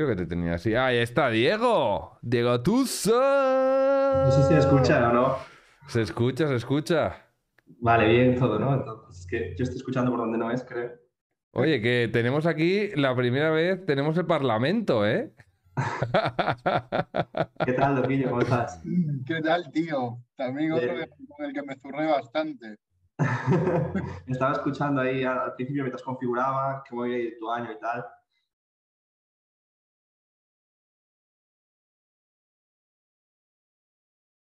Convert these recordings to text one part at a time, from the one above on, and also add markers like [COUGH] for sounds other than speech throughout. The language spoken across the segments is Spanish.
Creo que te tenía así. Ahí está, Diego. Diego Tuso. No sé si se escucha o no. Se escucha, se escucha. Vale, bien todo, ¿no? Entonces, es que yo estoy escuchando por donde no es, creo. Oye, que tenemos aquí la primera vez, tenemos el Parlamento, ¿eh? [LAUGHS] ¿Qué tal, Loquillo? ¿Cómo estás? ¿Qué tal, tío? También otro que- con el que me zurré bastante. [LAUGHS] Estaba escuchando ahí al al principio mientras configuraba cómo iba a ir tu año y tal.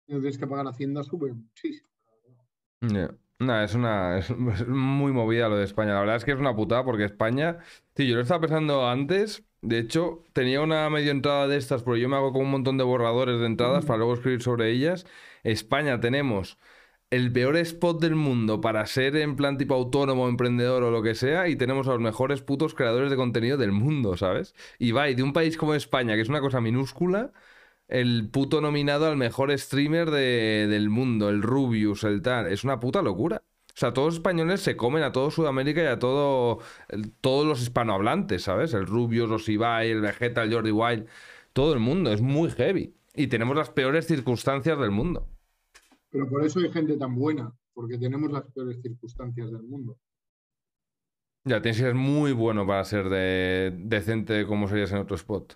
No tienes que pagar Hacienda súper muchísimo. Ya. Nah, es una es, muy movida lo de España. La verdad es que es una putada porque España, sí, yo lo estaba pensando antes. De hecho, tenía una medio entrada de estas, pero yo me hago con un montón de borradores de entradas para luego escribir sobre ellas. España tenemos el peor spot del mundo para ser en plan tipo autónomo, emprendedor o lo que sea, y tenemos a los mejores putos creadores de contenido del mundo, ¿sabes? Y va, y de un país como España, que es una cosa minúscula, el puto nominado al mejor streamer de- del mundo, el Rubius, el tal. Es una puta locura. O sea, todos los españoles se comen a todo Sudamérica y a todo, el- todos los hispanohablantes, ¿sabes? El Rubius, los Ibai, el Vegeta, el Jordi Wild. Todo el mundo. Es muy heavy. Y tenemos las peores circunstancias del mundo. Pero por eso hay gente tan buena, porque tenemos las peores circunstancias del mundo. Ya, tienes que ser muy bueno para ser de, decente como serías en otro spot.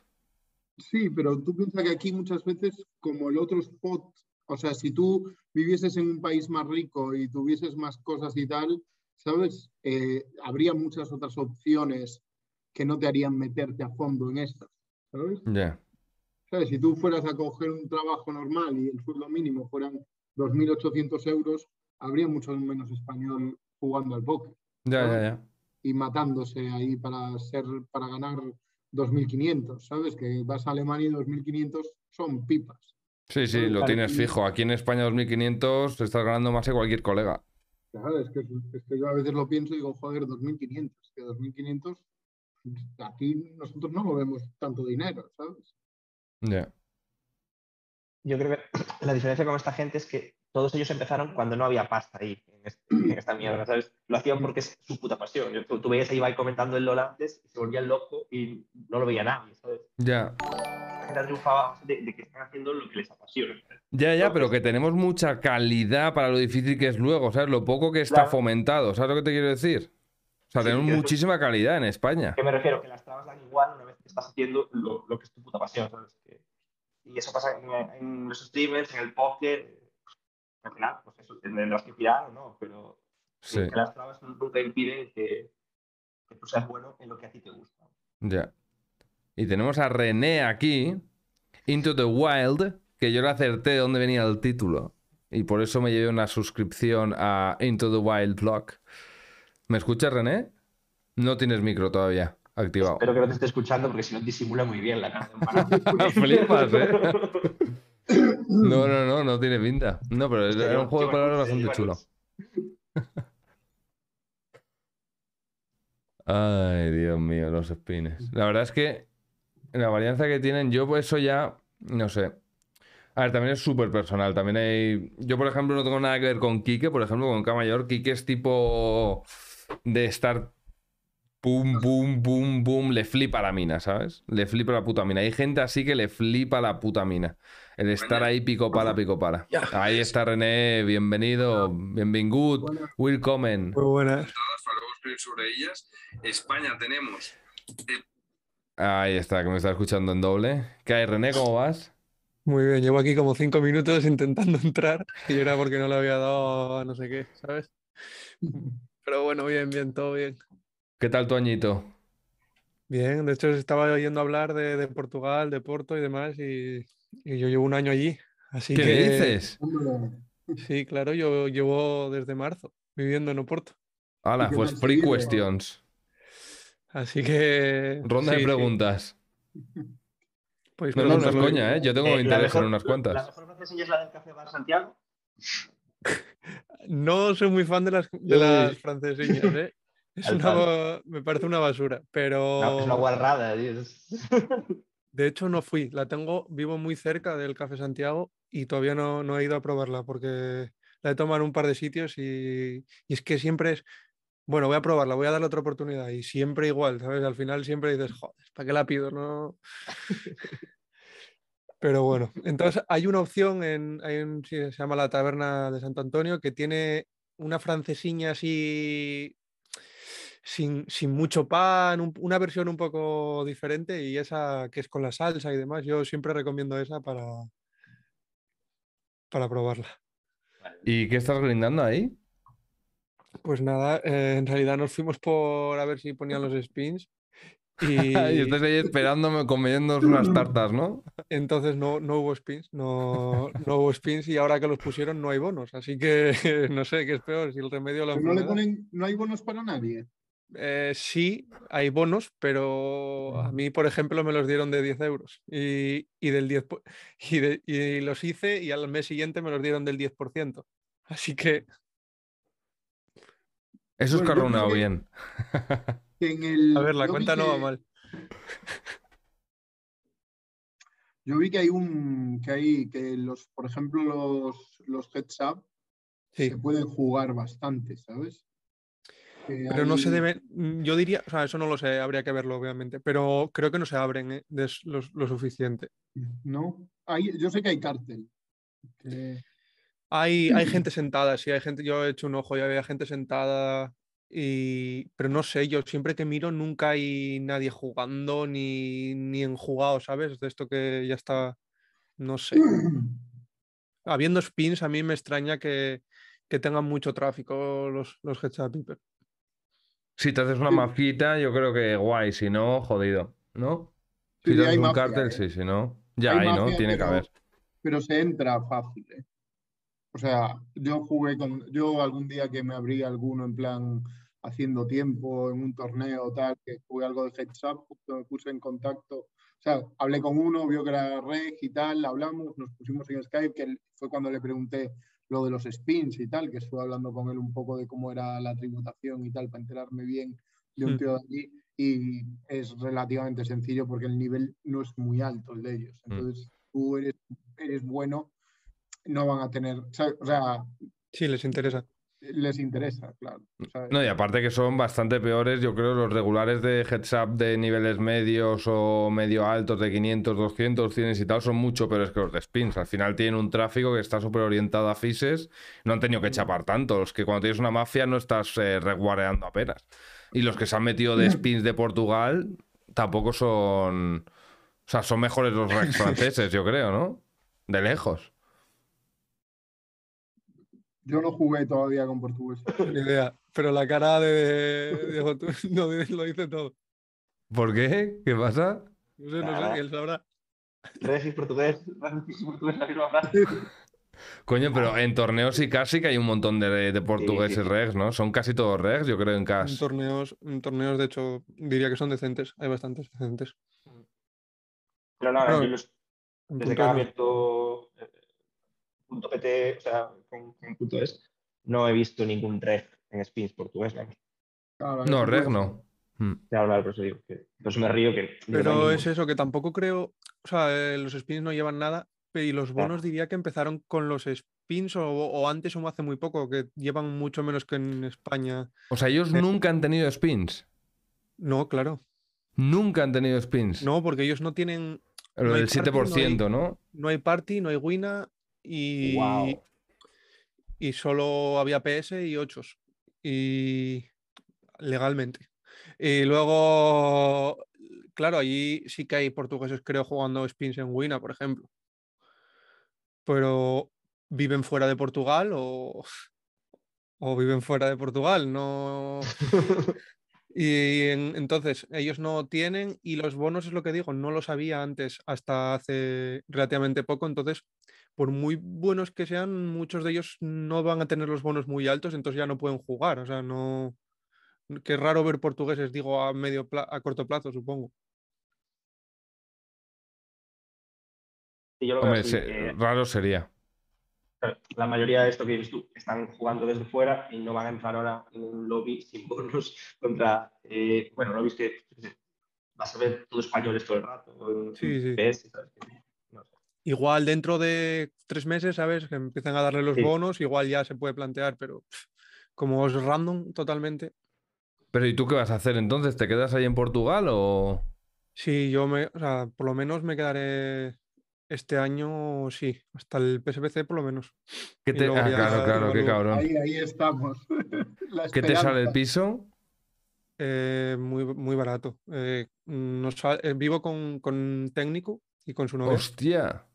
Sí, pero tú piensas que aquí muchas veces, como el otro spot, o sea, si tú vivieses en un país más rico y tuvieses más cosas y tal, ¿sabes? Eh, habría muchas otras opciones que no te harían meterte a fondo en estas, ¿sabes? Ya. ¿Sabes? Si tú fueras a coger un trabajo normal y el sueldo mínimo fueran 2.800 euros, habría mucho menos español jugando al póker Ya, ya, ya. y matándose ahí para ser para ganar 2.500, ¿sabes? Que vas a Alemania y 2.500 son pipas. Sí, sí, lo tienes fijo. Aquí en España 2500 estás ganando más que cualquier colega. Claro, es que, es que yo a veces lo pienso y digo, joder, 2.500, que 2.500, aquí nosotros no movemos tanto dinero, ¿sabes? Ya. Yo creo que la diferencia con esta gente es que todos ellos empezaron cuando no había pasta ahí, este- en esta mierda, ¿sabes? Lo hacían porque es su puta pasión. Yo- Tú, tú veías a Ibai comentando el LOL antes y se volvía loco y no lo veía nadie, ¿sabes? Ya. La gente triunfaba de, de que están haciendo lo que les apasiona. ¿sabes? Ya, ya, pero que tenemos mucha calidad para lo difícil que es luego, ¿sabes? Lo poco que está Claro. fomentado, ¿sabes lo que te quiero decir? O sea, Sí, tenemos muchísima calidad en España. ¿A qué me refiero? Que las trabas dan igual una vez que estás haciendo lo, lo que es tu puta pasión, ¿sabes? Que- y eso pasa en, en los streamers, en el póker. Al final, pues eso, tendrás que tirar o no, pero Sí, que las trabas nunca impiden que, que tú seas bueno en lo que a ti te gusta. ya. Y tenemos a René aquí, Into the Wild, que yo le acerté de dónde venía el título. Y por eso me llevé una suscripción a Into the Wild Blog. ¿Me escuchas, René? No tienes micro todavía activado. Espero que no te esté escuchando porque si no disimula muy bien la cara. [LAUGHS] Flipas, ¿eh? [LAUGHS] No, no, no, no tiene pinta. No, pero era un juego de palabras bastante chulo. [LAUGHS] Ay, Dios mío, los espines. La verdad es que la varianza que tienen, yo por eso ya, no sé. A ver, también es súper personal. También hay. Yo, por ejemplo, no tengo nada que ver con Quique, por ejemplo, con K mayor. Quique es tipo de estar. Pum, pum, pum, pum. Le flipa la mina, ¿sabes? Le flipa la puta mina. Hay gente así que le flipa la puta mina. El estar ahí pico para, pico para. Ahí está René, bienvenido, bienvenido, welcome. Muy buenas. para luego escribir sobre ellas. España tenemos. Ahí está, que me está escuchando en doble. ¿Qué hay, René? ¿Cómo vas? Muy bien, llevo aquí como cinco minutos intentando [LAUGHS] entrar y era porque no le había dado a no sé qué, ¿sabes? Pero bueno, bien, bien, todo bien. ¿Qué tal tu añito? Bien, de hecho estaba oyendo hablar de, de Portugal, de Porto y demás y, y yo llevo un año allí. Así ¿Qué que dices? Sí, claro, yo llevo desde marzo viviendo en Oporto. Hala, ¿Y qué pues tal free seguido? questions. Así que Ronda sí, de sí, preguntas. podéis No, no, no es preguntarlo. coña, ¿eh? Yo tengo Eh, la interés mejor- en unas La cuantas. mejor francesa es la del Café Bar Santiago. No soy muy fan de las, de las francesillas, ¿eh? [LAUGHS] Es una, me parece una basura, pero... No, es una guarrada, tío. De hecho, no fui. La tengo, vivo muy cerca del Café Santiago y todavía no, no he ido a probarla porque la he tomado en un par de sitios y, y es que siempre es Bueno, voy a probarla, voy a darle otra oportunidad. Y siempre igual, ¿sabes? Al final siempre dices, joder, ¿para qué la pido? No. [LAUGHS] Pero bueno, entonces hay una opción en, hay un- se llama la Taberna de Santo Antonio que tiene una francesiña así sin, sin mucho pan, un- una versión un poco diferente y esa que es con la salsa y demás. Yo siempre recomiendo esa para, para probarla. ¿Y qué estás brindando ahí? Pues nada, eh, en realidad nos fuimos por a ver si ponían los spins [LAUGHS] y Y estás ahí esperándome comiéndonos unas tartas, ¿no? [LAUGHS] entonces no, no hubo spins, no, no hubo spins y ahora que los pusieron no hay bonos, así que [LAUGHS] no sé qué es peor, si el remedio o la Pero no le enfermedad. ponen, no hay bonos para nadie. Eh, sí, hay bonos, pero a mí, por ejemplo, me los dieron de 10 euros y, y del 10 po- [LAUGHS] y, de- y los hice y al mes siguiente me los dieron del 10%. Así que Eso es Bueno, carronado que- bien. [LAUGHS] Que en el, A ver, la yo cuenta no va mal. Yo vi que hay un, que hay, que los, por ejemplo, los, los heads up Sí, se pueden jugar bastante, ¿sabes? Pero no se deben, mm, yo diría, o sea, eso no lo sé, habría que verlo, obviamente, pero creo que no se abren eh, des- lo, lo suficiente. ¿No? Hay, yo sé que hay cártel. que- Hay, hay [CLEARS THROAT] gente sentada, sí, hay gente, yo he hecho un ojo y había gente sentada, y, pero no sé, yo siempre que miro nunca hay nadie jugando ni, ni en jugado, ¿sabes? De esto que ya está, no sé. [CLEARS THROAT] Habiendo spins, a mí me extraña que, que tengan mucho tráfico los, los Heads Up Piper. Si te haces una Sí. mafita, yo creo que guay, si no, jodido, ¿no? Sí, Si te haces un mafia, cártel, ¿eh? sí, si no. Ya Hay hay, ¿no? Tiene que haber. pero se entra fácil, ¿eh? O sea, yo jugué con, yo algún día que me abrí alguno en plan haciendo tiempo en un torneo tal, que jugué algo de heads up, justo me puse en contacto, o sea, hablé con uno, vio que era reg y tal, hablamos, nos pusimos en Skype, que fue cuando le pregunté lo de los spins y tal, que estuve hablando con él un poco de cómo era la tributación y tal, para enterarme bien de un Hmm. tío de allí, y es relativamente sencillo porque el nivel no es muy alto el de ellos. Hmm. Entonces, tú eres, eres bueno, no van a tener, o sea, Sí, les interesa. Les interesa, claro. ¿sabes? No, y aparte que son bastante peores, yo creo, los regulares de heads up de niveles medios o medio altos de 500, 200, 100 y tal son mucho peores que los de spins. Al final tienen un tráfico que está súper orientado a fises, no han tenido que chapar tanto. Los que cuando tienes una mafia no estás eh, resguareando apenas. Y los que se han metido de spins de Portugal tampoco son... O sea, son mejores los regs [LAUGHS] franceses, yo creo, ¿no? De lejos. Yo no jugué todavía con portugués. [LAUGHS] Ni idea. Pero la cara de [LAUGHS] no, lo dice todo. ¿Por qué? ¿Qué pasa? No sé, no sé, él sabrá. Regis portugués, Regis portugués, la misma frase. Coño, pero en torneos y casi que hay un montón de, de portugueses sí. regs, ¿no? Son casi todos regs, yo creo, en En CAS. torneos, en torneos, de hecho, diría que son decentes. Hay bastantes decentes. Pero no, No, yo los- En desde puntos que ha no. abierto PT, o sea, con, con punto es, no he visto ningún reg en spins portugués. ¿no? Claro, No, reg no. Claro, claro, por eso digo que por eso me río que. Pero es eso, que tampoco creo. O sea, eh, los spins no llevan nada. Y los bonos diría que empezaron con los spins o, o antes o hace muy poco, que llevan mucho menos que en España. O sea, ellos nunca han tenido spins. No, claro. Nunca han tenido spins. No, porque ellos no tienen. No del party, no hay- 7%, ¿no? No hay party, no hay wina y. Y solo había PS y 8 Y legalmente. Y luego, claro, allí sí que hay portugueses, creo, jugando spins en Wina, por ejemplo. Pero viven fuera de Portugal o, o viven fuera de Portugal, no. [LAUGHS] Y en- entonces ellos no tienen y los bonos es lo que digo, no los había antes hasta hace relativamente poco, entonces por muy buenos que sean, muchos de ellos no van a tener los bonos muy altos, entonces ya no pueden jugar, o sea, no qué raro ver portugueses, digo a medio pla- a corto plazo, supongo. Y yo lo veo Hombre, así, se- que, raro sería. la mayoría de esto que dices tú están jugando desde fuera y no van a entrar ahora en un lobby [LAUGHS] sin bonos contra, eh, bueno, lobbies que vas a ver todo españoles todo el rato. en- Sí, sí. PS, ¿sabes? Igual dentro de tres meses, ¿sabes? Que empiezan a darle los Sí. bonos, igual ya se puede plantear, pero pff, como es random totalmente. Pero ¿y tú qué vas a hacer entonces? ¿Te quedas ahí en Portugal o...? Sí, yo me, o sea, por lo menos me quedaré este año, sí, hasta el PSPC por lo menos. [SNIFFS] ¿Qué Y te... luego Ah, claro, claro, qué cabrón. Ahí, ahí estamos. [LAUGHS] ¿Qué te sale el piso? Eh, muy, muy barato. Eh, nos eh, vivo con, con un técnico y con su novia Hostia.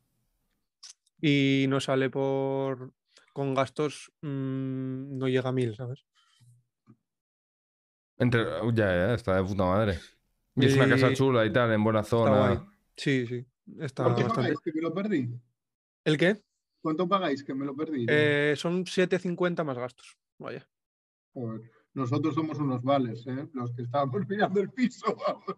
Y nos sale por con gastos mm, no llega a mil, ¿sabes? Entre... uh, Ya, ya, está de puta madre. Y es una casa chula y tal, en buena zona. Sí, sí, está ¿Cuánto bastante. pagáis que me lo perdí? ¿El qué? ¿Cuánto pagáis que me lo perdí? Eh, son 7,50 más gastos. Vaya. Joder, Nosotros somos unos vales, ¿eh? Los que estábamos [LAUGHS] mirando el piso, vamos.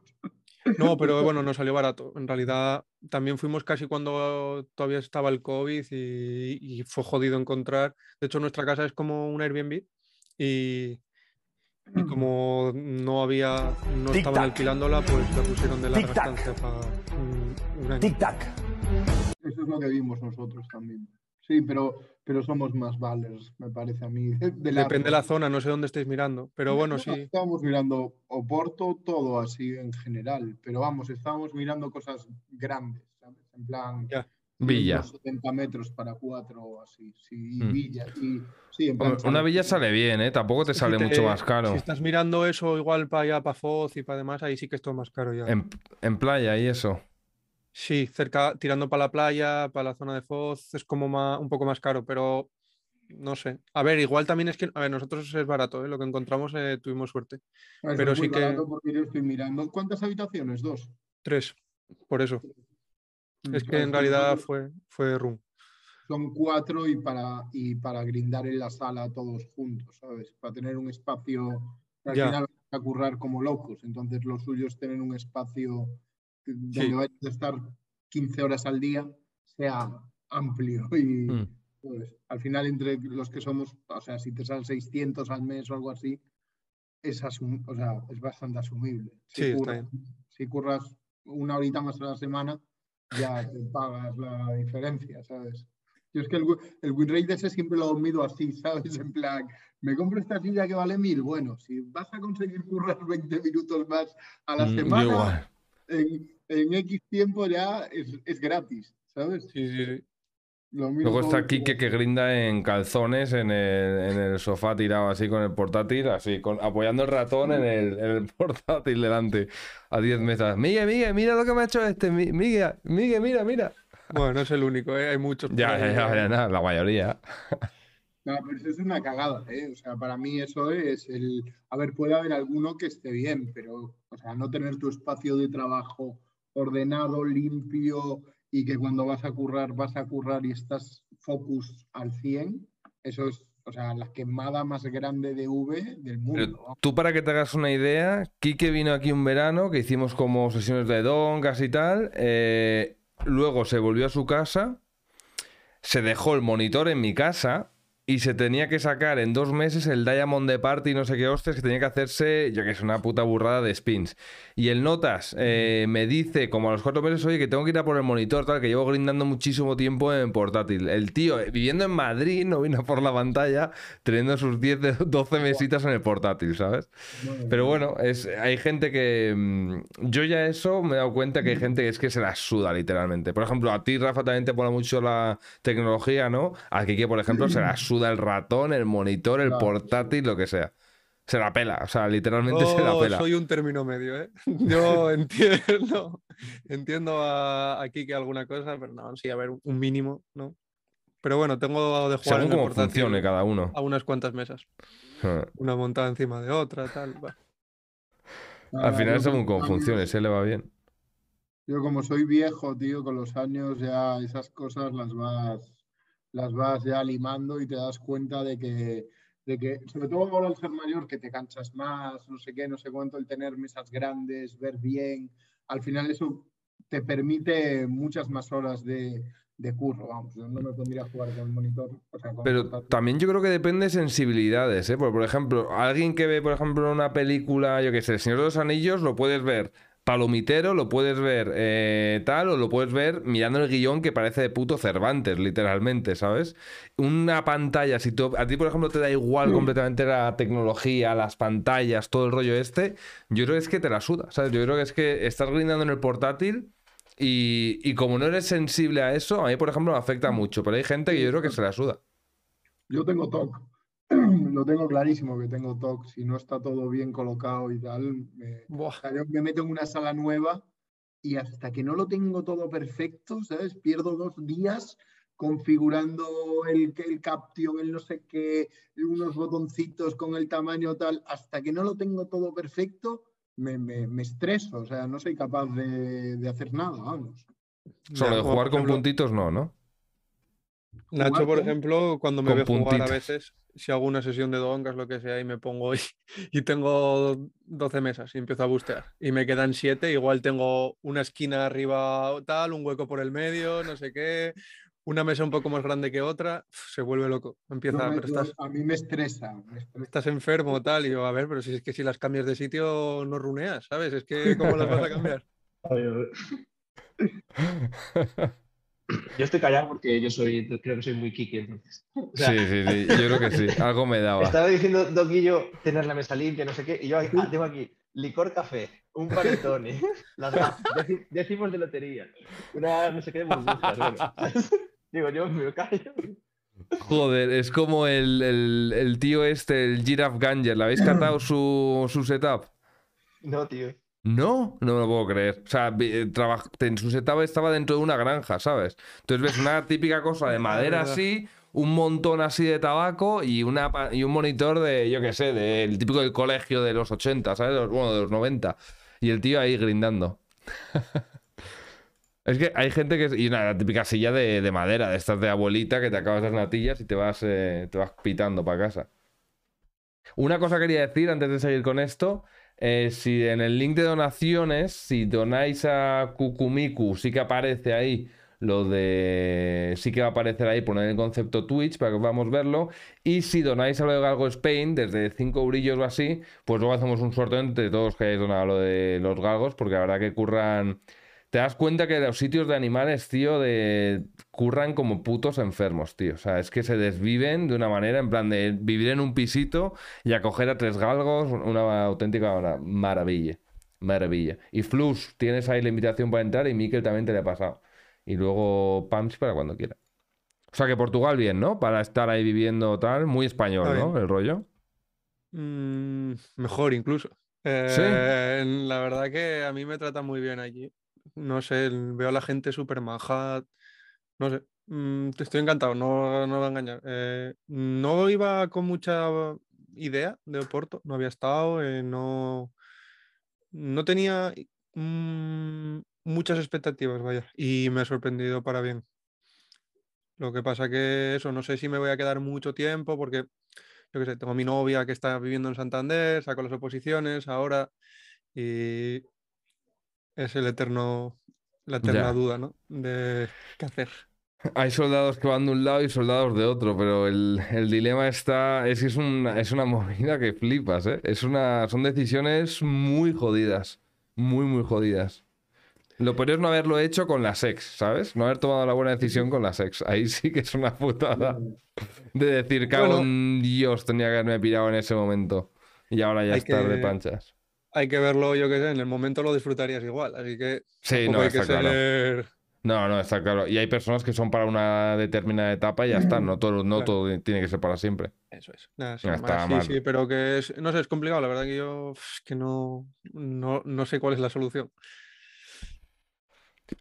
No, [LAUGHS] pero bueno, nos salió barato. En realidad, también fuimos casi cuando todavía estaba el COVID y, y fue jodido encontrar. De hecho, nuestra casa es como un Airbnb y, y como no había, no estaban Tic-tac. alquilándola, pues la pusieron de larga Tic-tac. estancia para un, un año. Tic-tac. Eso es lo que vimos nosotros también. Sí, pero, pero somos más valers, me parece a mí. [LAUGHS] de- de largo. Depende de la zona, no sé dónde estáis mirando, pero bueno, No, sí. Estábamos mirando Oporto, todo así en general, pero vamos, estábamos mirando cosas grandes, ¿sabes? En plan, Ya. Villa. unos 70 metros para cuatro o así, sí, y Mm. villa, y, sí, en plan, Hombre, Una villa sale bien, ¿eh? Tampoco te Si sale te- mucho más caro. Si estás mirando eso igual para allá, para Foz y para demás, ahí sí que es todo más caro ya. En, en playa y eso. Sí, cerca, tirando para la playa, para la zona de Foz, es como ma- un poco más caro, pero no sé. A ver, igual también es que, a ver, nosotros es barato, ¿eh? lo que encontramos eh, tuvimos suerte. Eso pero es muy sí que- barato porque yo estoy mirando. ¿Cuántas habitaciones? Dos. Tres, por eso. Es que en realidad fue, fue room. Son cuatro y para, y para grindar en la sala todos juntos, ¿sabes? Para tener un espacio. Al final a currar como locos, entonces lo suyo es tener un espacio donde Sí. vayas a estar 15 horas al día, sea amplio y. Mm. pues, al final, entre los que somos, o sea, si te salen 600 al mes o algo así, es, asum- o sea, es bastante asumible. Si, Sí, curras, si curras una horita más a la semana, ya te pagas la diferencia, ¿sabes? Yo es que el, el win rate ese siempre lo mido así, [LAUGHS] ¿sabes? En plan, me compro esta silla que vale mil, bueno, si vas a conseguir currar 20 minutos más a la Mm, semana, en, en X tiempo ya es, es gratis, ¿sabes? Sí, sí, sí. Lo Luego está Kike que grinda en calzones en el, en el sofá tirado así con el portátil, así, con, apoyando el ratón en el, en el [LAUGHS] portátil delante, a 10 metros. Miguel, Miguel, mira lo que me ha hecho este. Mi- Miguel, Miguel, mira, mira. Bueno, no es el único, ¿eh? hay muchos. Ya, ya, ya, ya, nada, la mayoría. No, pero eso es una cagada, ¿eh? O sea, para mí eso es el... A ver, puede haber alguno que esté bien, pero, o sea, no tener tu espacio de trabajo ordenado, limpio y que cuando vas a currar, vas a currar y estás focus al 100, eso es, o sea, la quemada más grande de V del mundo. Tú para que te hagas una idea, Quique vino aquí un verano que hicimos como sesiones de dongas y tal. eh, luego se volvió a su casa, se dejó el monitor en mi casa y se tenía que sacar en dos meses el Diamond de Party, no sé qué hostias, que tenía que hacerse, yo que es una puta burrada de spins. Y el Notas eh, me dice, como a los cuatro meses, oye, que tengo que ir a por el monitor, tal, que llevo grindando muchísimo tiempo en portátil. El tío, eh, viviendo en Madrid, no vino por la pantalla, teniendo sus 10, de- 12 mesitas en el portátil, ¿sabes? Pero bueno, es, hay gente que. mm, Yo ya eso me he dado cuenta que hay gente que es que se la suda, literalmente. Por ejemplo, a ti, Rafa, también te pone mucho la tecnología, ¿no? A Kike, por ejemplo, se la [CLEARS THROAT] suda el ratón, el monitor, el Claro. portátil, lo que sea. Se la pela, o sea, literalmente se la Yo pela. soy un término medio, ¿eh? [LAUGHS] Yo entiendo, entiendo a- aquí que alguna cosa, pero no, sí, a ver, un mínimo, ¿no? Pero bueno, tengo de jugar Según en el cómo funcione cada uno. a unas cuantas mesas, una montada encima de otra, tal. bueno. Al final, yo según como cómo funcione, se le va bien. Yo como soy viejo, tío, con los años ya esas cosas las vas, las vas ya limando y te das cuenta de que, de que, sobre todo ahora al ser mayor, que te cansas más, no sé qué, no sé cuánto, el tener mesas grandes, ver bien, al final eso te permite muchas más horas de, de curro, vamos, yo no me pondría a jugar con el monitor. o sea, con el Pero también yo creo que depende de sensibilidades, ¿eh? Porque, por ejemplo, alguien que ve, por ejemplo, una película, yo qué sé, El Señor de los Anillos, lo puedes ver palomitero, lo puedes ver eh, tal, o lo puedes ver mirando el guion que parece de puto Cervantes, literalmente, ¿sabes? Una pantalla, si tú, a ti, por ejemplo, te da igual completamente la tecnología, las pantallas, todo el rollo este, yo creo que es que te la suda, ¿sabes? Yo creo que es que estás grindando en el portátil. Y, y como no eres sensible a eso, a mí, por ejemplo, me afecta mucho. Pero hay gente que yo creo que se la suda. Yo tengo TOC. [CLEARS THROAT] Lo tengo clarísimo que tengo TOC. Si no está todo bien colocado y tal, me, o Buah. sea, yo me meto en una sala nueva y hasta que no lo tengo todo perfecto, ¿sabes? Pierdo dos días configurando el, el caption, el no sé qué, unos botoncitos con el tamaño tal. Hasta que no lo tengo todo perfecto, me, me- me estreso. O sea, no soy capaz de, de hacer nada, vamos. Solo Ya, de como jugar con puntitos, no, ¿no? Nacho, por ejemplo, cuando me ve jugar a veces, si hago una sesión de dongas, lo que sea, y me pongo y, [LAUGHS] y tengo 12 mesas y empiezo a bustear y me quedan 7, igual tengo una esquina arriba o tal, un hueco por el medio, no sé qué, una mesa un poco más grande que otra, se vuelve loco. Empieza, Yo me- pero yo- estás, a mí me estresa. me estresa. estás enfermo tal, y yo, a ver, pero si es que si las cambias de sitio no runeas, ¿sabes? Es que ¿cómo las vas a cambiar? [LAUGHS] [LAUGHS] Yo estoy callado porque yo soy, creo que soy muy kiki, entonces. O sea, Sí, sí, sí. Yo creo que sí. Algo me daba. Estaba diciendo Doquillo tener la mesa limpia, no sé qué, y yo ah, tengo aquí licor café, un panetone, las gafas, déci- décimos de lotería, una no sé qué de burbujas, bueno. [LAUGHS] Digo, yo me callo. Joder, es como el, el- el tío este, el Giraffe Ganger. ¿Le habéis catado su, su setup? No, tío. No, no me lo puedo creer. O sea, eh, en su setup estaba dentro de una granja, ¿sabes? Entonces ves una típica cosa de [LAUGHS] madera así, un montón así de tabaco y, una, y un monitor de, yo qué sé, del típico del colegio de los 80, ¿sabes? Bueno, de los 90. Y el tío ahí grindando. [LAUGHS] Es que hay gente que... Y una típica silla de, de madera, de estas de abuelita, que te acabas las natillas y te vas, eh, te vas pitando para casa. Una cosa quería decir antes de seguir con esto. Eh, si en el link de donaciones, si donáis a Kukumiku, sí que aparece ahí lo de... Sí que va a aparecer ahí poner el concepto Twitch para que podamos verlo. Y si donáis a lo de Galgo Spain, desde 5 brillos o así, pues luego hacemos un sorteo entre todos que hayáis donado a lo de los galgos, porque la verdad que curran... Te das cuenta que los sitios de animales, tío, de... curran como putos enfermos, tío. O sea, es que se desviven de una manera, en plan de vivir en un pisito y acoger a tres galgos, una auténtica mara- maravilla. Maravilla. Y Flus, tienes ahí la invitación para entrar y Mikel también te la ha pasado. Y luego Pams para cuando quiera. O sea que Portugal bien, ¿no? Para estar ahí viviendo tal, muy español, ¿no? El rollo. Mm, mejor incluso. Eh, La verdad que a mí me trata muy bien allí. No sé, veo a la gente súper maja. No sé, mm, estoy encantado, no, no voy a engañar. Eh, no iba con mucha idea de Oporto, no había estado, eh, no, no tenía mm, muchas expectativas, vaya, y me ha sorprendido para bien. Lo que pasa que eso, no sé si me voy a quedar mucho tiempo porque, yo qué sé, tengo mi novia que está viviendo en Santander, saco las oposiciones ahora y es el eterno, la eterna Ya. duda, ¿no? De qué hacer. Hay soldados que van de un lado y soldados de otro, pero el, el dilema está. Es que es una, es [LAUGHS] una movida que flipas, ¿eh? Es una, son decisiones muy jodidas. Muy, muy jodidas. Lo peor es no haberlo hecho con la sex, ¿sabes? No haber tomado la buena decisión con la sex. Ahí sí que es una putada. De decir, Bueno. en Dios, tenía que haberme pirado en ese momento. Y ahora ya estar de panchas. Hay que verlo, yo qué sé, en el momento lo disfrutarías igual, así que Sí, no, hay que está claro. ser... No, no, está claro. Y hay personas que son para una determinada etapa y ya está. No todo, no Claro. todo tiene que ser para siempre. Eso es. Nada, sin está, más. Sí, mal. sí, pero que es, no sé, es complicado, la verdad que yo es que no, no, no sé cuál es la solución.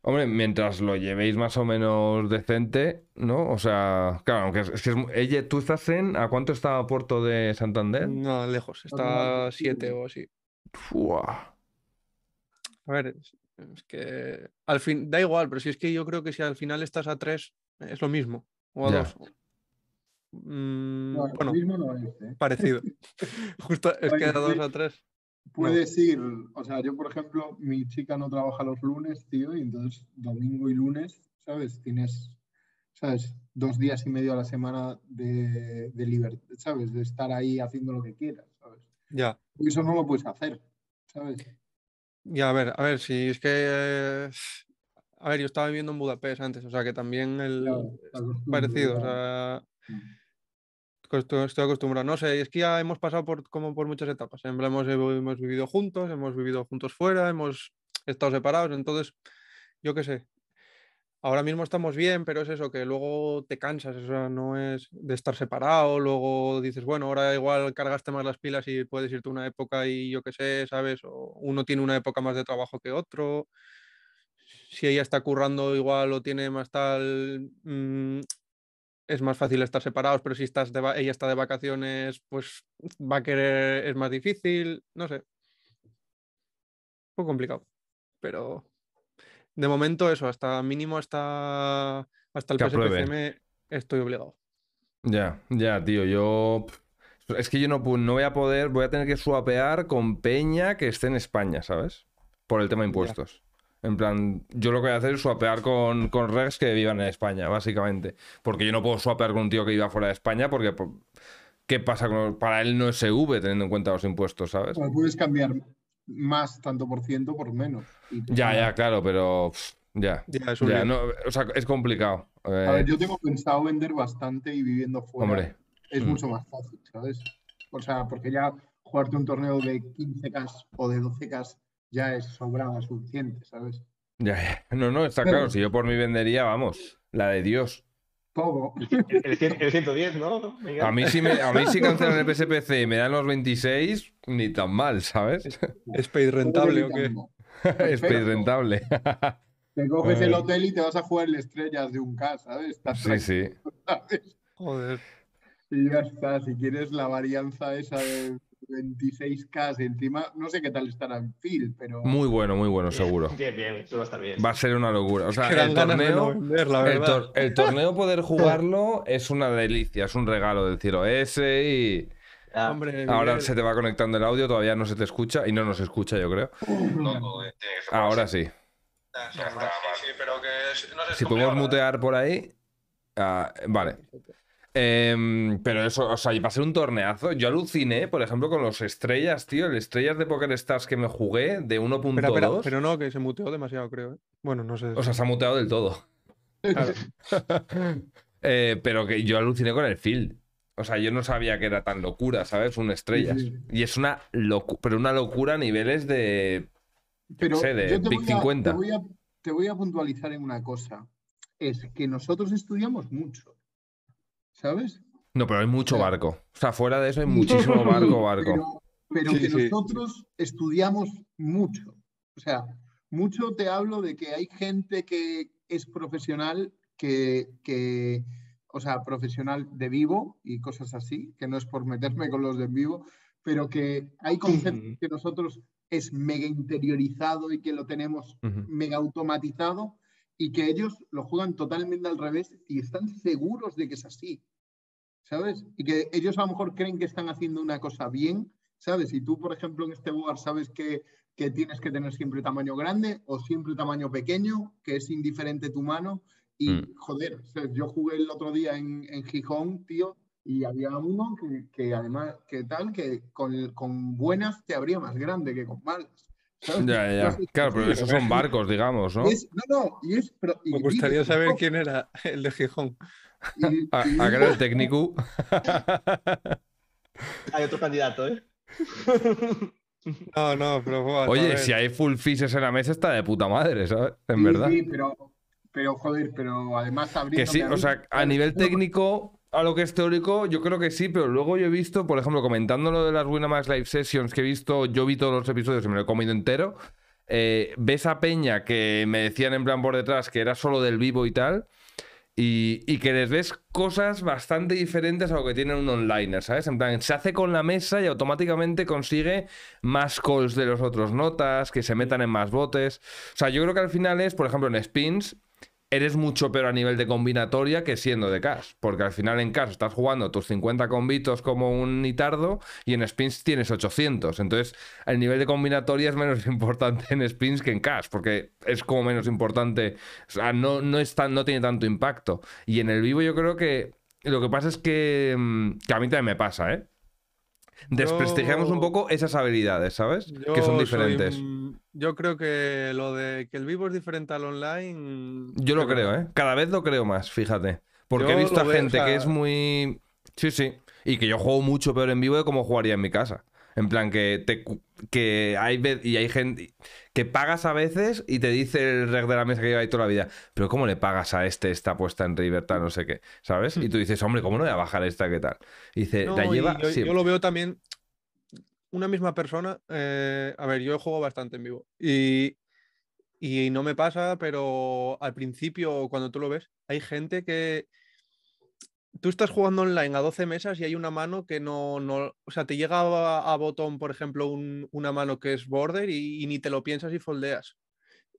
Hombre, mientras lo llevéis más o menos decente, ¿no? O sea, claro, aunque es, es que es ella, ¿tú estás en? ¿A cuánto está Puerto de Santander? No, lejos, está sí. 7 o así. Fua. A ver, es, es que al fin, da igual, pero si es que yo creo que si al final estás a 3, es lo mismo, o a Ya. 2. Mm, No, bueno, mismo no es, ¿eh? parecido. [LAUGHS] Justo es que a 2 sí. a 3. Puedes ir, o sea, yo por ejemplo, mi chica no trabaja los lunes, tío, y entonces domingo y lunes, ¿sabes? Tienes, ¿sabes? Dos días y medio a la semana de, de libertad, ¿sabes? De estar ahí haciendo lo que quieras. Ya. Eso no lo puedes hacer, ¿sabes? Y a ver, a ver, si es que. eh, a ver, yo estaba viviendo en Budapest antes, o sea que también el. Claro, parecido, o sea. costu- Estoy acostumbrado. No sé, es que ya hemos pasado por, como por muchas etapas. Hemos, hemos vivido juntos, hemos vivido juntos fuera, hemos estado separados. Entonces, yo qué sé. Ahora mismo estamos bien, pero es eso, que luego te cansas, o sea, no es de estar separado, luego dices, bueno, ahora igual cargaste más las pilas y puedes irte una época y yo qué sé, ¿sabes? O uno tiene una época más de trabajo que otro. Si ella está currando igual o tiene más tal, mm, es más fácil estar separados, pero si estás de ella está de vacaciones, pues va a querer, es más difícil, no sé. Un poco complicado, pero de momento eso, hasta mínimo hasta, hasta el. PSPCM estoy obligado. Ya, ya, tío, yo... Es que yo no, no voy a poder, voy a tener que swapear con Peña que esté en España, ¿sabes? Por el tema de impuestos. En plan, yo lo que voy a hacer es swapear con, con Rex que vivan en España, básicamente. Porque yo no puedo swapear con un tío que viva fuera de España porque... po- ¿Qué pasa con... Para él no es SV teniendo en cuenta los impuestos, ¿sabes? Bueno, puedes cambiar más tanto por ciento por menos. y Ya, ya, claro, pero... Ya, Ya, es ya, no, o sea, es complicado. A ver, Eh, yo tengo pensado vender bastante y viviendo fuera hombre, es mm. mucho más fácil, ¿sabes? O sea, porque ya jugarte un torneo de 15K o de 12K ya es sobrado, suficiente, ¿sabes? ya, ya. No, no, está Pero- claro. Si yo por mí vendería, vamos, la de Dios. Todo. El, el el 110, ¿no? Miguel? A mí si, me, a mí si cancelan el PSPC y me dan los 26, ni tan mal, ¿sabes? ¿Space [LAUGHS] rentable o qué? [LAUGHS] Es Perfecto. rentable. Te [LAUGHS] coges el hotel y te vas a jugar el estrellas de un K, ¿sabes? Estás Sí, sí. Joder. Y ya está. Si quieres la varianza esa de 26K encima, no sé qué tal estará en Phil, pero. Muy bueno, muy bueno, seguro. Bien, bien, eso va a estar bien. Va a ser una locura. O sea, el no torneo, vender, la el, tor- el [LAUGHS] torneo poder jugarlo es una delicia, es un regalo del cielo ese y. Hombre, ahora se te va conectando el audio, todavía no se te escucha y no nos escucha, yo creo. Ahora sí. Sí, sí, pero que es- no Si podemos mutear por ahí. ah, vale. Em, pero eso, o sea, y va a ser un torneazo. Yo aluciné, por ejemplo, con los estrellas, tío. El estrellas de Poker Stars que me jugué de 1.2. Espera, espera, pero no, que se muteó demasiado, creo. ¿eh? Bueno, no sé. O sea, se ha muteado del todo. Claro. [LAUGHS] Eh, pero que yo aluciné con el field. O sea, yo no sabía que era tan locura, ¿sabes? Un estrellas. Sí, sí. Y es una locura, pero una locura a niveles de. Pero sé, de Big voy, a, 50. te, voy a, te voy a puntualizar en una cosa. Es que nosotros estudiamos mucho. ¿Sabes? No, pero hay mucho barco. O sea, fuera de eso hay [LAUGHS] muchísimo barco, barco. Pero, pero Sí, que sí. nosotros estudiamos mucho. O sea, mucho te hablo de que hay gente que es profesional, que, que, o sea, profesional de vivo y cosas así, que no es por meterme con los de en vivo, pero que hay conceptos que nosotros es mega interiorizado y que lo tenemos mega automatizado y que ellos lo juegan totalmente al revés y están seguros de que es así. ¿Sabes? Y que ellos a lo mejor creen que están haciendo una cosa bien, ¿sabes? Y tú, por ejemplo, en este lugar sabes que, que tienes que tener siempre tamaño grande o siempre tamaño pequeño, que es indiferente tu mano. Y, Mm. joder, yo jugué el otro día en, en Gijón, tío, y había uno que, que además, que tal, que con, con buenas te abría más grande que con malas. ¿Sabes? Ya, ya. Claro, pero esos son [LAUGHS] barcos, digamos, ¿no? es- no, no, y es... pero- y Me gustaría saber Gijón, quién era el de Gijón. A, a que era el técnico. [LAUGHS] Hay otro candidato, ¿eh? [LAUGHS] No, no, pero joder, Oye, si hay full fishes en la mesa está de puta madre, ¿sabes? En Sí, verdad. Sí, pero, pero joder, pero además Que abriendo. sí, o sea, a nivel técnico, a lo que es teórico, yo creo que sí, pero luego yo he visto, por ejemplo, comentando lo de las Winamax Live Sessions que he visto, yo vi todos los episodios y me lo he comido entero. eh, ves a Peña que me decían en plan por detrás que era solo del vivo y tal. Y, que les ves cosas bastante diferentes a lo que tiene un onliner, ¿sabes? En plan, se hace con la mesa y automáticamente consigue más calls de los otros notas, que se metan en más botes. O sea, yo creo que al final es, por ejemplo, en spins, eres mucho peor a nivel de combinatoria que siendo de cash. Porque al final en cash estás jugando tus 50 combitos como un nitardo y en spins tienes 800. Entonces, el nivel de combinatoria es menos [LAUGHS] importante en spins que en cash, porque es como menos importante. O sea, no, no, no tiene tanto impacto. Y en el vivo yo creo que lo que pasa es que, mm, que a mí también me pasa, ¿eh? Desprestigiamos un poco esas habilidades, ¿sabes? Que son diferentes. Yo creo que lo de que el vivo es diferente al online. Yo lo creo. ¿eh? Cada vez lo creo más, fíjate. Porque he visto a veo, gente que es muy... Sí, sí. Y que yo juego mucho peor en vivo de como jugaría en mi casa. En plan, que, te, que hay y hay gente que pagas a veces y te dice el reg de la mesa que lleva ahí toda la vida. Pero ¿cómo le pagas a este esta puesta en River, tal, no sé qué? ¿Sabes? Y tú dices, hombre, ¿cómo no voy a bajar esta, qué tal? Y dice, No, la lleva yo, lo veo también. Una misma persona. eh, a ver, yo juego bastante en vivo. Y, y no me pasa, pero al principio, cuando tú lo ves, hay gente que. Tú estás jugando online a 12 mesas y hay una mano que no. no o sea, te llega a, a botón, por ejemplo, un- una mano que es border y, y ni te lo piensas y foldeas.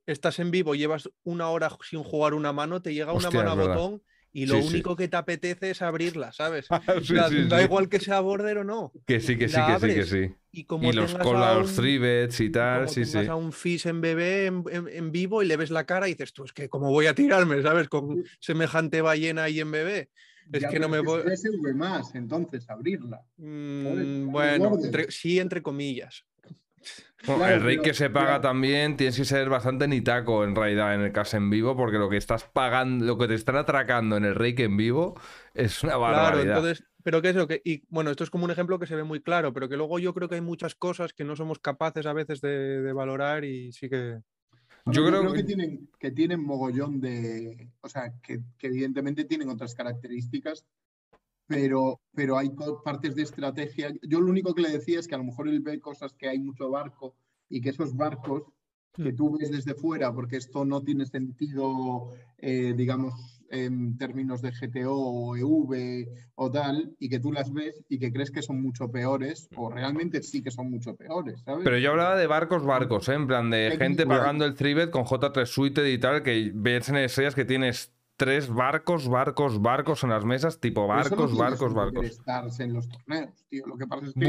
Estás en vivo, llevas una hora sin jugar una mano, te llega una mano a botón y lo Sí, sí. único que te apetece es abrirla, ¿sabes? [LAUGHS] Sí, sí, da igual que sea border o no. Que sí, que sí, que sí, que sí. Y como Y los un- three bets y tal, como sí, a un Fizz en bebé en, en- en vivo y le ves la cara y dices, tú, es que cómo voy a tirarme, ¿sabes? Con semejante ballena ahí en bebé. Es Ya, que no me es voy... es SV más, entonces, abrirla. Mm, bueno, entre- sí, entre comillas. Bueno, Claro, el rey pero- que se paga también tienes que ser bastante nitaco en realidad en el caso en vivo, porque lo que estás pagando, lo que te están atracando en el rey que en vivo es una Claro, barbaridad. entonces, pero ¿qué es lo que...? Y bueno, esto es como un ejemplo que se ve muy claro, pero que luego yo creo que hay muchas cosas que no somos capaces a veces de, de valorar y sí que... Yo creo que que- tienen, que tienen mogollón de. O sea, que, que evidentemente tienen otras características, pero, pero hay partes de estrategia. Yo lo único que le decía es que a lo mejor él ve cosas que hay mucho barco y que esos barcos que Mm. tú ves desde fuera, porque esto no tiene sentido, eh, digamos, en términos de GTO o EV o tal, y que tú las ves y que crees que son mucho peores, o realmente sí que son mucho peores, ¿sabes? Pero yo hablaba de barcos, barcos, ¿eh? en plan de gente pagando el 3 con J3 Suited y tal, que ves en estrellas que tienes tres barcos, barcos, barcos en las mesas, tipo eso no barcos, barcos, barcos. En los torneos, tío. Lo que pasa es que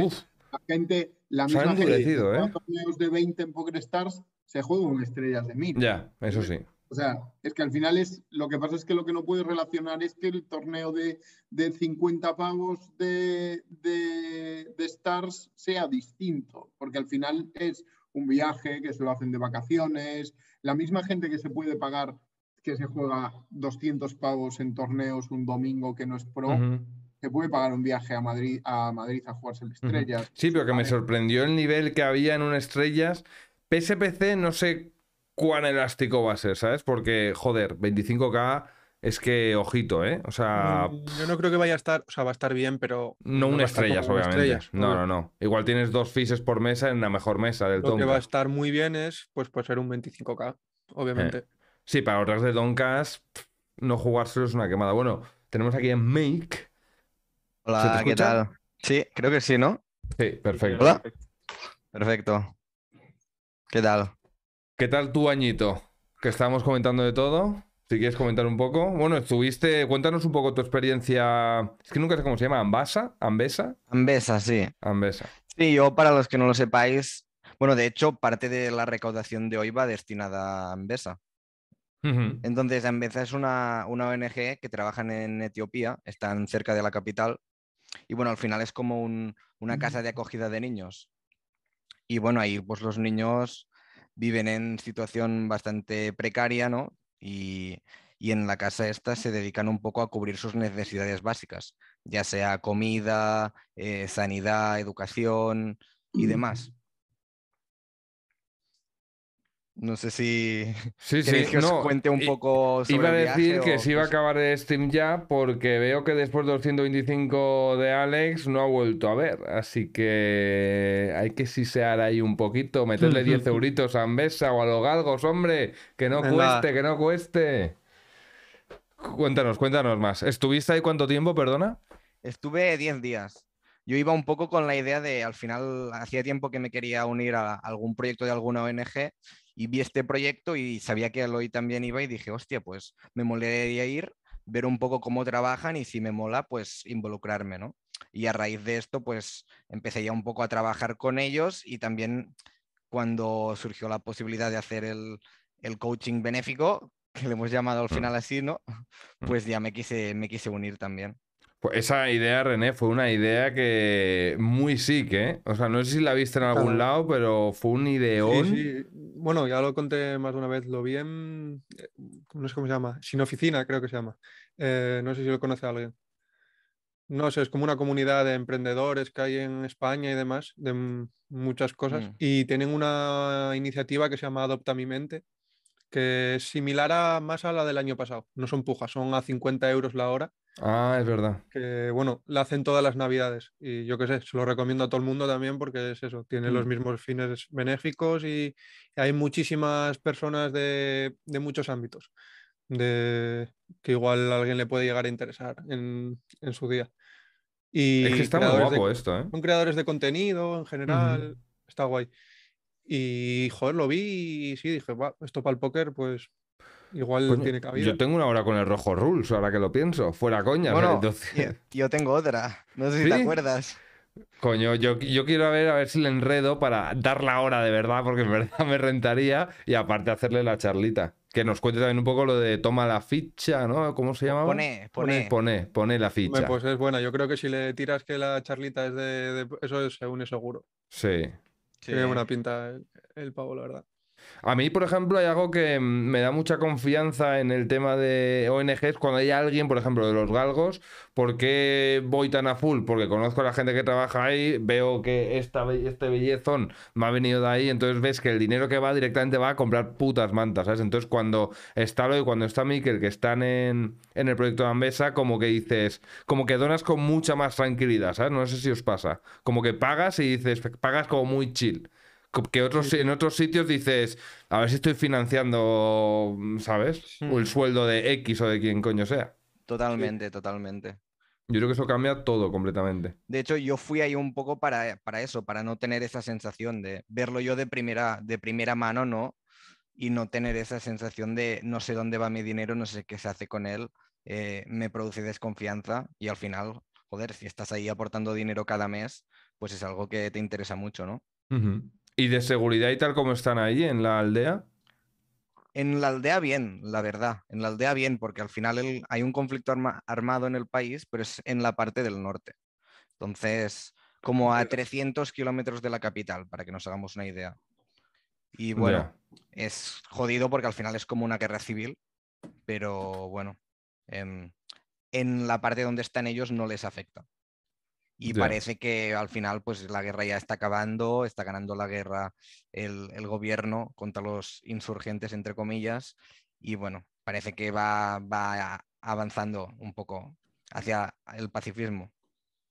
la gente, la Se misma gente juega ¿eh? torneos de 20 en Poker Stars se juega con estrellas de 1000. ya, eso sí. O sea, es que al final es lo que pasa es que lo que no puedes relacionar es que el torneo de, de 50 pavos de, de, de Stars sea distinto, porque al final es un viaje que se lo hacen de vacaciones, la misma gente que se puede pagar que se juega 200 pavos en torneos un domingo que no es pro, Ujú. se puede pagar un viaje a Madrid a, Madrid a jugarse el estrellas. Sí, pero que me sorprendió el nivel que había en un estrellas. PSPC no sé cuán elástico va a ser, ¿sabes? Porque, joder, 25k es que, ojito, ¿eh? O sea, Mm, Yo no creo que vaya a estar, o sea, va a estar bien, pero... no va un a estrellas, obviamente. estrellas, No, no, no. Igual tienes dos fises por mesa en la mejor mesa del Lo que va a estar muy bien es, pues, pues ser un 25k, obviamente. Sí, para otras de Tonkas, pff, no jugárselo es una quemada. Bueno, tenemos aquí en Make. ¿Se te Hola, ¿qué tal? Sí, creo que sí, ¿no? Sí, perfecto. Hola. Perfecto. ¿Qué tal? ¿Qué tal tu añito? Que estábamos comentando de todo. Si quieres comentar un poco. Bueno, estuviste. Cuéntanos un poco tu experiencia. Es que nunca sé cómo se llama. ¿Ambasa? ¿Ambesa? Ambesa, sí. Ambesa. Sí, yo para los que no lo sepáis, bueno, de hecho, parte de la recaudación de hoy va destinada a Ambesa. Entonces, Ambesa es una, una ONG que trabajan en Etiopía, están cerca de la capital, y bueno, al final es como un- una casa de acogida de niños. Y bueno, ahí pues los niños viven en situación bastante precaria, ¿no? Y, y en la casa esta se dedican un poco a cubrir sus necesidades básicas, ya sea comida, eh, sanidad, educación y demás. No sé si Sí, sí. que os no, cuente un poco sobre Iba a el decir viaje que o se iba a acabar el stream ya porque veo que después de los 125 de Alex no ha vuelto a ver. Así que hay que sisear ahí un poquito, meterle 10 euritos a Ambesa o a los galgos, hombre. Que no Venga. cueste, que no cueste. Cuéntanos, cuéntanos más. ¿Estuviste ahí cuánto tiempo, perdona? Estuve 10 días. Yo iba un poco con la idea de, al final, hacía tiempo que me quería unir a algún proyecto de alguna ONG y vi este proyecto y sabía que Aloy también iba y dije, hostia, pues me molaría ir, ver un poco cómo trabajan y si me mola, pues involucrarme, ¿no? Y a raíz de esto, pues empecé ya un poco a trabajar con ellos y también cuando surgió la posibilidad de hacer el, el coaching benéfico, que le hemos llamado al Mm. final así, ¿no? Pues ya me quise, me quise unir también. Pues esa idea, René, fue una idea que muy sick, ¿eh? O sea, no sé si la viste en algún Claro. lado, pero fue un ideón. Sí, sí. Bueno, ya lo conté más de una vez. Lo vi en. eh, No sé cómo se llama. Sin oficina, creo que se llama. Eh, no sé si lo conoce alguien. No sé, es como una comunidad de emprendedores que hay en España y demás, de muchas cosas. Mm. Y tienen una iniciativa que se llama Adopta mi mente, que es similar a más a la del año pasado. No son pujas, son a 50 euros la hora Ah, es verdad. que bueno, la hacen todas las navidades y yo qué sé, se lo recomiendo a todo el mundo también porque es eso, tiene los Mm. mismos fines benéficos y hay muchísimas personas de, de muchos ámbitos de, que igual a alguien le puede llegar a interesar en, en su día. Y Es que está muy de- guapo esto, ¿eh? son creadores de contenido en general, está guay. Y joder, lo vi y sí, dije, "Buah, esto para el póker, pues igual tiene cabida. yo tengo una hora con el rojo rules, ahora que lo pienso. Fuera coña. Bueno, entonces- yo, tengo otra. No sé si ¿Sí? te acuerdas. Coño, yo, yo quiero ver a ver si le enredo para dar la hora de verdad, porque en verdad me rentaría y aparte hacerle la charlita. Que nos cuente también un poco lo de toma la ficha, ¿no? ¿Cómo se llama? Pone, pone. Pone, pone la Hombre, ficha. Pues es buena. Yo creo que si le tiras que la charlita es de, de- eso es, se une seguro. Sí. Sí. Tiene buena pinta el, el pavo, la verdad. A mí, por ejemplo, hay algo que me da mucha confianza en el tema de ONGs cuando hay alguien, por ejemplo, de los galgos. ¿Por qué voy tan a full? Porque conozco a la gente que trabaja ahí, veo que esta, este bellezón me ha venido de ahí, entonces ves que el dinero que va directamente va a comprar putas mantas, ¿sabes? Entonces cuando está lo y cuando está Mikel, que están en, en el proyecto de Ambesa, como que dices, como que donas con mucha más tranquilidad, ¿sabes? No sé si os pasa. Como que pagas y dices, pagas como muy chill. Que otros, en otros sitios dices, a ver si estoy financiando, ¿sabes? O el sueldo de X o de quien coño sea. Totalmente, totalmente. Yo creo que eso cambia todo completamente. De hecho, yo fui ahí un poco para, para eso, para no tener esa sensación de verlo yo de primera, de primera mano, ¿no? Y no tener esa sensación de no sé dónde va mi dinero, no sé qué se hace con él, eh, me produce desconfianza y al final, joder, si estás ahí aportando dinero cada mes, pues es algo que te interesa mucho, ¿no? Ujú. ¿Y de seguridad y tal como están ahí en la aldea? En la aldea bien, la verdad, en la aldea bien, porque al final el- hay un conflicto arma- armado en el país, pero es en la parte del norte. Entonces, como a 300 kilómetros de la capital, para que nos hagamos una idea. Y bueno, es jodido porque al final es como una guerra civil, pero bueno, em, en la parte donde están ellos no les afecta. Y parece que al final pues la guerra ya está acabando, está ganando la guerra el, el gobierno contra los insurgentes, entre comillas, y bueno, parece que va, va avanzando un poco hacia el pacifismo.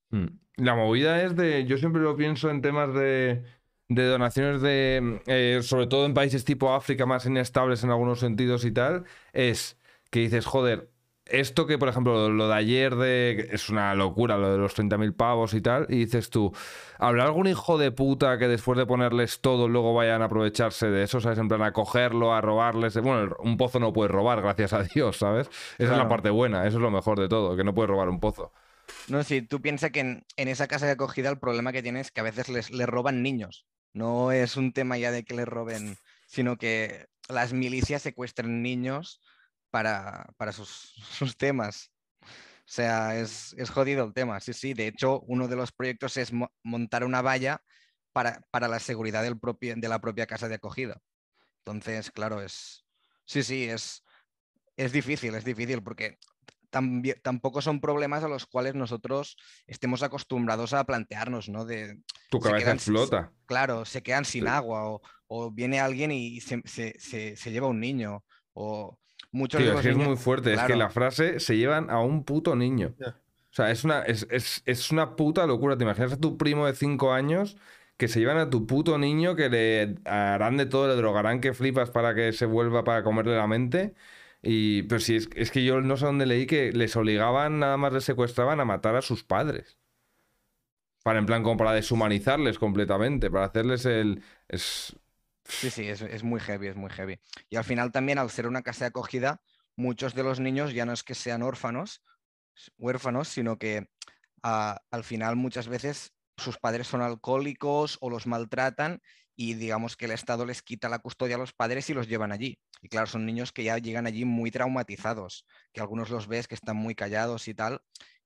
Mm. La movida es de, yo siempre lo pienso en temas de, de donaciones de, eh, sobre todo en países tipo África más inestables en algunos sentidos y tal, es que dices, joder, esto que por ejemplo lo de ayer de, es una locura, lo de los 30.000 pavos y tal, y dices tú, ¿habrá algún hijo de puta que después de ponerles todo luego vayan a aprovecharse de eso, ¿sabes? En plan a cogerlo, a robarles, bueno, un pozo no puedes robar, gracias a Dios, ¿sabes? Esa es la parte buena, eso es lo mejor de todo, que no puedes robar un pozo. No, si tú piensas que en, en esa casa de acogida el problema que tienes es que a veces les, les roban niños. No es un tema ya de que les roben, sino que las milicias secuestran niños para, para sus, [LAUGHS] sus temas. O sea, es, es jodido el tema. Sí, sí. De hecho, uno de los proyectos es mo- montar una valla para, para la seguridad del propio, de la propia casa de acogida. Entonces, claro, es. Sí, sí, es, es difícil, es difícil porque tampoco son problemas a los cuales nosotros estemos acostumbrados a plantearnos, ¿no? De, Tu cabeza quedan- explota. claro, se quedan sin Sí. agua o, o viene alguien y se, se- se- se lleva un niño o muchos de Tío, es que es muy fuerte. Es que la frase se llevan a un puto niño. O sea, es una, es, es- es una puta locura. ¿Te imaginas a tu primo de 5 años que se llevan a tu puto niño, que le harán de todo, le drogarán que flipas para que se vuelva para comerle la mente? Y, pero si es, es que yo no sé dónde leí que les obligaban, nada más les secuestraban a matar a sus padres. Para, en plan, como para deshumanizarles completamente, para hacerles el... Es... Sí, sí, es, muy heavy, es muy heavy. Y al final también, al ser una casa de acogida, muchos de los niños ya no es que sean órfanos, huérfanos, sino que ah, al final muchas veces sus padres son alcohólicos o los maltratan y digamos que el Estado les quita la custodia a los padres y los llevan allí. Y claro, son niños que ya llegan allí muy traumatizados, que algunos los ves que están muy callados y tal.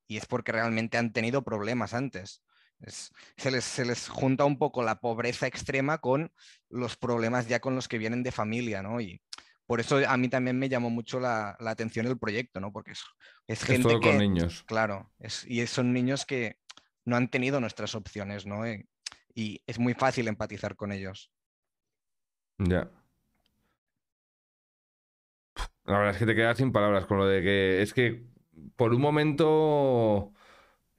y es porque realmente han tenido problemas antes. Es- se, les, se les junta un poco la pobreza extrema con los problemas ya con los que vienen de familia, ¿no? Y por eso a mí también me llamó mucho la, la atención el proyecto, ¿no? Porque es, es Es gente todo que, con niños. claro, es, y son niños que no han tenido nuestras opciones, ¿no? Eh, y es muy fácil empatizar con ellos. Ya. La verdad es que te quedas sin palabras con lo de que es que por un momento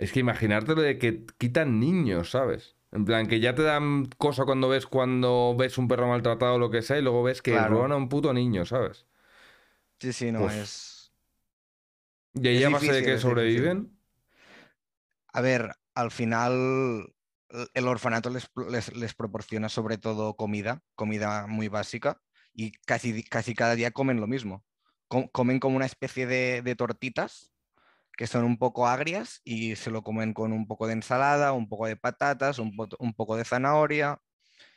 es que imaginarte lo de que quitan niños, ¿sabes? En plan, que ya te dan cosa cuando ves cuando ves un perro maltratado o lo que sea y luego ves que Claro. roban a un puto niño, ¿sabes? Sí, sí, no, Pues, es... Y ahí base de que sobreviven. A ver, al final el- orfanato les, les- les proporciona sobre todo comida, comida muy básica, y casi, casi cada día comen lo mismo. Com- comen como una especie de, de tortitas que son un poco agrias y se lo comen con un poco de ensalada, un poco de patatas, un, po- un poco de zanahoria,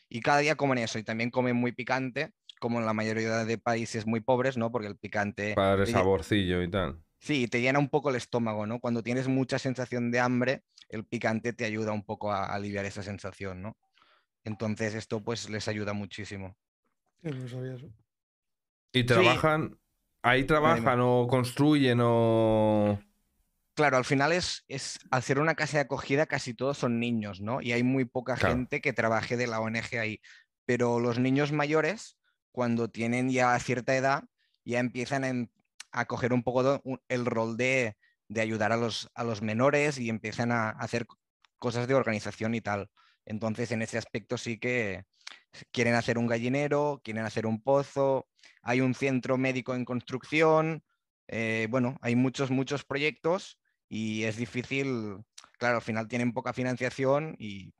y cada día comen eso, y también comen muy picante, como en la mayoría de países muy pobres, ¿no? Porque el picante... Para lle- saborcillo y tal. Sí, te llena un poco el estómago, ¿no? Cuando tienes mucha sensación de hambre, el picante te ayuda un poco a aliviar esa sensación, ¿no? Entonces esto pues les ayuda muchísimo. Sí, no sabía eso. Y trabajan, ahí trabajan o construyen o... Claro, al final es, es, al ser una casa de acogida casi todos son niños, ¿no? Y hay muy poca Claro. gente que trabaje de la ONG ahí. Pero los niños mayores, cuando tienen ya cierta edad, ya empiezan en- a coger un poco de- un- el rol de, de ayudar a los, a los menores y empiezan a hacer cosas de organización y tal. Entonces, en ese aspecto sí que quieren hacer un gallinero, quieren hacer un pozo, hay un centro médico en construcción, eh, bueno, hay muchos, muchos proyectos y es difícil, claro, al final tienen poca financiación y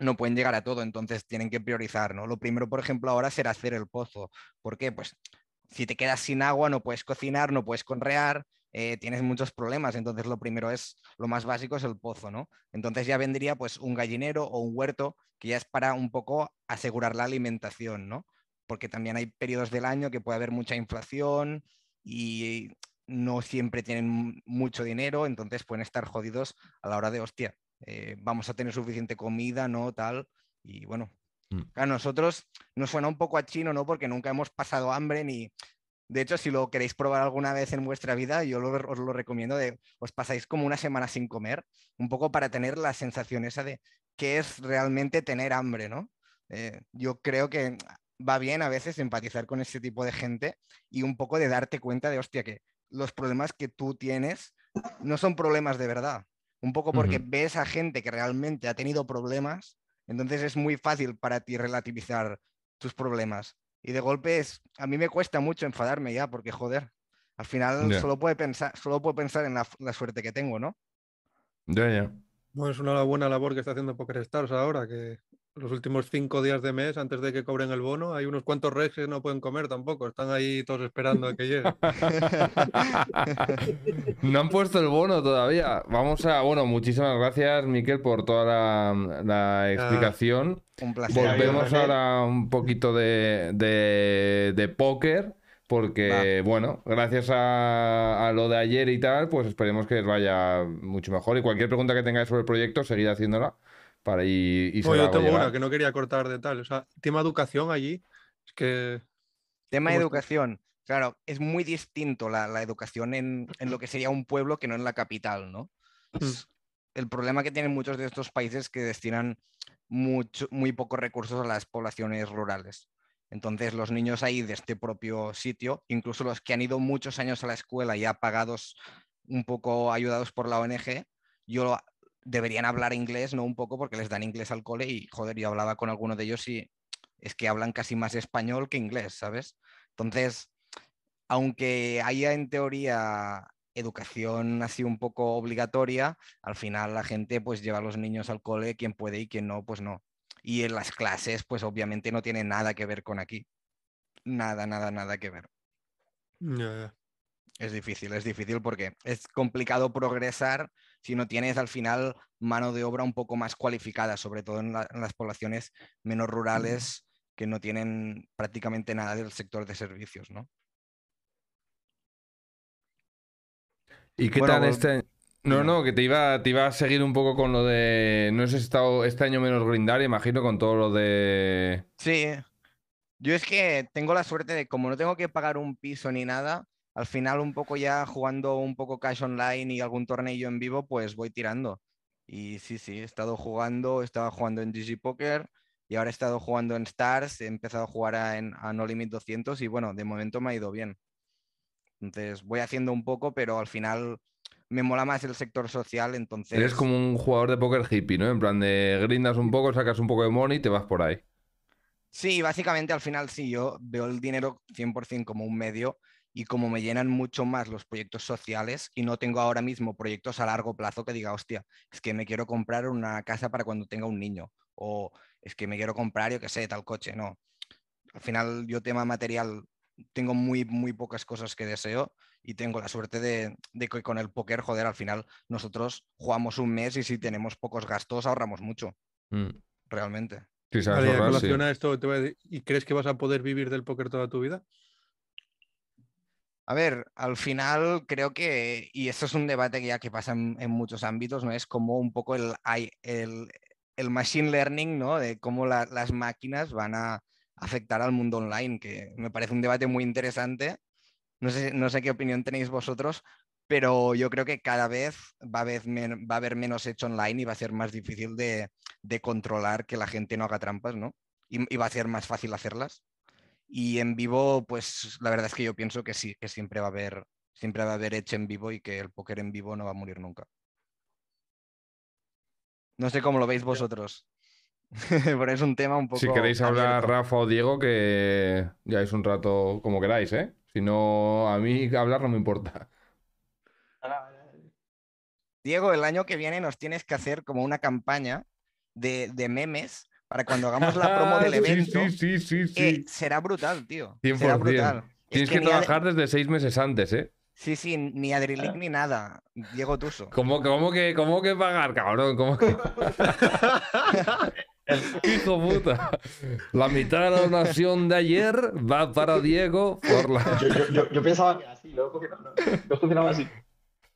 no pueden llegar a todo, entonces tienen que priorizar, ¿no? Lo primero, por ejemplo, ahora será hacer el pozo. ¿Por qué? Pues si te quedas sin agua, no puedes cocinar, no puedes conrear, eh, tienes muchos problemas, entonces lo primero es, lo más básico es el pozo, ¿no? Entonces ya vendría pues un gallinero o un huerto que ya es para un poco asegurar la alimentación, ¿no? Porque también hay periodos del año que puede haber mucha inflación y no siempre tienen mucho dinero, entonces pueden estar jodidos a la hora de, hostia, eh, vamos a tener suficiente comida, ¿no? Tal, y bueno. Mm. A nosotros nos suena un poco a chino, ¿no? Porque nunca hemos pasado hambre ni... De hecho, si lo queréis probar alguna vez en vuestra vida, yo lo- os lo recomiendo de, os pasáis como una semana sin comer, un poco para tener la sensación esa de qué es realmente tener hambre, ¿no? Eh, yo creo que va bien a veces empatizar con ese tipo de gente y un poco de darte cuenta de, hostia, que los problemas que tú tienes no son problemas de verdad. Un poco porque ves a gente que realmente ha tenido problemas, entonces es muy fácil para ti relativizar tus problemas. Y de golpe es, a mí me cuesta mucho enfadarme ya, porque joder, al final solo, puede pensar, solo puedo pensar en la, la suerte que tengo, ¿no? Ya, ya. Bueno, es una buena labor que está haciendo Poker Stars ahora, que los últimos cinco días de mes, antes de que cobren el bono, hay unos cuantos regs que no pueden comer tampoco. Están ahí todos esperando a que llegue. [LAUGHS] No han puesto el bono todavía. Vamos a. Bueno, muchísimas gracias, Miquel, por toda la, la explicación. Un placer. Volvemos ahora a un poquito de, de, de póker, porque, bueno, gracias a, a lo de ayer y tal, pues esperemos que vaya mucho mejor. Y cualquier pregunta que tengáis sobre el proyecto, seguid haciéndola para y, y No, la yo tengo una que no quería cortar de tal. O sea, tema educación allí, es que Tema de educación. Claro, es muy distinto la, la educación en, en lo que sería un pueblo que no en la capital, ¿no? Es- El problema que tienen muchos de estos países es que destinan mucho, muy pocos recursos a las poblaciones rurales. Entonces, los niños ahí de este propio sitio, incluso los que han ido muchos años a la escuela ya pagados, un poco ayudados por la ONG, yo deberían hablar inglés, ¿no? Un poco porque les dan inglés al cole y, joder, yo hablaba con alguno de ellos y es que hablan casi más español que inglés, ¿sabes? Entonces, aunque haya en teoría educación así un poco obligatoria, al final la gente pues lleva a los niños al cole, quien puede y quien no, pues no. Y en las clases, pues obviamente no tiene nada que ver con aquí. Nada, nada, nada que ver. ya. Es difícil, es difícil porque es complicado progresar si no tienes al final mano de obra un poco más cualificada, sobre todo en, la- en las poblaciones menos rurales que no tienen prácticamente nada del sector de servicios, ¿no? ¿Y qué Bueno, tal vol- este? No, no, que te iba, te iba a seguir un poco con lo de. No sé si estado este año menos grindar, imagino, con todo lo de. Sí. Yo es que tengo la suerte de, como no tengo que pagar un piso ni nada, al final un poco ya jugando un poco cash online y algún torneo en vivo, pues voy tirando. Y sí, sí, he estado jugando, he estado jugando en GG Poker y ahora he estado jugando en Stars, he empezado a jugar a, en, a No Limit 200 y bueno, de momento me ha ido bien. Entonces voy haciendo un poco, pero al final me mola más el sector social, entonces... Eres como un jugador de póker hippie, ¿no? En plan de grindas un poco, sacas un poco de money y te vas por ahí. Sí, básicamente al final sí, yo veo el dinero 100% como un medio y como me llenan mucho más los proyectos sociales y no tengo ahora mismo proyectos a largo plazo que diga, hostia, es que me quiero comprar una casa para cuando tenga un niño o es que me quiero comprar, yo qué sé, tal coche, no. Al final yo tema material tengo muy, muy pocas cosas que deseo y tengo la suerte de, de, que con el póker, joder, al final nosotros jugamos un mes y si tenemos pocos gastos ahorramos mucho. Mm. Realmente. Sí, vale, ahorrar, relación sí. a esto, te voy a decir, ¿y crees que vas a poder vivir del póker toda tu vida? A ver, al final creo que, y esto es un debate que ya que pasa en, muchos ámbitos, ¿no? Es como un poco el, el, el machine learning, ¿no? De cómo la, las máquinas van a afectar al mundo online, que me parece un debate muy interesante. No sé, no sé qué opinión tenéis vosotros, pero yo creo que cada vez va a haber, va a haber menos hecho online y va a ser más difícil de, de controlar que la gente no haga trampas, ¿no? Y, va a ser más fácil hacerlas. Y en vivo, pues la verdad es que yo pienso que sí, que siempre va a haber, siempre va a haber hecho en vivo y que el póker en vivo no va a morir nunca. No sé cómo lo veis vosotros. [LAUGHS] Pero es un tema un poco. Si queréis hablar, abierto. Rafa o Diego, que ya es un rato como queráis, ¿eh? Si no, a mí hablar no me importa. Diego, el año que viene nos tienes que hacer como una campaña de, de memes para cuando hagamos la promo del evento. Sí, sí, sí, sí. Eh, será brutal, tío. 100%. Será brutal. Tienes es que, que trabajar desde seis meses antes, ¿eh? Sí, sí, ni Adrilic ni nada. Diego Tuso. ¿Cómo, cómo, que, ¿Cómo que pagar, cabrón? ¿Cómo que... [LAUGHS] Hijo puta. La mitad de la donación de ayer va para Diego por la. Yo, yo, yo, yo pensaba que así, luego no, no, no funcionaba así.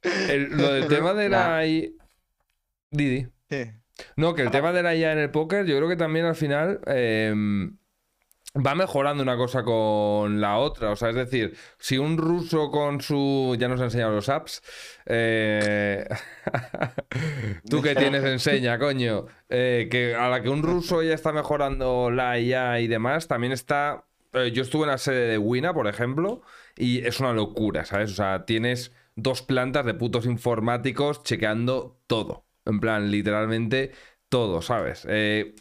El, lo del tema de la. Didi. Sí. No, que el tema de la IA en el póker, yo creo que también al final. Eh, va mejorando una cosa con la otra. O sea, es decir, si un ruso con su. Ya nos ha enseñado los apps. Eh... [LAUGHS] Tú que tienes enseña, coño. Eh, que a la que un ruso ya está mejorando la IA y demás, también está. Eh, yo estuve en la sede de Wina, por ejemplo, y es una locura, ¿sabes? O sea, tienes dos plantas de putos informáticos chequeando todo. En plan, literalmente todo, ¿sabes? Eh,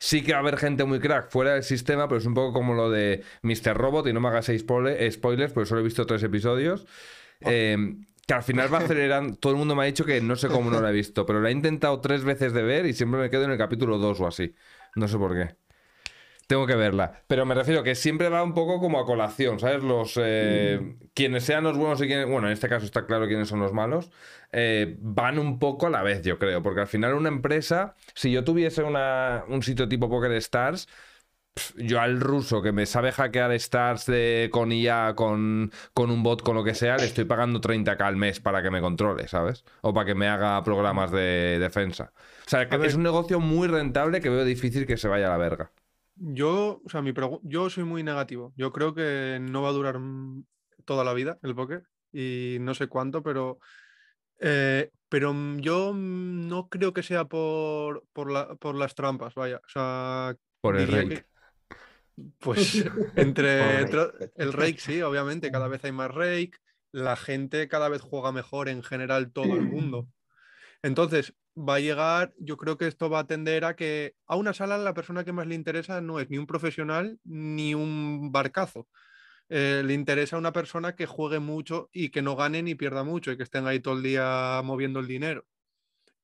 sí que va a haber gente muy crack fuera del sistema, pero es un poco como lo de Mr. Robot, y no me hagas spoilers, porque solo he visto tres episodios. Eh, que al final va acelerando. [LAUGHS] Todo el mundo me ha dicho que no sé cómo no lo he visto, pero lo he intentado tres veces de ver y siempre me quedo en el capítulo 2 o así. No sé por qué. Tengo que verla. Pero me refiero que siempre va un poco como a colación, ¿sabes? Los. Eh, mm. Quienes sean los buenos y quienes. Bueno, en este caso está claro quiénes son los malos. Eh, van un poco a la vez, yo creo. Porque al final, una empresa. Si yo tuviese una, un sitio tipo Poker Stars. Yo al ruso que me sabe hackear Stars de, con IA, con, con un bot, con lo que sea, le estoy pagando 30k al mes para que me controle, ¿sabes? O para que me haga programas de defensa. O sea, que es un negocio muy rentable que veo difícil que se vaya a la verga. Yo, o sea, mi yo soy muy negativo. Yo creo que no va a durar toda la vida el póker y no sé cuánto, pero, eh, pero yo no creo que sea por, por, la, por las trampas, vaya. O sea, por el rake. Que, pues [LAUGHS] entre, entre el rake, sí, obviamente, cada vez hay más rake, la gente cada vez juega mejor en general todo el [CLEARS THROAT] mundo. Entonces, va a llegar, yo creo que esto va a tender a que a una sala la persona que más le interesa no es ni un profesional ni un barcazo. Eh, le interesa a una persona que juegue mucho y que no gane ni pierda mucho y que estén ahí todo el día moviendo el dinero.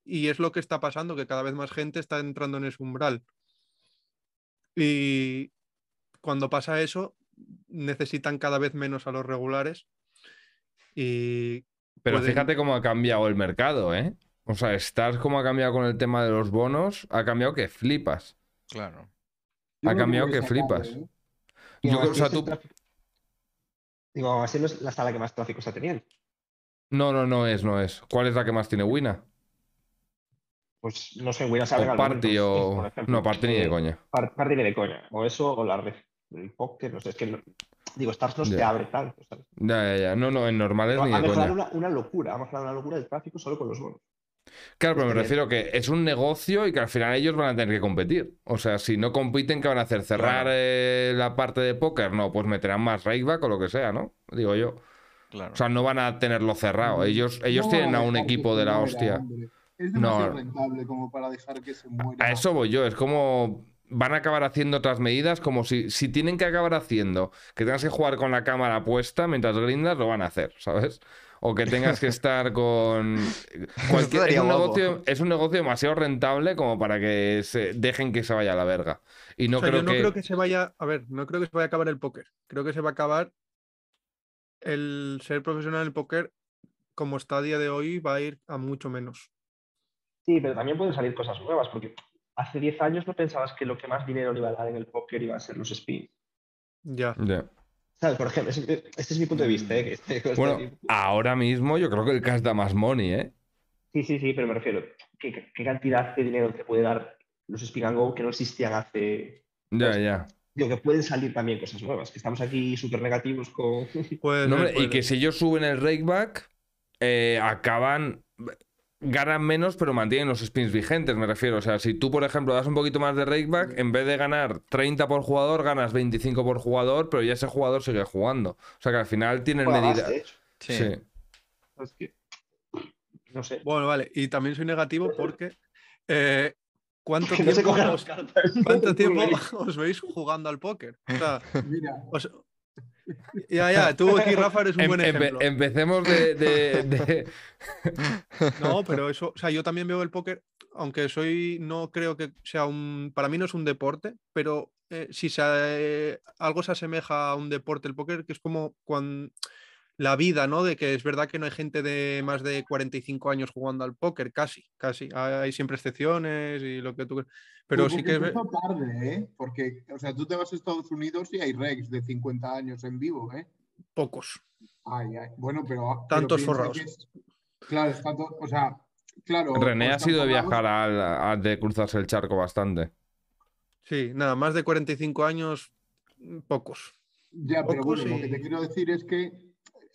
Y es lo que está pasando, que cada vez más gente está entrando en ese umbral. Y cuando pasa eso, necesitan cada vez menos a los regulares. Y Pero pueden... fíjate cómo ha cambiado el mercado, ¿eh? O sea, Stars como ha cambiado con el tema de los bonos, ha cambiado que flipas. Claro. Ha cambiado que flipas. ¿eh? Yo creo, o sea, tú... Digo, así no es la sala que más tráfico está teniendo. No, no, no es, no es. ¿Cuál es la que más tiene Wina? Pues no sé, Wina sabe O Party o. No, Party ni de coña. Par- Party ni de coña. O eso, o la red del póker, no sé, es que no- digo, Stars no se abre. ¿sabes? Ya, ya, ya. No, no, en normales Pero ni ha de coña. una, una locura, ha mejorado una locura el tráfico solo con los bonos. Claro, pero me refiero que es un negocio y que al final ellos van a tener que competir. O sea, si no compiten, ¿qué van a hacer? ¿Cerrar Claro. eh, la parte de póker? No, pues meterán más rakeback o lo que sea, ¿no? Digo yo. Claro. O sea, no van a tenerlo cerrado. Ellos, ellos No tienen a un equipo de la hostia. Es demasiado No. rentable como para dejar que se muera. A eso voy yo. Es como van a acabar haciendo otras medidas, como si, si tienen que acabar haciendo que tengas que jugar con la cámara puesta mientras grindas, lo van a hacer, ¿sabes? O que tengas que estar con. [LAUGHS] Cualquier, es, un negocio, es un negocio demasiado rentable como para que se dejen que se vaya a la verga. Y no O sea, creo yo no que. creo que se vaya, a ver, no creo que se vaya a acabar el póker. Creo que se va a acabar el ser profesional en el póker como está a día de hoy, va a ir a mucho menos. Sí, pero también pueden salir cosas nuevas, porque hace 10 años no pensabas que lo que más dinero le iba a dar en el póker iba a ser los spins. Ya. Ya. ¿Sabes? Por ejemplo, este es mi punto de vista. ¿eh? que este- Bueno, ahora mismo yo creo que el cash da más money, ¿eh? Sí, sí, sí, pero me refiero, ¿qué, qué cantidad de dinero te puede dar los spin and go que no existían hace... Ya, Pues, ya. Digo, que pueden salir también cosas nuevas, que estamos aquí súper negativos con... Puede No, y que si ellos suben el rakeback, eh, acaban. Ganan menos, pero mantienen los spins vigentes, me refiero. O sea, si tú, por ejemplo, das un poquito más de rakeback, en vez de ganar 30 por jugador, ganas 25 por jugador, pero ya ese jugador sigue jugando. O sea que al final tienen Juega más, medida. de hecho. Sí. Sí. Es que- No sé. Bueno, vale. Y también soy negativo [LAUGHS] porque eh, ¿cuánto [LAUGHS] no tiempo, os, cuánto [LAUGHS] tiempo os veis jugando al póker? O sea, Mira, os- ya, ya, tú aquí, [LAUGHS] Rafa, eres un Em- buen empe- ejemplo. empecemos de. de- de- [LAUGHS] No, pero eso, o sea, yo también veo el póker, aunque soy, no creo que sea un, para mí no es un deporte, pero eh, si se, eh, algo se asemeja a un deporte, el póker, que es como cuando la vida, ¿no? De que es verdad que no hay gente de más de 45 años jugando al póker, casi, casi. Hay, siempre excepciones y lo que tú... Pero pues sí que... es tarde, ¿eh? Porque, o sea, tú te vas a Estados Unidos y hay regs de 50 años en vivo, ¿eh? Pocos. Ay, ay. Bueno, pero. pero Tantos piensa forrados. es- claro, está todo. O sea, claro. René ha sido de forrados- viajar al, al de cruzarse el charco bastante. Sí, nada, más de 45 años, mm, pocos. Ya, pero Pocos bueno, lo que te quiero decir es que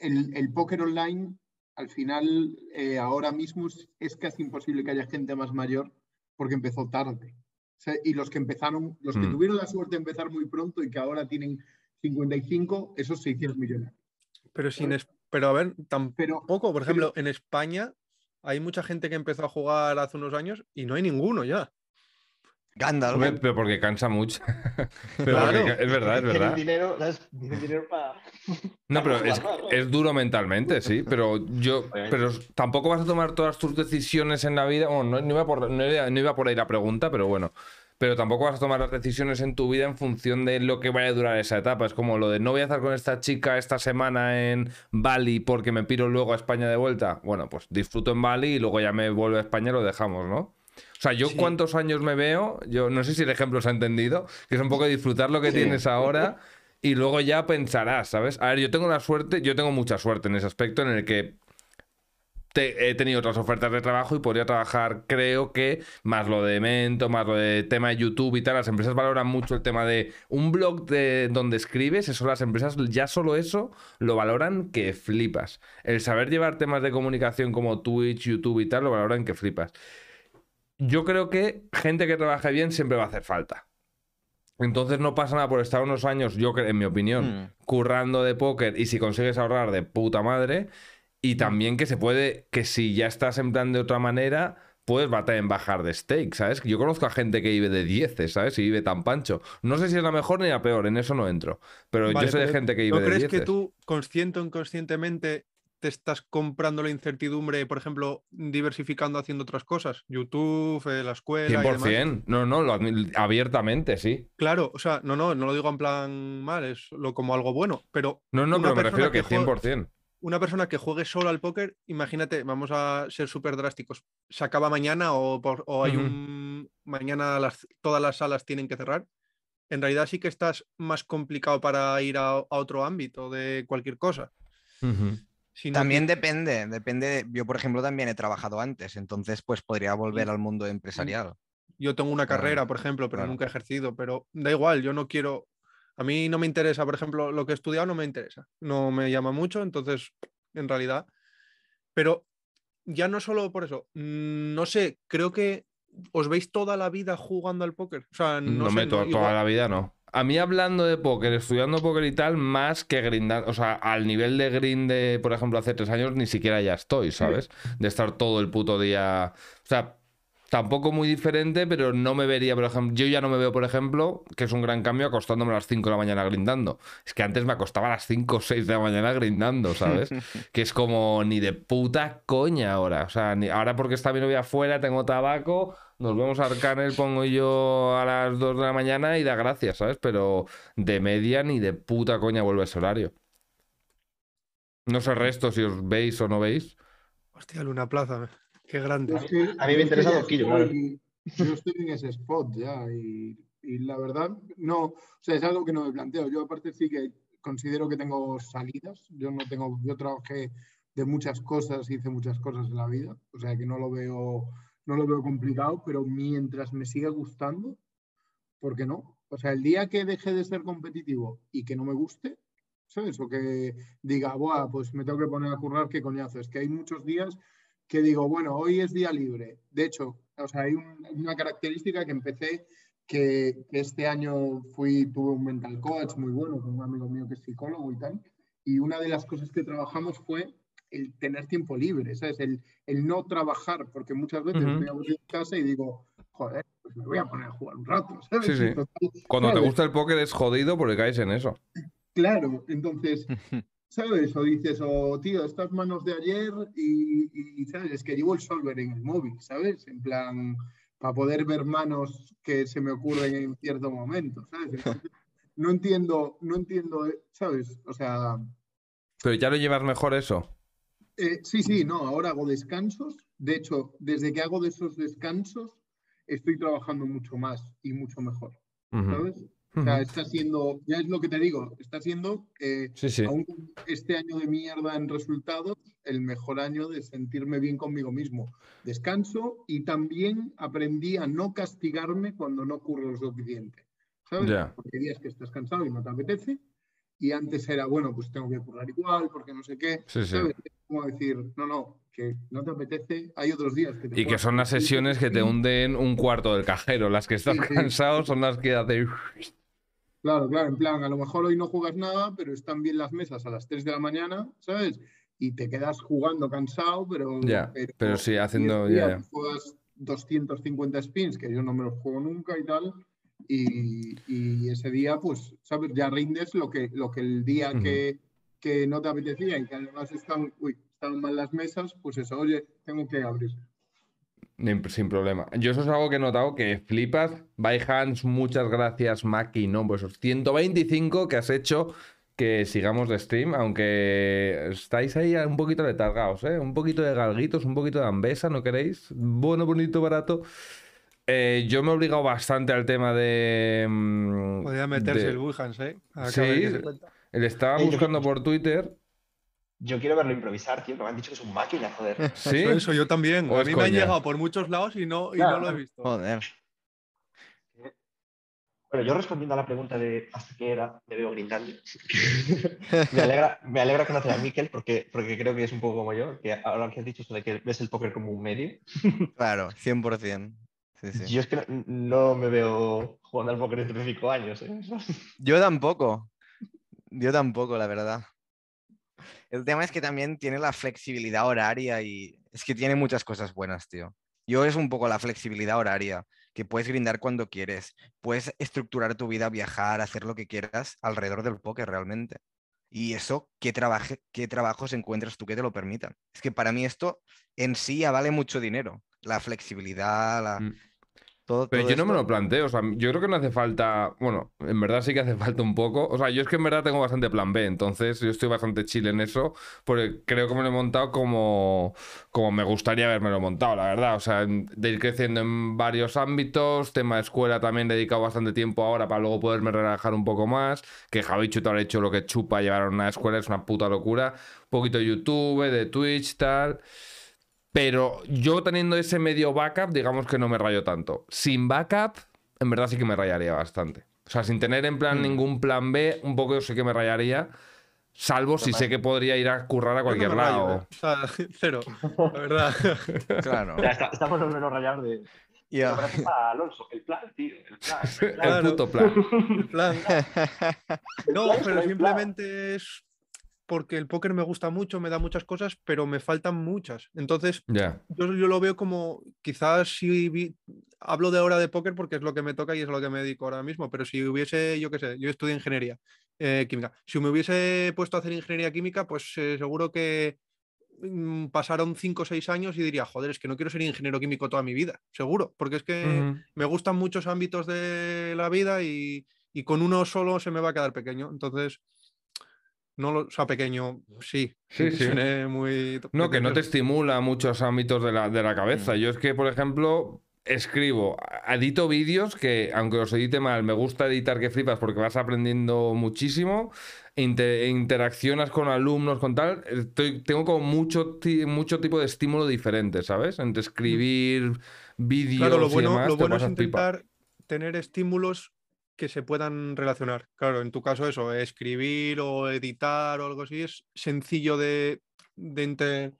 el, el póker online, al final, eh, ahora mismo es, es casi imposible que haya gente más mayor porque empezó tarde. O sea, y los que empezaron, los que Mm. tuvieron la suerte de empezar muy pronto y que ahora tienen 55, esos se hicieron millonarios. Pero sin es- pero a ver, tampoco, Pero por ejemplo, en España hay mucha gente que empezó a jugar hace unos años y no hay ninguno ya. Gandalf. Hombre, pero porque cansa mucho. [LAUGHS] Pero Claro. porque- es verdad, es verdad. dinero, ¿sabes? Tienen dinero para... No, pero es, es duro mentalmente, sí. Pero yo. Obviamente. Pero tampoco vas a tomar todas tus decisiones en la vida. Bueno, no, no iba por, no iba- no iba por ahí la pregunta, pero bueno. Pero tampoco vas a tomar las decisiones en tu vida en función de lo que vaya a durar esa etapa. Es como lo de no voy a estar con esta chica esta semana en Bali porque me piro luego a España de vuelta. Bueno, pues disfruto en Bali y luego ya me vuelvo a España y lo dejamos, ¿no? O sea, yo Sí. cuántos años me veo, yo no sé si el ejemplo se ha entendido, que es un poco disfrutar lo que Sí. tienes ahora y luego ya pensarás, ¿sabes? A ver, yo tengo la suerte, yo tengo mucha suerte en ese aspecto en el que te- he tenido otras ofertas de trabajo y podría trabajar, creo que, más lo de Mento, más lo de tema de YouTube y tal, las empresas valoran mucho el tema de un blog de donde escribes, eso las empresas ya solo eso lo valoran que flipas. El saber llevar temas de comunicación como Twitch, YouTube y tal, lo valoran que flipas. Yo creo que gente que trabaje bien siempre va a hacer falta. Entonces no pasa nada por estar unos años, yo creo, en mi opinión, Mm. currando de póker y si consigues ahorrar de puta madre. Y también que se puede, que si ya estás en plan de otra manera, puedes va- también bajar de stake, ¿sabes? Yo conozco a gente que vive de 10, ¿sabes? Y vive tan pancho. No sé si es la mejor ni la peor, en eso no entro. Pero Vale, yo sé de gente que ¿No vive de crees 10. que tú, consciente o inconscientemente, te estás comprando la incertidumbre, por ejemplo, diversificando haciendo otras cosas? YouTube, eh, la escuela. y demás? 100%. No, no, lo admi- abiertamente, sí. Claro, o sea, no, no, no lo digo en plan mal, es lo, como algo bueno, pero No, no, pero me refiero que que juega- 100%. una persona que juegue solo al póker, imagínate, vamos a ser súper drásticos, se acaba mañana o, por- o hay un mañana las, todas las salas tienen que cerrar. En realidad sí que estás más complicado para ir a, a otro ámbito de cualquier cosa. Si También depende, depende. Yo, por ejemplo, también he trabajado antes, entonces pues podría volver al mundo empresarial. Yo tengo una Claro, carrera, por ejemplo, pero claro. nunca he ejercido, pero da igual, yo no quiero, a mí no me interesa, por ejemplo, lo que he estudiado no me interesa, no me llama mucho, entonces, en realidad, pero ya no solo por eso, mm, no sé, creo que os veis toda la vida jugando al póker, o sea, no, No, sé, me no, to- toda igual- la vida no. A mí hablando de póker, estudiando póker y tal, más que grindar, o sea, al nivel de grind de, por ejemplo, hace tres años, ni siquiera ya estoy, ¿sabes? De estar todo el puto día. O sea, tampoco muy diferente, pero no me vería, por ejemplo, yo ya no me veo, por ejemplo, que es un gran cambio acostándome a las 5 de la mañana grindando. Es que antes me acostaba a las 5 o 6 de la mañana grindando, ¿sabes? [LAUGHS] que es como ni de puta coña ahora. O sea, ni, ahora porque está mi novia afuera, tengo tabaco, nos vemos a Arcanel, pongo yo a las 2 de la mañana y da gracias, ¿sabes? Pero de media ni de puta coña vuelve ese horario. No sé resto si os veis o no veis. Hostia, Luna Plaza, qué grande. Yo es que- A mí me interesa claro. estoy- Yo estoy en ese spot ya y, y la verdad, no, o sea, es algo que no me planteo. Yo aparte sí que considero que tengo salidas. Yo no tengo, yo trabajé de muchas cosas, hice muchas cosas en la vida, o sea que no lo veo, no lo veo complicado, pero mientras me siga gustando, ¿por qué no? O sea, el día que deje de ser competitivo y que no me guste, ¿sabes? O que diga, Buah, pues me tengo que poner a currar, qué coñazo. Es que hay muchos días que digo, bueno, hoy es día libre. De hecho, o sea, hay un- una característica que empecé que, que este año fui, tuve un mental coach muy bueno con un amigo mío que es psicólogo y tal. Y una de las cosas que trabajamos fue el tener tiempo libre, ¿sabes? El, el no trabajar, porque muchas veces Ujú. estoy aburrido en casa y digo, joder, pues me voy a poner a jugar un rato, ¿sabes? Sí, sí. Cuando te gusta el póker es jodido porque caes en eso. Claro, entonces, [LAUGHS] ¿sabes? O dices, o tío, estas manos de ayer y, y, ¿sabes? Es que llevo el solver en el móvil, ¿sabes? En plan, para poder ver manos que se me ocurren en cierto momento, ¿sabes? Entonces, no entiendo, no entiendo, ¿sabes? O sea, Pero ya lo llevas mejor eso. Eh, sí, sí, no, ahora hago descansos. De hecho, desde que hago de esos descansos, estoy trabajando mucho más y mucho mejor, Ujú, ¿sabes? O sea, está siendo, ya es lo que te digo, está siendo eh, Sí, sí. aún este año de mierda en resultados, el mejor año de sentirme bien conmigo mismo. Descanso y también aprendí a no castigarme cuando no ocurre lo suficiente. ¿Sabes? Ya. Porque días que estás cansado y no te apetece. Y antes era, bueno, pues tengo que currar igual, porque no sé qué. Sí, sí. ¿Sabes? Como decir, no, no, que no te apetece. Hay otros días que te Y que son las sesiones que te hunden un cuarto del cajero. Las que estás Sí, sí. cansado son las que haces. Claro, claro, en plan, a lo mejor hoy no juegas nada, pero están bien las mesas a las 3 de la mañana, ¿sabes? Y te quedas jugando cansado, pero... Ya, pero sí, haciendo- ese ya, ya. Juegas 250 spins, que yo no me los juego nunca y tal, y, y ese día, pues, ¿sabes? Ya rindes lo que, lo que el día Ujú. que, que no te apetecía y que además están, uy, están mal las mesas, pues eso, oye, tengo que abrir. Sin problema. Yo eso es algo que he notado que flipas. By Hands, muchas gracias, Maki, ¿no? Por esos 125 que has hecho que sigamos de stream, aunque estáis ahí un poquito letargados, ¿eh? Un poquito de galguitos, un poquito de ambesa, ¿no queréis? Bueno, bonito, barato. Eh, yo me he obligado bastante al tema de... mm, Podría meterse de- el Wilhans, ¿eh? A Sí. Le estaba yo- buscando por Twitter. Yo quiero verlo improvisar, tío, que me han dicho que es un máquina, joder. [LAUGHS] Sí. Eso, eso, yo también. ¿O A mí me han llegado por muchos lados y no, y Claro. no lo he visto. Joder. Bueno, yo respondiendo a la pregunta de hasta qué era, me veo grindando. [LAUGHS] me, alegra, me alegra conocer a Miquel porque, porque creo que es un poco como yo, que ahora que has dicho eso de que ves el póker como un medio, [LAUGHS] Claro, 100%. Sí, sí. yo es que no, no me veo jugando al póker entre 5 años. ¿eh? Yo tampoco. Yo tampoco, la verdad. El tema es que también tiene la flexibilidad horaria y es que tiene muchas cosas buenas, tío. Yo es un poco la flexibilidad horaria, que puedes grindar cuando quieres, puedes estructurar tu vida, viajar, hacer lo que quieras alrededor del póker realmente. Y eso, ¿qué, trabaje, qué trabajos encuentras tú que te lo permitan? Es que para mí esto en sí ya vale mucho dinero. La flexibilidad, la... Mm. Todo, Pero todo yo no me lo planteo, o sea, yo creo que no hace falta, bueno, en verdad sí que hace falta un poco, o sea, yo es que en verdad tengo bastante plan B, entonces yo estoy bastante chill en eso, porque creo que me lo he montado como, como me gustaría haberme lo montado, la verdad, o sea, de ir creciendo en varios ámbitos, tema de escuela también he dedicado bastante tiempo ahora para luego poderme relajar un poco más, que Javi Chuto ha hecho lo que chupa llevar a una escuela, es una puta locura, un poquito de YouTube, de Twitch, tal... Pero yo teniendo ese medio backup, digamos que no me rayo tanto. Sin backup, en verdad sí que me rayaría bastante. O sea, sin tener en plan ningún plan B, un poco sí que me rayaría. Salvo si sé que podría ir a currar a Yo no cualquier rayo, lado. ¿eh? O sea, [LAUGHS] cero, la verdad. [LAUGHS] Claro. Ya está- estamos en menos rayados de. Y a- Alonso, el plan, tío. El plan. El [LAUGHS] plan. El puto plan. En plan, no, pero el simplemente es porque el póker me gusta mucho, me da muchas cosas, pero me faltan muchas. Entonces, Ya. yo, yo lo veo como, quizás si vi- hablo de ahora de póker porque es lo que me toca y es lo que me dedico ahora mismo, pero si hubiese, yo qué sé, yo estudio ingeniería eh, química, si me hubiese puesto a hacer ingeniería química, pues eh, seguro que mm, pasaron 5 o 6 años y diría, joder, es que no quiero ser ingeniero químico toda mi vida, seguro, porque es que me gustan muchos ámbitos de la vida y, y con uno solo se me va a quedar pequeño. Entonces, no lo, o sea, pequeño, sí. Sí, sí. muy. No, que no te estimula muchos ámbitos de la, de la Mm. cabeza. Yo es que, por ejemplo, escribo, edito vídeos que, aunque los edite mal, me gusta editar que flipas porque vas aprendiendo muchísimo, inte- interaccionas con alumnos, con tal. Estoy, tengo como mucho, mucho tipo de estímulo diferente, ¿sabes? Entre escribir vídeos Claro, lo y bueno, demás, lo bueno es pipa. intentar tener estímulos que se puedan relacionar. Claro, en tu caso eso, escribir o editar o algo así es sencillo de, de, inter-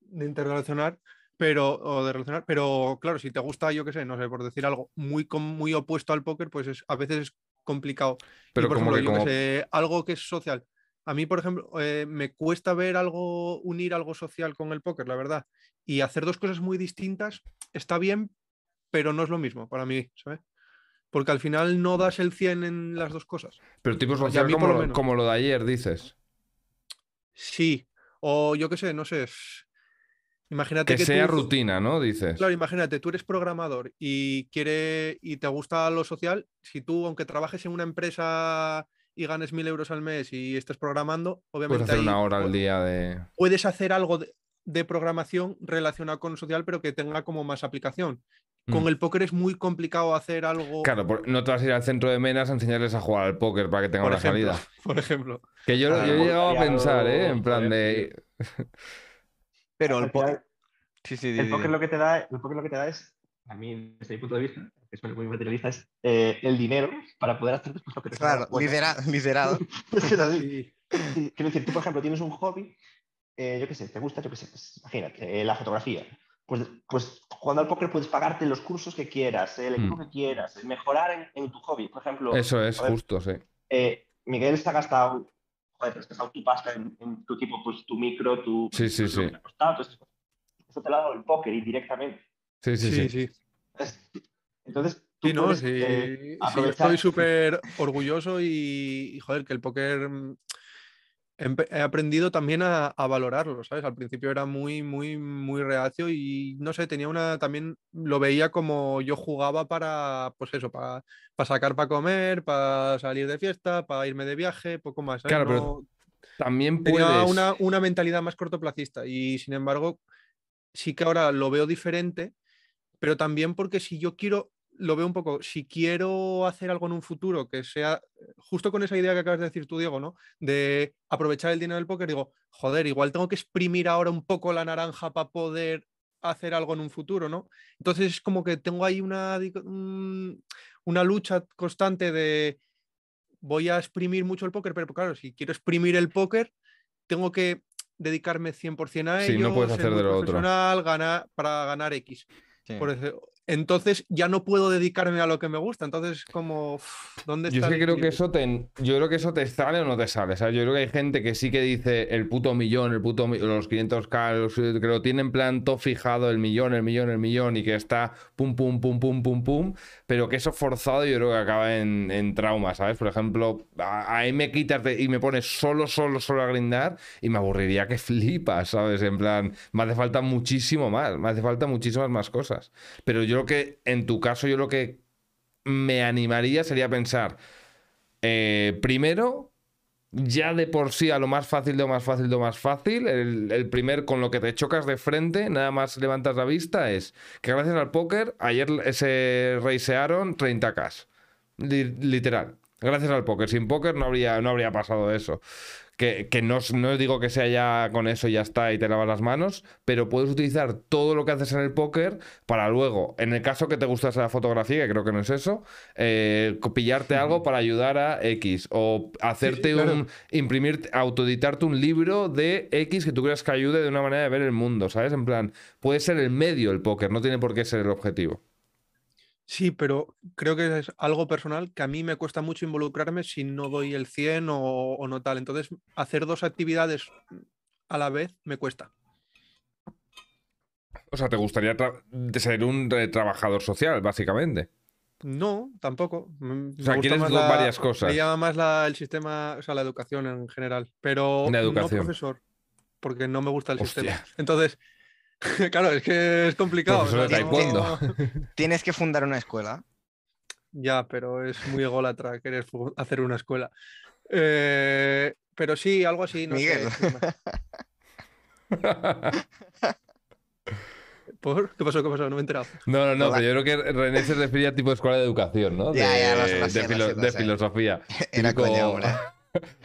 de interrelacionar, pero, o de relacionar, pero claro, si te gusta, yo qué sé, no sé, por decir algo muy, muy opuesto al póker, pues es, a veces es complicado. Y, Pero por ejemplo, que yo como- sé, algo que es social. A mí, por ejemplo, eh, me cuesta ver algo, unir algo social con el póker, la verdad. Y hacer dos cosas muy distintas está bien, pero no es lo mismo para mí, ¿sabes? Porque al final no das el 100 en las dos cosas. Pero tipo a social mí como, lo lo- menos. como lo de ayer, dices. Sí, o yo qué sé, no sé. es- Imagínate Que que, sea tú- rutina, ¿no? Dices. Claro, imagínate, tú eres programador y quiere y te gusta lo social, si tú, aunque trabajes en una empresa y ganes mil euros al mes y estés programando, obviamente Puedes hacer ahí una hora al día de. puedes hacer algo de, de programación relacionado con social, pero que tenga como más aplicación. Con Mm. el póker es muy complicado hacer algo. Claro, por- no te vas a ir al centro de Menas a enseñarles a jugar al póker para que tengan por una ejemplo, salida. [LAUGHS] por ejemplo. Que yo, Ah, yo he llegado a pensar, ¿eh? En plan de. [LAUGHS] Pero el final, Sí, sí, El póker lo que te da, el póker lo que te da es, a mí, desde mi punto de vista, que soy muy materialista, es eh, el dinero para poder hacer después lo que te Claro, lidera- [LAUGHS] liderado. Es que es así. Quiero decir, tú, por ejemplo, tienes un hobby, eh, yo qué sé, te gusta, yo qué sé, pues, imagínate, eh, la fotografía. Pues, pues jugando al póker puedes pagarte los cursos que quieras, el equipo Mm. que quieras, mejorar en, en tu hobby. Por ejemplo, Eso es, ver, justo, sí. eh, Miguel se ha gastado, joder, te has gastado tu pasta en, en tu tipo, pues tu micro, tu... Sí, sí, sí. costado, cosas. Eso te lo ha dado el póker indirectamente. Sí, sí, sí. sí. Es- Entonces, tú Sí, no, puedes, sí, eh, sí, estoy súper orgulloso y, y, joder, que el póker he aprendido también a, a valorarlo, ¿sabes? Al principio era muy, muy, muy reacio y no sé, tenía una, también lo veía como yo jugaba para, pues eso, para, para sacar para comer, para salir de fiesta, para irme de viaje, poco más. ¿sabes? Claro, pero También tenía una, una mentalidad más cortoplacista y sin embargo sí que ahora lo veo diferente, pero también porque si yo quiero, lo veo un poco, si quiero hacer algo en un futuro que sea justo con esa idea que acabas de decir tú, Diego, ¿no? De aprovechar el dinero del póker, digo, joder, igual tengo que exprimir ahora un poco la naranja para poder hacer algo en un futuro, ¿no? Entonces es como que tengo ahí una, una lucha constante de voy a exprimir mucho el póker, pero claro, si quiero exprimir el póker, tengo que dedicarme 100% a Sí, ello, no puedes ser hacer muy de lo otro. profesional, ganar, para ganar X. Sí. Por eso- entonces ya no puedo dedicarme a lo que me gusta. Entonces, como, ¿dónde Yo está es que el creo que eso te, yo creo que eso te sale o no te sale. ¿sabes? Yo creo que hay gente que sí que dice el puto millón, el puto los 500k, los- que lo tiene en plan todo fijado, el millón, el millón, el millón, y que está pum, pum, pum, pum, pum, pum, pero que eso forzado yo creo que acaba en, en trauma, ¿sabes? Por ejemplo, a- ahí me quitas de- y me pones solo, solo, solo a grindar y me aburriría que [LAUGHS] flipas, ¿sabes? En plan, me hace falta muchísimo más, me hace falta muchísimas más cosas. Pero yo yo lo que, en tu caso, yo lo que me animaría sería pensar, eh, primero, ya de por sí a lo más fácil, lo más fácil, lo más fácil, el, primer con lo que te chocas de frente, nada más levantas la vista, es que gracias al póker, ayer se reisearon 30k. Li- literal. Gracias al póker. Sin póker no habría, no habría pasado eso. Que, que no, no digo que sea ya con eso y ya está y te lavas las manos, pero puedes utilizar todo lo que haces en el póker para luego, en el caso que te gustase la fotografía, que creo que no es eso, eh, pillarte algo para ayudar a X o hacerte claro. un, imprimir, autoeditarte un libro de X que tú creas que ayude de una manera de ver el mundo, ¿sabes? En plan, puede ser el medio el póker, no tiene por qué ser el objetivo. Sí, pero creo que es algo personal que a mí me cuesta mucho involucrarme si no doy el 100 o, o no tal. Entonces, hacer dos actividades a la vez me cuesta. O sea, ¿te gustaría ser un trabajador social, básicamente? No, tampoco. Mm, O sea, quieres do- varias cosas. Me llama más la- el sistema, o sea, la educación en general, pero La no educación. profesor, porque no me gusta el Hostia. sistema. Entonces, [LAUGHS] claro, es que es complicado. no- taekwondo. [LAUGHS] [LAUGHS] Tienes que fundar una escuela. Ya, pero es muy ególatra querer hacer una escuela. Eh, pero sí, algo así, no Miguel. ¿Qué pasó? ¿Qué pasó? No me he enterado. No, no, no, Hola. pero yo creo que René se refería a tipo de escuela de educación, ¿no? De, Ya, ya, de sé, lo filo- sé, lo de sé. filosofía. Era coña.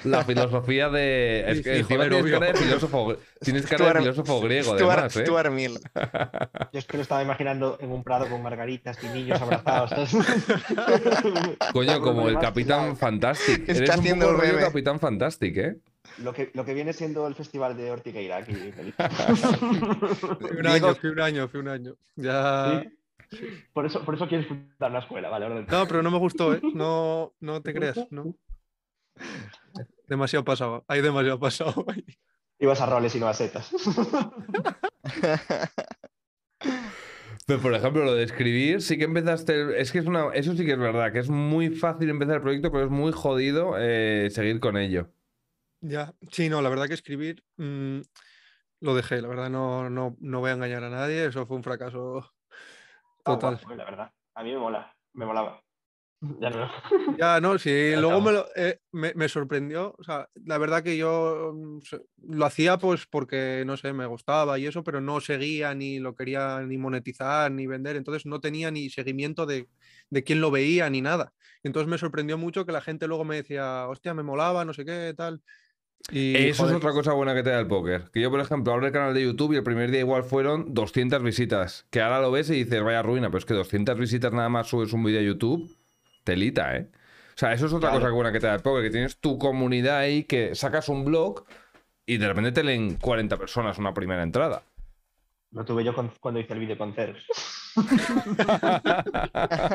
La filosofía de. Es que encima tienes cara de filósofo. Tienes cara de filósofo griego, Stuart- además, ¿eh? Stuart Mill. [LAUGHS] Yo es que lo estaba imaginando en un prado con margaritas y niños abrazados. [LAUGHS] Coño, como el Capitán la- Fantastic. Está Eres un haciendo un rollo. Capitán Fantastic, ¿eh? Lo que, lo que viene siendo el festival de Ortigueira aquí. [LAUGHS] Fui un año, fui un año, fui un año. Ya. Sí. Por eso, por eso quieres fundar una escuela, vale. No, pero no me gustó, ¿eh? No, no te ¿No te creas, no. Demasiado pasado, hay demasiado pasado. [LAUGHS] ahí. Ibas a roles y no a setas. [LAUGHS] Pero, por ejemplo, lo de escribir, sí que empezaste. Es que es una. Eso sí que es verdad, que es muy fácil empezar el proyecto, pero es muy jodido eh, seguir con ello. Ya, sí, no, la verdad que escribir mm, lo dejé, la verdad no, no, no voy a engañar a nadie, eso fue un fracaso total. Ah, guapo, la verdad. A mí me mola, me molaba. [LAUGHS] Ya no. Ya, no, sí, Ya luego me, estamos. lo- eh, me, me sorprendió, o sea, la verdad que yo mm, lo hacía pues porque, no sé, me gustaba y eso, pero no seguía ni lo quería ni monetizar ni vender, entonces no tenía ni seguimiento de, de quién lo veía ni nada. Entonces me sorprendió mucho que la gente luego me decía, hostia, me molaba, no sé qué, tal. Y, Eso joder, es otra cosa buena que te da el póker. Que yo, por ejemplo, abro el canal de YouTube y el primer día igual fueron 200 visitas. Que ahora lo ves y dices, vaya ruina, pero es que 200 visitas nada más subes un vídeo a YouTube, telita, ¿eh? O sea, eso es otra Claro. cosa buena que te da el póker, que tienes tu comunidad ahí, que sacas un blog y de repente te leen 40 personas una primera entrada. Lo tuve yo con- cuando hice el vídeo con Ceros. [LAUGHS]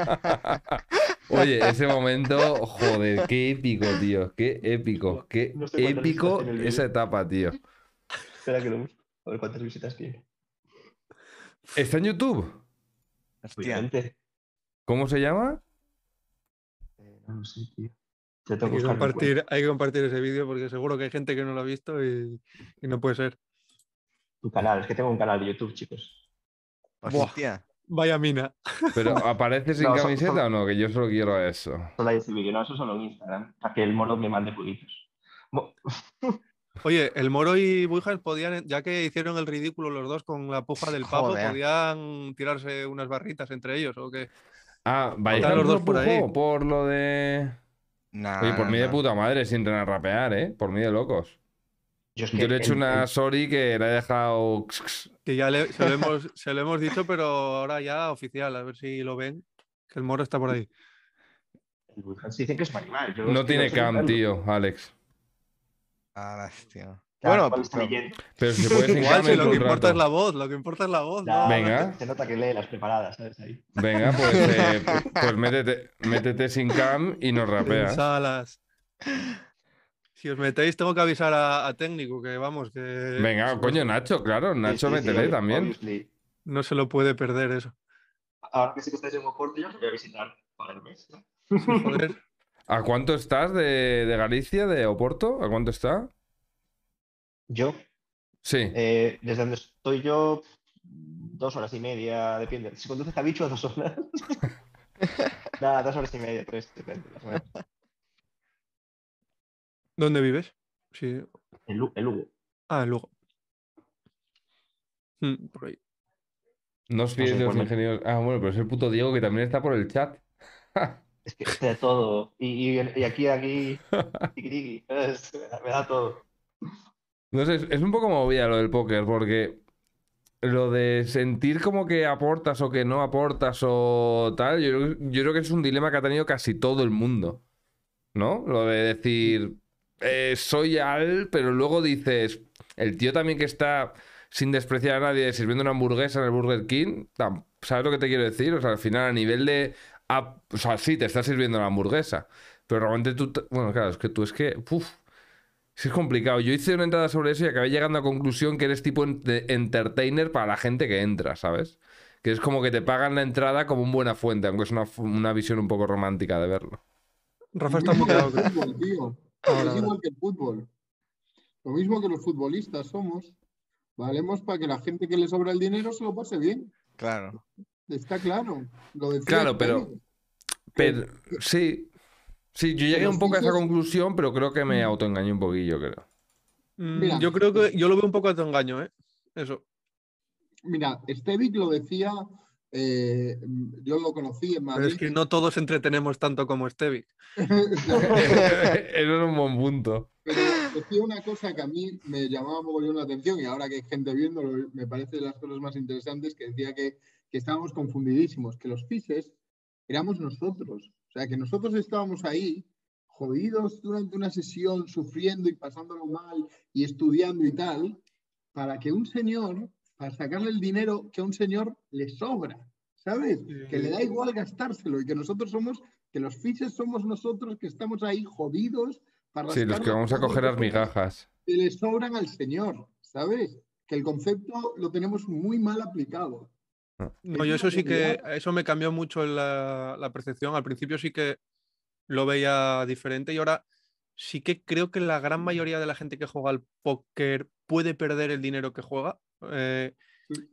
Oye, ese momento, joder, qué épico, tío. Qué épico, qué No sé cuántas épico esa etapa, tío. Espera que lo busco. A ver cuántas visitas tiene. ¿Está en YouTube? Hostia. ¿Cómo se llama? No lo sé, tío. Ya hay tengo que, compartir, hay que compartir ese vídeo porque seguro que hay gente que no lo ha visto y, y no puede ser. Tu canal, es que tengo un canal de YouTube, chicos. Buah. Hostia. Vaya mina. ¿Pero [LAUGHS] aparece sin No, camiseta son- o no? Que yo solo quiero eso. Solo hay ese vídeo, no, eso solo en Instagram. Para que el mono me mande. Mo- [LAUGHS] Oye, el Moro y Buijas podían, ya que hicieron el ridículo los dos con la puja del pavo, Joder. podían tirarse unas barritas entre ellos o qué. Ah, Están los dos por ahí. por lo de. Nah, Oye, por nah, mí de puta madre, sin tener a rapear, ¿eh? Por mí de locos. Yo, es que Yo le he hecho el- una el- sorry que la he dejado. Que ya le- se, lo hemos, [LAUGHS] se lo hemos dicho, pero ahora ya oficial, a ver si lo ven, que el Moro está por ahí. dicen que es animal. yo No tiene cam, tío, Alex. Ah, hostia. Claro, Bueno, está pero- si [LAUGHS] puedes sin Igual, si lo que importa es la voz, lo que importa es la voz. Ya, ¿no? Venga. Se nota que lee las preparadas, ¿sabes? Ahí. Venga, [LAUGHS] pues, eh, pu- pues métete, métete sin cam y nos rapeas. Pensalas. Si os metéis, tengo que avisar a, a técnico que vamos, que Venga, coño, Nacho, claro, Nacho, Sí, métele también. obviously. no se lo puede perder eso. Ahora que sí que estáis en Oporto, yo os voy a visitar para el mes. ¿no? [LAUGHS] Joder. ¿A cuánto estás de, de Galicia, de Oporto? ¿A cuánto está? Yo, Sí. eh, desde donde estoy yo, dos horas y media, depende. Si conduces a bicho, dos horas. [LAUGHS] Nada, dos horas y media, tres, depende. ¿Dónde vives? Sí. En Lu- en Lugo. Ah, en Lugo. Mm, por ahí. No os sé fíes de los ingenieros. Ah, bueno, pero es el puto Diego que también está por el chat. [LAUGHS] Es que de todo. Y, y- y aquí, aquí, [LAUGHS] tiqui, tiqui, es- me da todo. No sé, es, un poco movida lo del póker, porque lo de sentir como que aportas o que no aportas o tal, yo, yo creo que es un dilema que ha tenido casi todo el mundo. ¿No? Lo de decir, eh, soy al, pero luego dices, el tío también que está sin despreciar a nadie sirviendo una hamburguesa en el Burger King, ¿sabes lo que te quiero decir? O sea, al final a nivel de... o sea, sí, te está sirviendo la hamburguesa, pero realmente tú... Bueno, claro, es que tú es que... es complicado. Yo hice una entrada sobre eso y acabé llegando a conclusión que eres tipo de entertainer para la gente que entra, ¿sabes? Que es como que te pagan la entrada como una buena fuente, aunque es una, una visión un poco romántica de verlo. Rafa está mismo que el muteado. fútbol, tío. Es igual que el fútbol. Lo mismo que los futbolistas somos. Valemos para que la gente que le sobra el dinero se lo pase bien. Claro. Está claro. Lo decía Claro, pero-. Pero sí, sí, yo llegué Pero un poco a esa conclusión, pero creo que me autoengañé un poquillo, creo. Mm, Mira, yo creo que yo lo veo un poco a tu engaño, ¿eh? Eso. Mira, Stevic lo decía, eh, yo lo conocí en Pero Madrid. es que no todos entretenemos tanto como Stevie. [LAUGHS] [LAUGHS] Eso es un buen punto. Pero decía una cosa que a mí me llamaba mogollón la atención y ahora que hay gente viéndolo, me parece de las cosas más interesantes, que decía que, que estábamos confundidísimos, que los fiches éramos nosotros. O sea, que nosotros estábamos ahí jodidos durante una sesión, sufriendo y pasándolo mal y estudiando y tal, para que un señor, para sacarle el dinero que a un señor le sobra, ¿sabes? Que le da igual gastárselo y que nosotros somos, que los fiches somos nosotros que estamos ahí jodidos para Sí, los que vamos a coger las migajas. que le sobran al señor, ¿sabes? Que el concepto lo tenemos muy mal aplicado. No, Es yo eso sí que, eso me cambió mucho la, la percepción. Al principio sí que lo veía diferente y ahora sí que creo que la gran mayoría de la gente que juega al póker puede perder el dinero que juega. eh,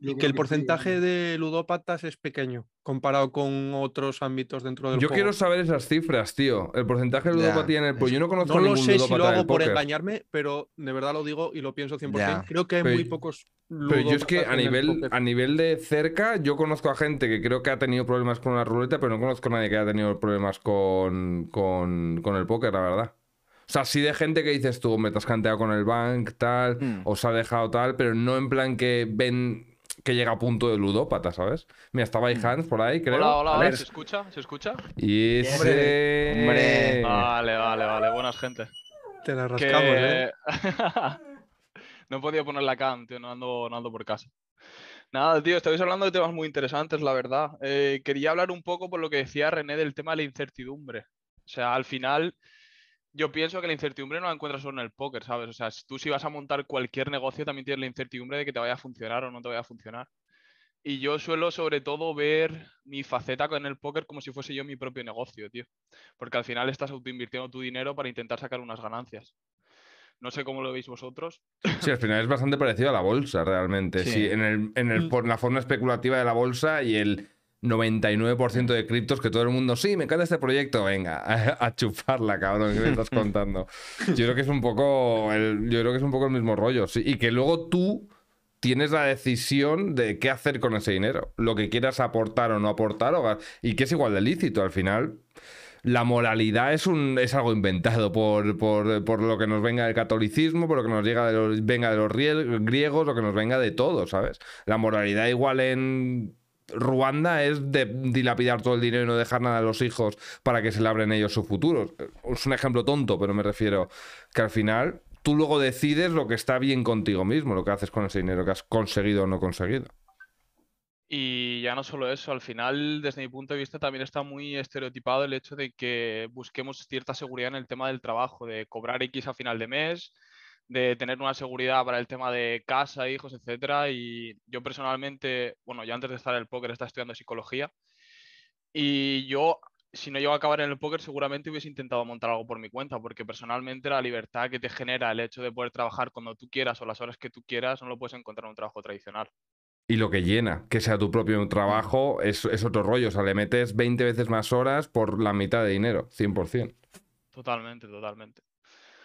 y que el porcentaje vamos. de ludópatas es pequeño comparado con otros ámbitos dentro del Yo juego. quiero saber esas cifras, tío. El porcentaje de ludopatía en el... Pues yo no conozco No lo ningún sé si lo hago por engañarme, pero de verdad lo digo y lo pienso 100%. Ya. Creo que hay Pero muy yo- pocos Pero yo es que a nivel, a nivel de cerca, yo conozco a gente que creo que ha tenido problemas con la ruleta, pero no conozco a nadie que haya tenido problemas con, con, con el póker, la verdad. O sea, sí de gente que dices tú, me te has canteado con el bank, tal, Mm. o se ha dejado tal, pero no en plan que ven que llega a punto de ludópata, ¿sabes? Mira, estaba ahí Hans por ahí, creo. Hola, hola, hola. ¿se escucha? ¿Se escucha? Y ese... Hombre. Vale, vale, vale, buenas gente. Te la rascamos, ¿eh? [LAUGHS] No he podido poner la cam, tío, no ando, no ando por casa. Nada, tío, estáis hablando de temas muy interesantes, la verdad. Eh, quería hablar un poco por lo que decía René del tema de la incertidumbre. O sea, al final, yo pienso que la incertidumbre no la encuentras solo en el póker, ¿sabes? O sea, si tú si vas a montar cualquier negocio, también tienes la incertidumbre de que te vaya a funcionar o no te vaya a funcionar. Y yo suelo sobre todo ver mi faceta con el póker como si fuese yo mi propio negocio, tío. Porque al final estás autoinvirtiendo tu dinero para intentar sacar unas ganancias. No sé cómo lo veis vosotros. Sí, al final es bastante parecido a la bolsa, realmente. Sí. Sí, en, el, en el- Mm. por la forma especulativa de la bolsa y el 99% de criptos que todo el mundo, sí, me encanta este proyecto, venga, [LAUGHS] a, a chuparla, cabrón, que me estás contando. Yo creo que es un poco el, yo creo que es un poco el mismo rollo, y que luego tú tienes la decisión de qué hacer con ese dinero, lo que quieras aportar o no aportar, y que es igual de lícito al final. La moralidad es, un, es algo inventado por, por, por lo que nos venga del catolicismo, por lo que nos llega de los, venga de los griegos, lo que nos venga de todo, ¿sabes? La moralidad igual en Ruanda es de dilapidar todo el dinero y no dejar nada a los hijos para que se labren ellos su futuro. Es un ejemplo tonto, pero me refiero que al final tú luego decides lo que está bien contigo mismo, lo que haces con ese dinero que has conseguido o no conseguido. Y ya no solo eso, al final, desde mi punto de vista, también está muy estereotipado el hecho de que busquemos cierta seguridad en el tema del trabajo, de cobrar X a final de mes, de tener una seguridad para el tema de casa, hijos, etcétera. Y yo personalmente, bueno, yo antes de estar en el póker estaba estudiando psicología. Y yo, si no llego a acabar en el póker, seguramente hubiese intentado montar algo por mi cuenta, porque personalmente la libertad que te genera el hecho de poder trabajar cuando tú quieras o las horas que tú quieras, no lo puedes encontrar en un trabajo tradicional. y lo que llena, que sea tu propio trabajo, es, es otro rollo. O sea, le metes 20 veces más horas por la mitad de dinero, 100%. Totalmente, totalmente.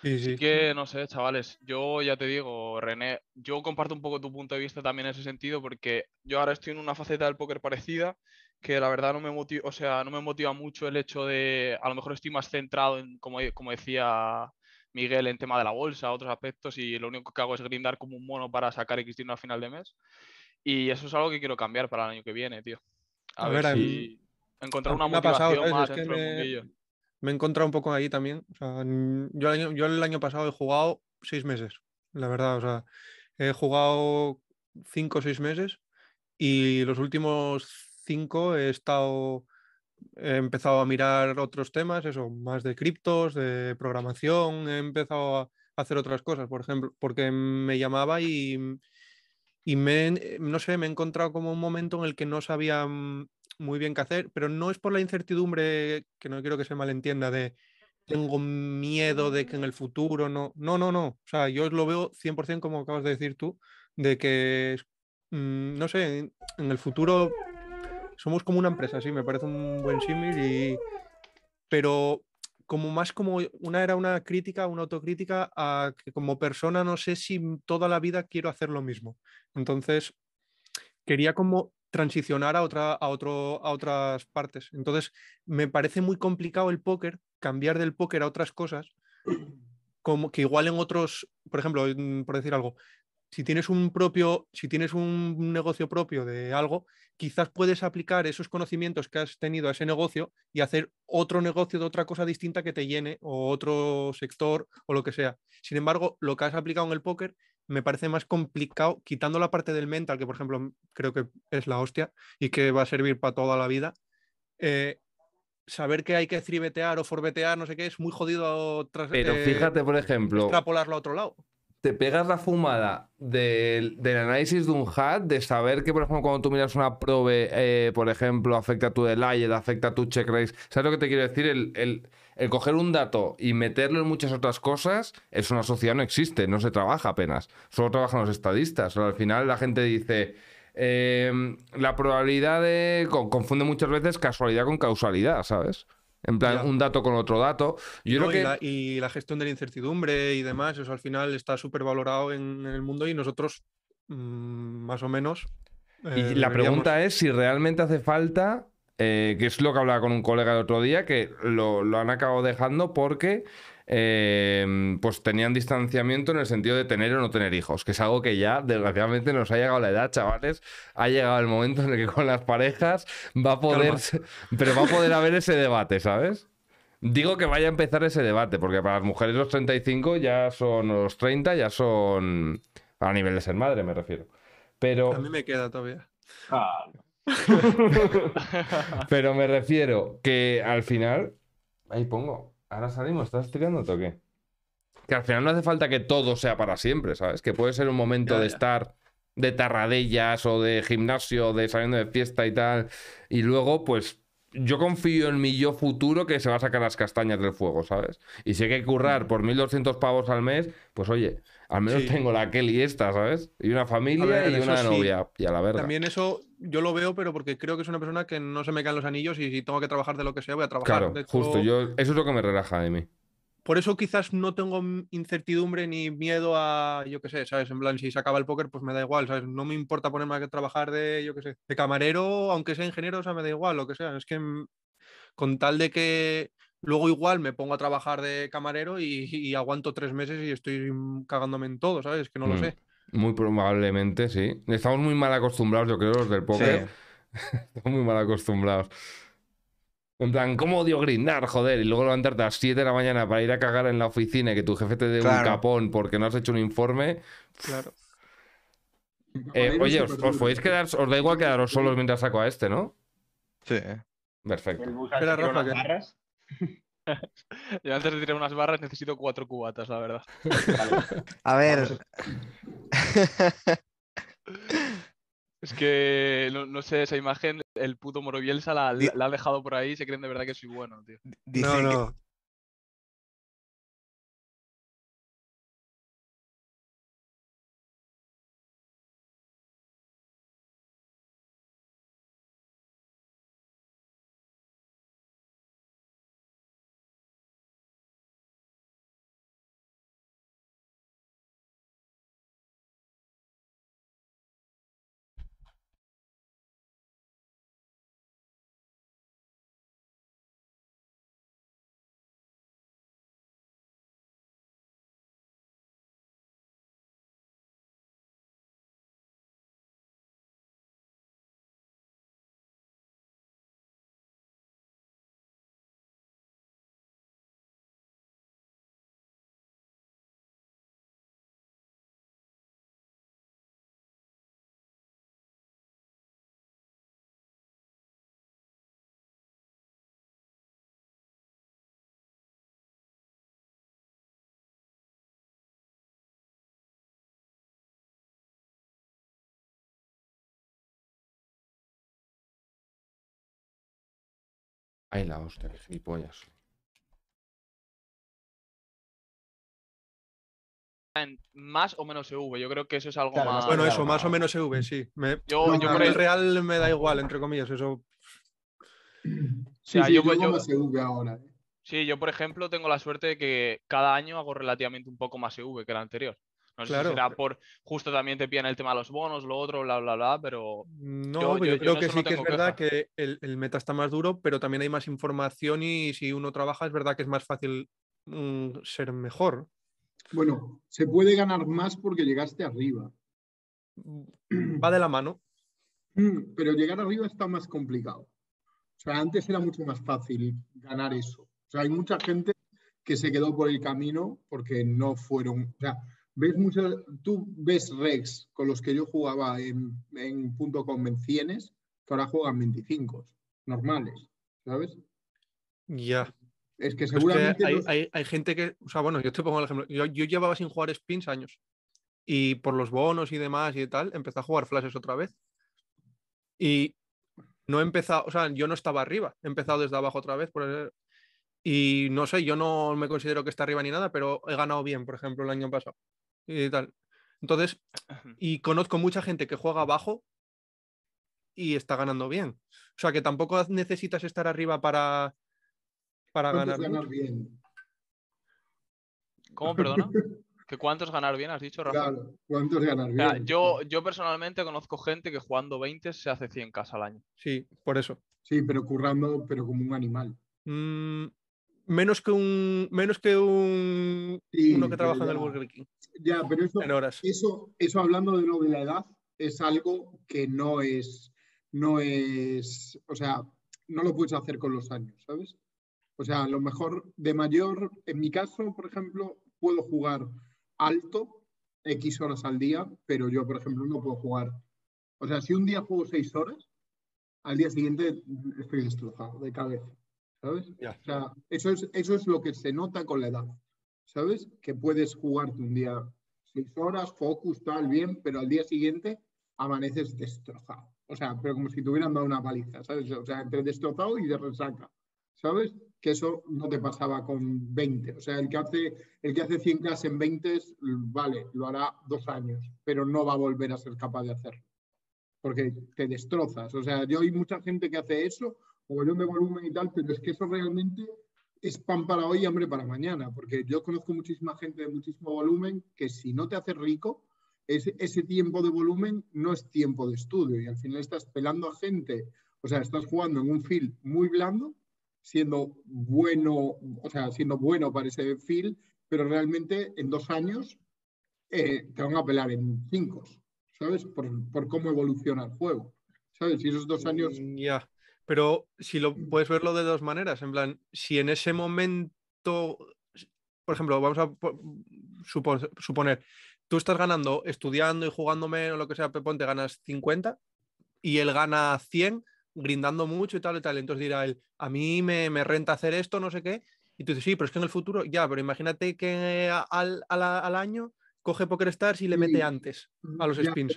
Sí, que no sé, chavales, yo ya te digo, René, yo comparto un poco tu punto de vista también en ese sentido, porque yo ahora estoy en una faceta del póker parecida, que la verdad no me motiva, o sea, no me motiva mucho el hecho de, a lo mejor estoy más centrado en, como, como decía Miguel, en tema de la bolsa, otros aspectos, y lo único que hago es grindar como un mono para sacar X dinero a final de mes. Y eso es algo que quiero cambiar para el año que viene, tío. A, A ver, a si encontrar a una pasado, motivación más Es dentro del mundillo. Me he encontrado un poco ahí también. Yo, el año, yo el año pasado he jugado seis meses, la verdad. O sea, he jugado cinco o seis meses y los últimos cinco he estado, he empezado a mirar otros temas, eso, más de criptos, de programación, he empezado a hacer otras cosas, por ejemplo, porque me llamaba y, y me, no sé, me he encontrado como un momento en el que no sabía mm, muy bien qué hacer, pero no es por la incertidumbre, que no quiero que se malentienda, de tengo miedo de que en el futuro no. No, no, no. O sea, yo lo veo 100% como acabas de decir tú, de que, mm, no sé, en, el futuro somos como una empresa, sí, me parece un buen símil, y, pero como más como una era una crítica, una autocrítica a que como persona no sé si toda la vida quiero hacer lo mismo. Entonces, quería como transicionar a, otra, a, otro, a otras partes. Entonces, me parece muy complicado el póker, cambiar del póker a otras cosas, como que igual en otros, por ejemplo, en- por decir algo, si tienes un propio, si tienes un negocio propio de algo, quizás puedes aplicar esos conocimientos que has tenido a ese negocio y hacer otro negocio de otra cosa distinta que te llene o otro sector o lo que sea. Sin embargo, lo que has aplicado en el póker me parece más complicado, quitando la parte del mental, que por ejemplo creo que es la hostia y que va a servir para toda la vida. eh, saber que hay que tribetear o forbetear, no sé qué, es muy jodido tras- Pero eh, fíjate, por ejemplo, extrapolarlo a otro lado. te pegas la fumada del, del análisis de un hat, de saber que, por ejemplo, cuando tú miras una probe, eh, por ejemplo, afecta a tu delayed, afecta a tu check raise. ¿Sabes lo que te quiero decir? El, el- el coger un dato y meterlo en muchas otras cosas, es una sociedad no existe, no se trabaja apenas. Solo trabajan los estadistas. O sea, al final la gente dice. eh, la probabilidad de. co- Confunde muchas veces casualidad con causalidad, ¿sabes? En plan, Ya. un dato con otro dato. Yo No, creo que. y, la, y la gestión de la incertidumbre y demás, eso al final está súper valorado en, en el mundo y nosotros, mm, más o menos. Y eh, la deberíamos- pregunta es si realmente hace falta, eh, que es lo que hablaba con un colega el otro día, que lo, lo han acabado dejando porque eh, pues tenían distanciamiento en el sentido de tener o no tener hijos, que es algo que ya desgraciadamente nos ha llegado la edad, chavales. Ha llegado el momento en el que con las parejas va a poder, pero va a poder haber ese debate, ¿sabes? Digo que vaya a empezar ese debate, porque para las mujeres los 35 ya son, los 30 ya son a nivel de ser madre, me refiero. Pero... A mí me queda todavía. Ah, [LAUGHS] Pero me refiero que al final. Ahí pongo. Ahora salimos, ¿estás tirándote o qué? Que al final no hace falta que todo sea para siempre, ¿sabes? Que puede ser un momento Ya, de ya. estar de tarradellas o de gimnasio, de saliendo de fiesta y tal. Y luego, pues. Yo confío en mi yo futuro que se va a sacar las castañas del fuego, ¿sabes? Y si hay que currar por 1.200 pavos al mes, pues oye, al menos Sí. tengo la Kelly esta, ¿sabes? Y una familia ver, y una sí. novia. Y a la verdad. También eso yo lo veo, pero porque creo que es una persona que no se me caen los anillos y si tengo que trabajar de lo que sea, voy a trabajar. Claro, De hecho, justo. Yo, eso es lo que me relaja de mí. Por eso quizás no tengo incertidumbre ni miedo a, yo qué sé, ¿sabes? En plan, si se acaba el póker, pues me da igual, ¿sabes? No me importa ponerme a trabajar de, yo qué sé, de camarero, aunque sea ingeniero, o sea, me da igual, lo que sea. Es que con tal de que luego igual me pongo a trabajar de camarero y, y aguanto tres meses y estoy cagándome en todo, ¿sabes? Que no lo Mm. sé. Muy probablemente, sí. Estamos muy mal acostumbrados, yo creo, los del póker. [LAUGHS] Estamos muy mal acostumbrados. En plan, ¿cómo odio grindar, joder? Y luego levantarte a las 7 de la mañana para ir a cagar en la oficina y que tu jefe te dé un capón porque no has hecho un informe. Claro. Eh, oye, os, podéis quedar, os da igual quedaros solos mientras saco a este, ¿no? Sí. Perfecto. Espera, Rafa, que- barras. [LAUGHS] Yo antes de tirar unas barras necesito cuatro cubatas, la verdad. A ver. [LAUGHS] Es que no, no sé, esa imagen, el puto Moro Bielsa la, ha dejado por ahí y se creen de verdad que soy bueno, tío. No, Dicen que- no. Ay, la hostia, qué gilipollas. en más o menos EV. Yo creo que eso es algo Claro, más. Bueno, Claro, eso, más o menos EV, sí. Me- Yo, No, yo a por el Real me da igual, entre comillas, eso. Sí, sea, sí, yo- yo, SV ahora. ¿eh? Sí, yo por ejemplo tengo la suerte de que cada año hago relativamente un poco más EV que el anterior. No sé Claro. si será por justo también te pillan el tema de los bonos, lo otro, bla, bla, bla, pero No, Yo- yo- yo, yo creo que no sí que es verdad queja. que el, el meta está más duro, pero también hay más información y si uno trabaja es verdad que es más fácil mm, ser mejor. Bueno, se puede ganar más porque llegaste arriba. Va de la mano. Mm, Pero llegar arriba está más complicado. O sea, antes era mucho más fácil ganar eso. O sea, hay mucha gente que se quedó por el camino porque no fueron. O sea, ves muchas. Tú ves Rex con los que yo jugaba en, en punto .com en cienes, que ahora juegan 25 normales, ¿sabes? Ya. Es que Pero es que seguramente. hay, los- hay- hay gente que, o sea, bueno, yo te pongo el ejemplo. Yo, yo llevaba sin jugar spins años y por los bonos y demás y tal, empecé a jugar flashes otra vez. Y no he empezado, o sea, yo no estaba arriba, he empezado desde abajo otra vez. por- y no sé, yo no me considero que esté arriba ni nada, pero he ganado bien, por ejemplo, el año pasado. Y tal. Entonces, y conozco mucha gente que juega abajo y está ganando bien. O sea, que tampoco necesitas estar arriba para, para ¿cuántos ganar. ganar bien. ¿cómo perdona? ¿Que cuántos ganar bien has dicho, Rafa? Claro, ¿cuántos ganar O sea, bien? yo, yo personalmente conozco gente que jugando 20 se hace 100 k al año. Sí, por eso. Sí, pero currando, pero como un animal. Mm, menos que un menos que un Sí, uno que trabaja en el Burger King Ya, pero eso, en horas. Eso, eso hablando de lo de la edad, es algo que no es, no es, o sea, no lo puedes hacer con los años, ¿sabes? O sea, a lo mejor de mayor, en mi caso, por ejemplo, puedo jugar alto X horas al día, pero yo, por ejemplo, no puedo jugar. O sea, si un día juego seis horas, al día siguiente estoy destrozado de cabeza, ¿sabes? O sea, eso es, eso es lo que se nota con la edad, ¿sabes? Que puedes jugarte un día seis horas, focus, tal, bien, pero al día siguiente amaneces destrozado. O sea, pero como si te hubieran dado una paliza, ¿sabes? O sea, entre destrozado y de resaca, ¿sabes? Que eso no te pasaba con 20. O sea, el que hace, el que hace 100 clases en 20, vale, lo hará dos años, pero no va a volver a ser capaz de hacerlo. Porque te destrozas. O sea, yo hay mucha gente que hace eso, mogollón de volumen y tal, pero es que eso realmente es pan para hoy y hambre para mañana, porque yo conozco muchísima gente de muchísimo volumen que si no te hace rico, ese, ese tiempo de volumen no es tiempo de estudio y al final estás pelando a gente, o sea, estás jugando en un field muy blando, siendo bueno, o sea, siendo bueno para ese field, pero realmente en dos años eh, te van a pelar en cinco, ¿sabes? Por, por cómo evoluciona el juego, ¿sabes? Y esos dos años Mm. Pero si lo puedes verlo de dos maneras, en plan, si en ese momento, por ejemplo, vamos a po- supo- suponer, tú estás ganando estudiando y jugando menos, lo que sea, Pepón, te ganas 50 y él gana 100 grindando mucho y tal y tal. Entonces dirá él, a mí me, me renta hacer esto, no sé qué. Y tú dices, sí, pero es que en el futuro, ya, pero imagínate que al, a la- al año coge Poker Stars y le mete Sí. antes a los Ya, spins.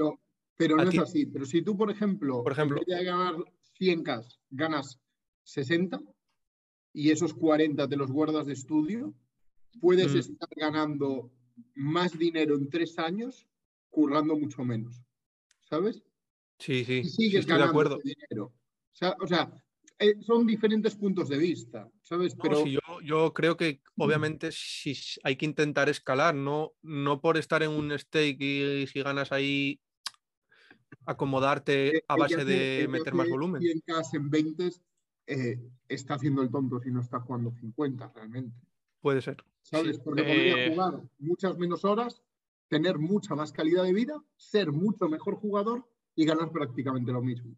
Pero, no ti- es así. Pero si tú, por ejemplo, Por ejemplo. en vez de ganar 100K, ganas 60 y esos 40 te los guardas de estudio, puedes Mm. estar ganando más dinero en tres años currando mucho menos. ¿Sabes? Sí, sí, Y sí, sigues de ganando acuerdo. ese dinero. O sea, eh, son diferentes puntos de vista, ¿sabes? No, Pero sí, yo, yo creo que obviamente sí hay que intentar escalar, no, no por estar en un stake y si ganas ahí acomodarte a base de meter más volumen. 100K en 20 eh, está haciendo el tonto si no está jugando 50 realmente. Puede ser. ¿sabes? Sí. Porque podría Eh, jugar muchas menos horas, tener mucha más calidad de vida, ser mucho mejor jugador y ganar prácticamente lo mismo.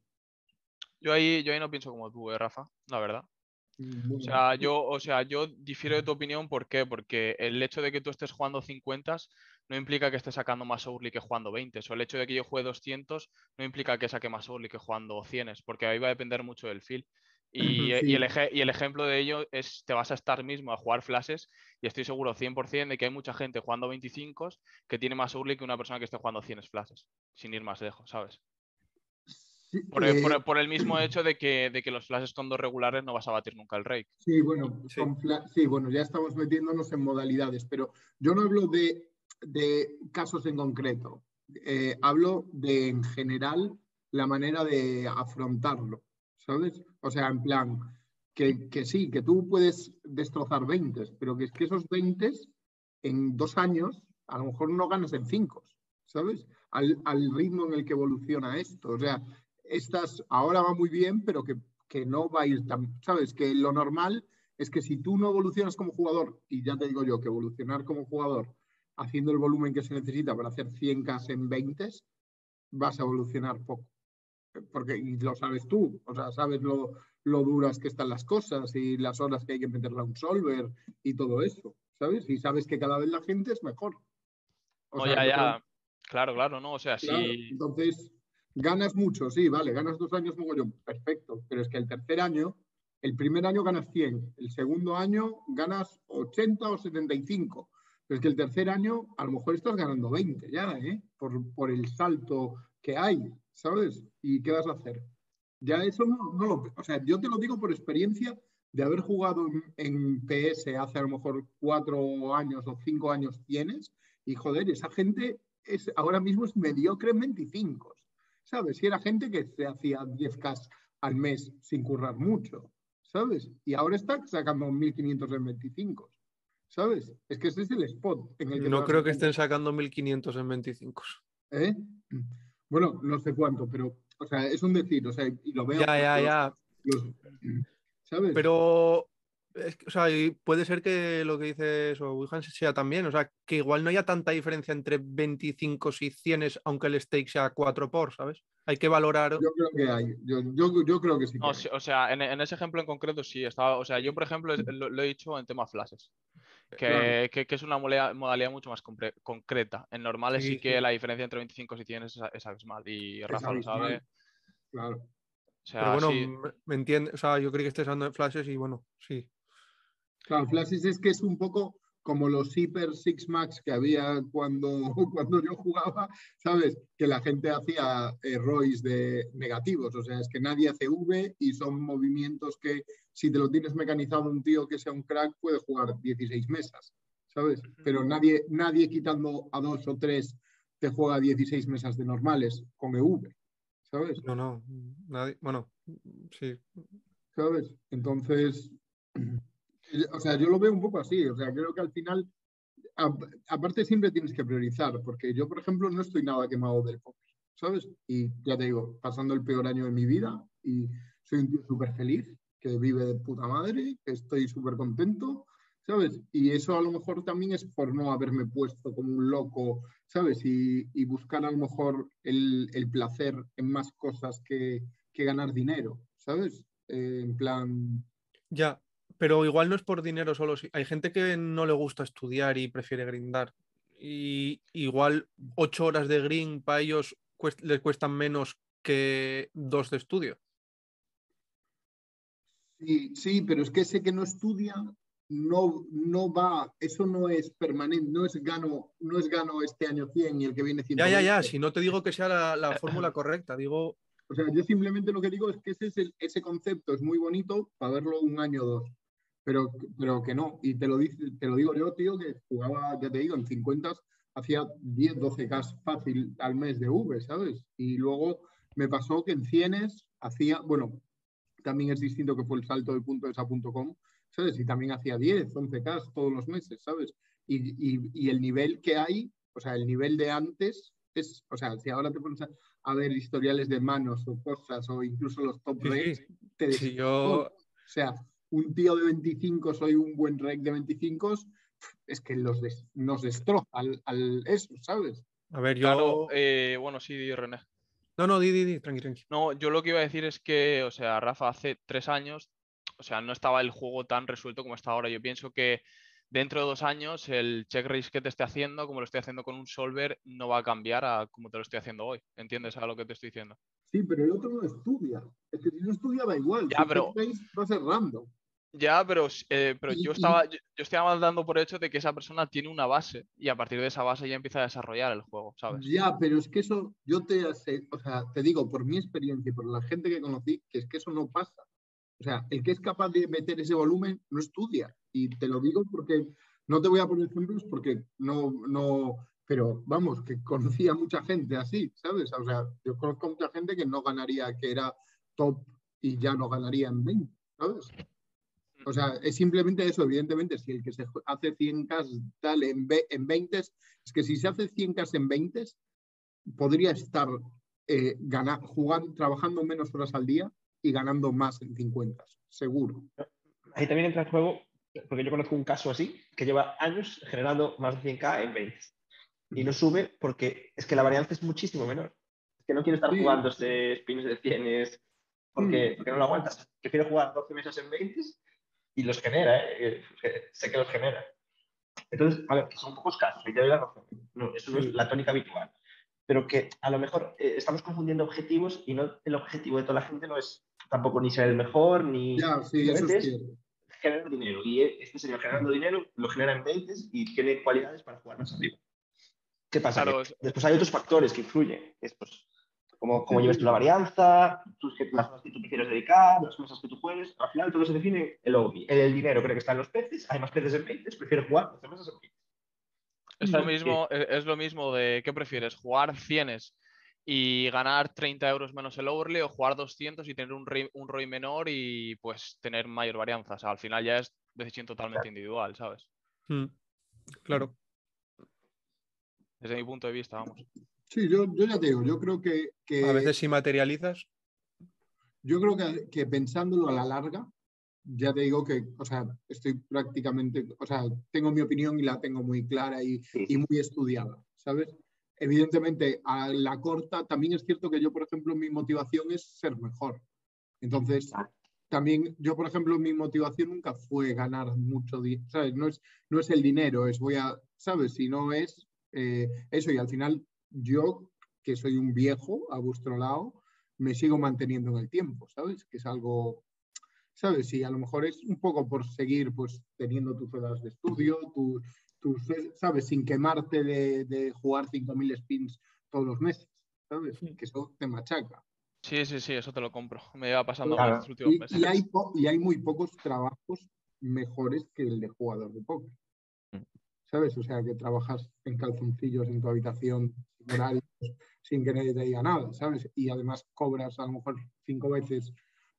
Yo ahí, yo ahí no pienso como tú, eh, Rafa, la verdad. Bueno, O sea, yo, o sea, yo difiero de tu opinión, ¿por qué? Porque el hecho de que tú estés jugando 50 no implica que estés sacando más early que jugando 20. O el hecho de que yo juegue 200 no implica que saque más early que jugando 100, porque ahí va a depender mucho del feel. Y, Sí. y el eje- y el ejemplo de ello es, te vas a estar mismo a jugar flashes y estoy seguro 100% de que hay mucha gente jugando 25 que tiene más early que una persona que esté jugando 100 flashes, sin ir más lejos, ¿sabes? Sí, Por, el- por eh, por el mismo [CLEARS THROAT] hecho de que, de que los flashes con dos regulares no vas a batir nunca el rake. Sí, bueno, Sí. con fla- sí, bueno, ya estamos metiéndonos en modalidades, pero yo no hablo de, de casos en concreto. Eh, hablo de, en general, la manera de afrontarlo, ¿sabes? O sea, en plan, que, que sí, que tú puedes destrozar 20, pero que es que esos 20 en dos años a lo mejor no ganas en 5, ¿sabes? Al, al ritmo en el que evoluciona esto. O sea, estas ahora va muy bien, pero que, que no va a ir tan, ¿sabes? Que lo normal es que si tú no evolucionas como jugador, y ya te digo yo que evolucionar como jugador haciendo el volumen que se necesita para hacer 100K en 20, vas a evolucionar poco. Porque y lo sabes tú, o sea, sabes lo, lo duras que están las cosas y las horas que hay que meterle a un solver y todo eso, ¿sabes? Y sabes que cada vez la gente es mejor. O No, sea, ya, ya. Claro, claro, no. O sea, Claro, sí. entonces, ganas mucho, sí, vale, ganas dos años mogollón, perfecto, pero es que el tercer año, el primer año ganas 100, el segundo año ganas 80 o 75, pero es que el tercer año a lo mejor estás ganando 20 ya, ¿eh? Por, por el salto que hay, ¿sabes? ¿Y qué vas a hacer? Ya eso no, no lo... O sea, yo te lo digo por experiencia de haber jugado en, en PS hace a lo mejor cuatro años o cinco años tienes, y joder, esa gente es, ahora mismo es mediocre en 25, ¿sabes? Y era gente que se hacía 10K al mes sin currar mucho, ¿sabes? Y ahora está sacando 1.500 en 25, ¿sabes? Es que ese es el spot en el que... No creo que estén sacando 1500 en 25. ¿Eh? Bueno, no sé cuánto, pero, o sea, es un decir, o sea, y lo veo... Ya, ya, los- ya. los- ¿Sabes? Pero, es que, o sea, puede ser que lo que dice eso, Wihan sea también, o sea, que igual no haya tanta diferencia entre 25 y 100, aunque el stake sea 4 por, ¿sabes? Hay que valorar. Yo creo que hay, yo, yo, yo creo que sí. que o sea, en, en ese ejemplo en concreto sí. Estaba, o sea, yo, por ejemplo, lo, lo he dicho en tema flashes. Que, Claro. que- que es una modalidad, mucho más concreta. En normales sí, Sí, que sí. la diferencia entre 25 y 100 es, es abismal. Y Rafa lo sabe. Claro. O sea, Pero bueno, sí. me, me entiende, o sea, yo creí que estés hablando de flashes y bueno, sí. Claro, Flashes es que es un poco como los Hyper Six Max que había cuando, [LAUGHS] cuando yo jugaba, ¿sabes? Que la gente hacía ROIs de negativos, o sea, es que nadie hace V y son movimientos que si te lo tienes mecanizado un tío que sea un crack puede jugar 16 mesas, ¿sabes? Pero nadie, nadie quitando a dos o tres te juega 16 mesas de normales con EV, ¿sabes? No, no, nadie, bueno, sí. ¿sabes? Entonces, [CLEARS THROAT] o sea, yo lo veo un poco así, o sea, creo que al final, aparte siempre tienes que priorizar, porque yo, por ejemplo, no estoy nada quemado del póker, ¿sabes? Y ya te digo, pasando el peor año de mi vida y soy un tío súper feliz, que vive de puta madre, que estoy súper contento, ¿sabes? Y eso a lo mejor también es por no haberme puesto como un loco, ¿sabes? Y, y buscar a lo mejor el, el placer en más cosas que, que ganar dinero, ¿sabes? Eh, en plan, Ya, pero igual no es por dinero solo. Hay gente que no le gusta estudiar y prefiere grindar. Y igual ocho horas de grind para ellos cuest- les cuestan menos que dos de estudio. Sí, sí, pero es que ese que no estudia no, no va, eso no es permanente, no es gano, no es gano este año 100 y el que viene 100. Ya, ya, ya. Si no te digo que sea la, la fórmula [LAUGHS] correcta, digo, O sea, yo simplemente lo que digo es que ese, es el- ese concepto es muy bonito para verlo un año o dos, pero, pero que no. Y te lo, dice, te lo digo yo, tío, que jugaba, ya te digo, en 50 hacía 10, 12K fácil al mes de V, ¿sabes? Y luego me pasó que en 100 hacía, bueno, también es distinto que fue el salto de punto a punto com, ¿sabes? Y también hacía 10, 11K todos los meses, ¿sabes? Y, y- y el nivel que hay, o sea, el nivel de antes es, o sea, si ahora te pones a, ver historiales de manos o cosas o incluso los top Sí, rates, sí. te si yo, o sea, un tío de 25 soy un buen rec de 25, es que los des- nos destroza al, al eso, ¿sabes? a ver, yo. Claro, eh, bueno, sí, di, René. No, no, di, di, di, tranqui, tranqui. No, yo lo que iba a decir es que, o sea, Rafa, hace tres años, o sea, no estaba el juego tan resuelto como está ahora. Yo pienso que dentro de dos años el check raise que te esté haciendo, como lo estoy haciendo con un solver, no va a cambiar a como te lo estoy haciendo hoy. ¿Entiendes a lo que te estoy diciendo? Sí, pero el otro no estudia. Es que si no estudia da igual. Ya, Si pero- va a ser random. Ya, pero, eh, pero yo estaba, yo, yo estaba dando por hecho de que esa persona tiene una base y a partir de esa base ya empieza a desarrollar el juego, ¿sabes? Ya, pero es que eso, yo te, o sea, te digo por mi experiencia y por la gente que conocí, que es que eso no pasa. O sea, el que es capaz de meter ese volumen no estudia. Y te lo digo porque no te voy a poner ejemplos porque no, no, pero vamos, que conocí a mucha gente así, ¿sabes? O sea, yo conozco a mucha gente que no ganaría, que era top y ya no ganaría en 20, ¿sabes? O sea, es simplemente eso, evidentemente, si el que se hace 100K tal en, en 20, es que si se hace 100K en 20, podría estar eh, gana- jugando, trabajando menos horas al día y ganando más en 50, seguro. Ahí también entra en juego, porque yo conozco un caso así, que lleva años generando más de 100k en 20. Y no sube porque es que la varianza es muchísimo menor. Es que no quiere estar Sí. jugando este spins de 100 porque, porque no lo aguantas. Prefiero jugar 12 meses en 20 y los genera, ¿eh? Eh, sé que los genera. Entonces, a ver, que son pocos casos, y te doy la razón. No, eso no es la tónica habitual. Pero que a lo mejor eh, estamos confundiendo objetivos y no el objetivo de toda la gente no es tampoco ni ser el mejor, ni Ya, sí, eso es cierto. generar dinero. Y este señor generando dinero lo genera en 20 y tiene cualidades para jugar más arriba. ¿Qué pasa? Claro, Que después hay otros factores que influyen. es, pues, cómo, cómo lleves tú la varianza, tus, las horas que tú quieres dedicar, las mesas que tú juegues. Al final todo se define en el hobby. El dinero creo que está en los peces. Hay más peces en 20, prefiero jugar 12 mesas en 20. Es lo Sí. mismo, e- es lo mismo de ¿qué prefieres? ¿Jugar 100 y ganar 30 euros menos el overlay o jugar 200 y tener un ROI, un ROI menor y pues tener mayor varianza? O sea, al final ya es decisión totalmente individual, ¿sabes? Mm, Claro. Desde mi punto de vista, vamos. Sí, yo, yo ya te digo, yo creo que, que- A veces si materializas, yo creo que, que pensándolo a la larga, ya te digo que, o sea, estoy prácticamente, o sea, tengo mi opinión y la tengo muy clara y, Sí. y muy estudiada, ¿sabes? Evidentemente, a la corta, también es cierto que yo, por ejemplo, mi motivación es ser mejor. Entonces, también yo, por ejemplo, mi motivación nunca fue ganar mucho dinero, ¿sabes? No es, no es el dinero, es voy a, ¿sabes? Si no es eh, eso y al final yo, que soy un viejo a vuestro lado, me sigo manteniendo en el tiempo, ¿sabes? Que es algo, ¿sabes? Y a lo mejor es un poco por seguir pues teniendo tus horas de estudio, tu- tus, eh, ¿sabes? Sin quemarte de, de jugar 5.000 spins todos los meses, ¿sabes? Que eso te machaca. Sí, sí, sí, eso te lo compro. Me lleva pasando Claro. estos últimos Y, meses. y hay po- y hay muy pocos trabajos mejores que el de jugador de póker. Mm. ¿Sabes? O sea, que trabajas en calzoncillos en tu habitación, sin horarios, sin que nadie te diga nada, ¿sabes? Y además cobras a lo mejor cinco veces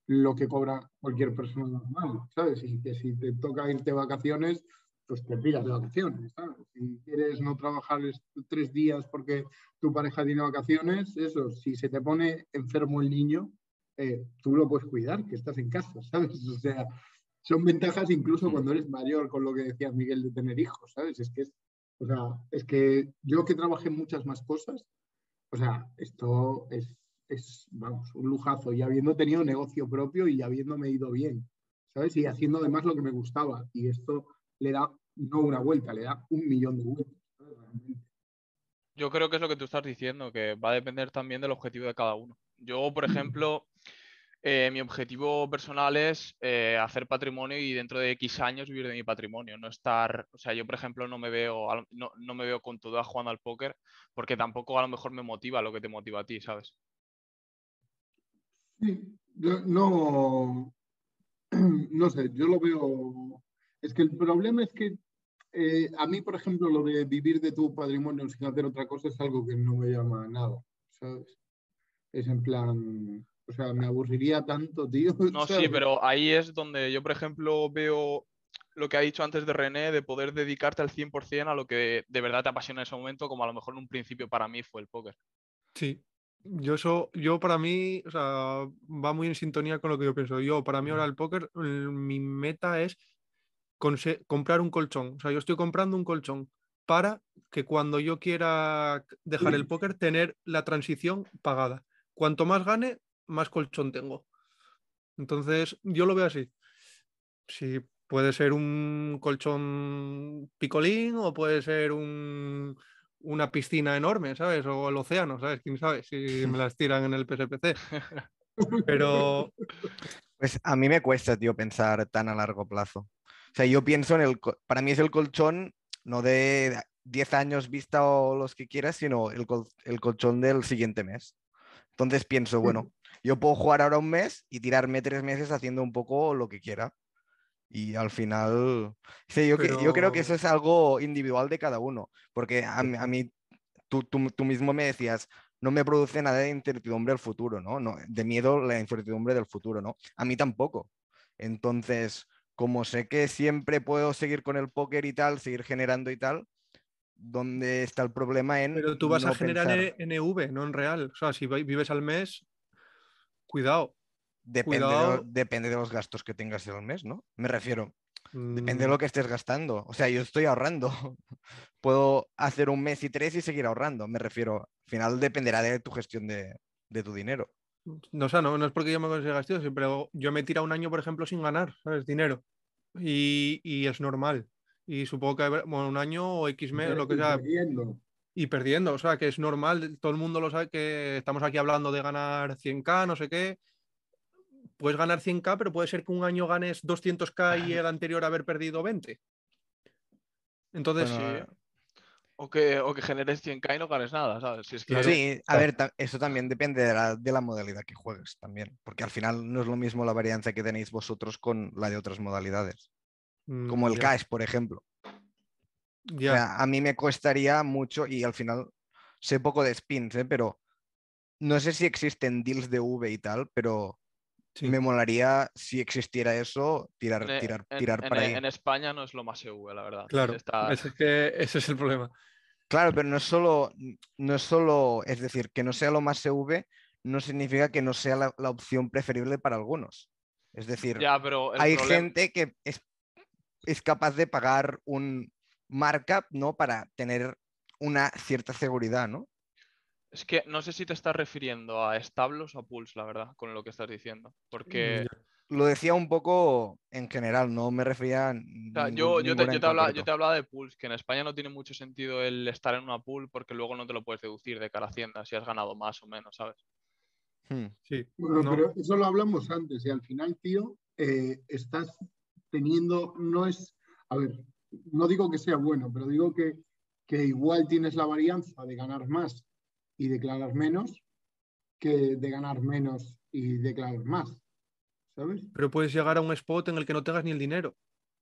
lo que cobra cualquier persona normal, ¿sabes? Y que si te toca irte de vacaciones, pues te pidas de vacaciones, ¿sabes? Si quieres no trabajar es- tres días porque tu pareja tiene vacaciones, eso, si se te pone enfermo el niño, eh, tú lo puedes cuidar, que estás en casa, ¿sabes? O sea, son ventajas incluso cuando eres mayor, con lo que decía Miguel de tener hijos, ¿sabes? Es que, es, o sea, es que yo que trabajé en muchas más cosas, o sea, esto es, es, vamos, un lujazo, y habiendo tenido negocio propio y habiéndome ido bien, ¿sabes? Y haciendo además lo que me gustaba, y esto le da no una vuelta, le da un millón de vueltas. Yo creo que es lo que tú estás diciendo, que va a depender también del objetivo de cada uno. Yo, por ejemplo, eh, mi objetivo personal es eh, hacer patrimonio y dentro de X años vivir de mi patrimonio, no estar, o sea, yo por ejemplo no me veo, no, no me veo con toda jugando al póker porque tampoco a lo mejor me motiva lo que te motiva a ti, ¿sabes? Sí, yo no, [CLEARS THROAT] no sé, yo lo veo. Es que el problema es que eh, a mí, por ejemplo, lo de vivir de tu patrimonio sin hacer otra cosa es algo que no me llama nada, ¿sabes? Es en plan, o sea, me aburriría tanto, tío. [LAUGHS] No, sí, pero ahí es donde yo, por ejemplo, veo lo que ha dicho antes de René, de poder dedicarte al 100% a lo que de verdad te apasiona en ese momento, como a lo mejor en un principio para mí fue el póker. sí. Yo eso, yo para mí, o sea, va muy en sintonía con lo que yo pienso. Yo, para mí ahora el póker, el- mi meta es comprar un colchón. O sea, yo estoy comprando un colchón para que cuando yo quiera dejar el póker, tener la transición pagada. Cuanto más gane, más colchón tengo. Entonces, yo lo veo así. Si puede ser un colchón picolín o puede ser un, una piscina enorme, ¿sabes? O el océano, ¿sabes? ¿Quién sabe si me las tiran en el PSPC? [LAUGHS] Pero, Pues a mí me cuesta, tío, pensar tan a largo plazo. O sea, yo pienso en el... Para mí es el colchón, no de 10 años vista o los que quieras, sino el, col- el colchón del siguiente mes. Entonces pienso, bueno, yo puedo jugar ahora un mes y tirarme tres meses haciendo un poco lo que quiera. Y al final, sí, yo, que- yo creo que eso es algo individual de cada uno, porque a, mí- a mí, tú, tú, tú mismo me decías, no me produce nada de incertidumbre el futuro, ¿no? no de miedo la incertidumbre del futuro, ¿no? A mí tampoco. Entonces, como sé que siempre puedo seguir con el póker y tal, seguir generando y tal, ¿dónde está el problema en Pero tú vas a generar pensar? en NV, no en real. O sea, si vi- vives al mes, cuidado. Depende, de, depende de los gastos que tengas en el mes, ¿no? Me refiero, depende de Mm, lo que estés gastando. O sea, yo estoy ahorrando. [LAUGHS] Puedo hacer un mes y tres y seguir ahorrando. Me refiero, al final dependerá de tu gestión de, de tu dinero. No, o sea, no, no es porque yo me consiga gasto, siempre yo me he tirado un año, por ejemplo, sin ganar, ¿sabes? Dinero. Y, y es normal. Y supongo que habrá- bueno, un año o X meses, lo que sea, perdiendo. Y perdiendo. O sea, que es normal, todo el mundo lo sabe que estamos aquí hablando de ganar 100k, no sé qué. Puedes ganar 100k, pero puede ser que un año ganes 200k y el anterior haber perdido 20. Entonces, Bueno, Sí. O que, o que generes 100k y no ganes nada, ¿sabes? Si es que Claro. Sí, a ver, eso también depende de la, de la modalidad que juegues también, porque al final no es lo mismo la varianza que tenéis vosotros con la de otras modalidades, mm, como el cash, por ejemplo. O ya. sea, a mí me costaría mucho y al final sé poco de spins, ¿eh? pero no sé si existen deals de V y tal, pero Sí. me molaría si existiera eso, tirar, en, tirar, en- tirar en- para ahí. en España no es lo más EV, la verdad. Claro, Está- ese es, que, ese es el problema. Claro, pero no es solo, no es solo, es decir, que no sea lo más EV no significa que no sea la, la opción preferible para algunos. Es decir, Ya, pero hay problema- gente que es, es capaz de pagar un markup, ¿no? Para tener una cierta seguridad, ¿no? Es que no sé si te estás refiriendo a establos o a pools, la verdad, con lo que estás diciendo. Porque. Lo decía un poco en general, no me refería a o sea, ningún- yo, yo, te, yo hablaba, yo te hablaba de pools, que en España no tiene mucho sentido el estar en una pool porque luego no te lo puedes deducir de cara a Hacienda si has ganado más o menos, ¿sabes? Hmm. Sí, Bueno, no. pero eso lo hablamos antes y al final, tío, eh, estás teniendo, no es, a ver, no digo que sea bueno, pero digo que, que igual tienes la varianza de ganar más y declarar menos que de ganar menos y declarar más, ¿sabes? Pero puedes llegar a un spot en el que no tengas ni el dinero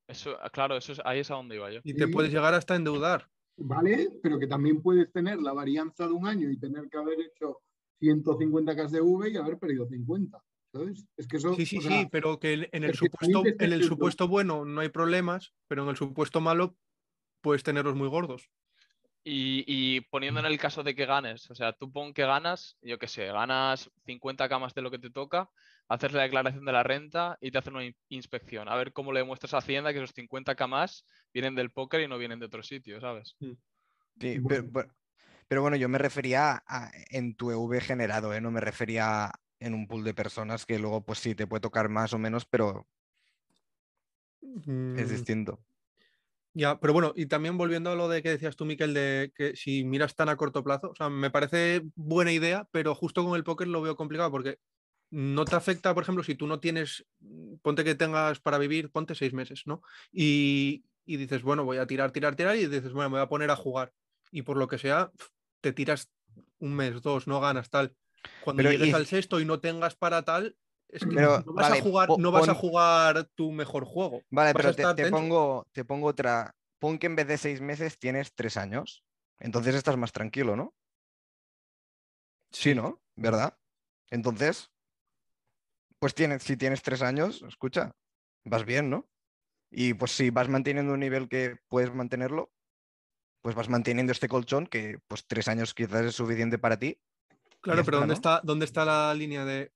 Eso, ah, claro, eso es, ahí es a donde iba yo. y te Sí. puedes llegar hasta a endeudar. ¿Vale? Pero que también puedes tener la varianza de un año y tener que haber hecho 150 K de V y haber perdido 50, ¿sabes? Es que eso... Sí, sí, o sea, sí, pero que en- el que supuesto, en el supuesto bueno no hay problemas, pero en el supuesto malo puedes tenerlos muy gordos. Y, y poniendo en el caso de que ganes, o sea, tú pon que ganas, yo qué sé, ganas 50 camas de lo que te toca, haces la declaración de la renta y te hacen una in- inspección. A ver cómo le demuestras a Hacienda que esos 50 camas vienen del póker y no vienen de otro sitio, ¿sabes? Sí, Bueno. pero, pero- pero bueno, yo me refería a, en tu EV generado, ¿eh? no me refería en un pool de personas que luego, pues sí, te puede tocar más o menos, pero es Mm, distinto. Ya, pero bueno, y también volviendo a lo de que decías tú, Miquel, de que si miras tan a corto plazo, o sea, me parece buena idea, pero justo con el póker lo veo complicado porque no te afecta, por ejemplo, si tú no tienes, mm, ponte que tengas para vivir, ponte seis meses, ¿no? Y, y dices, bueno, voy a tirar, tirar, tirar, y dices, bueno, me voy a poner a jugar. Y por lo que sea, te tiras un mes, dos, no ganas tal. Cuando Pero llegues y- al sexto y no tengas para tal, es que Pero, no, vas vale, a jugar, po- no vas a pon- jugar tu mejor juego. Vale, vas pero te, te pongo, te pongo otra. Pon que en vez de seis meses tienes tres años. Entonces estás más tranquilo, ¿no? Sí, ¿no? ¿Verdad? Entonces, pues tienes, si tienes tres años, escucha, vas bien, ¿no? Y pues si vas manteniendo un nivel que puedes mantenerlo, pues vas manteniendo este colchón que pues tres años quizás es suficiente para ti. Claro, pero está, ¿dónde, ¿no? está, ¿dónde está la línea de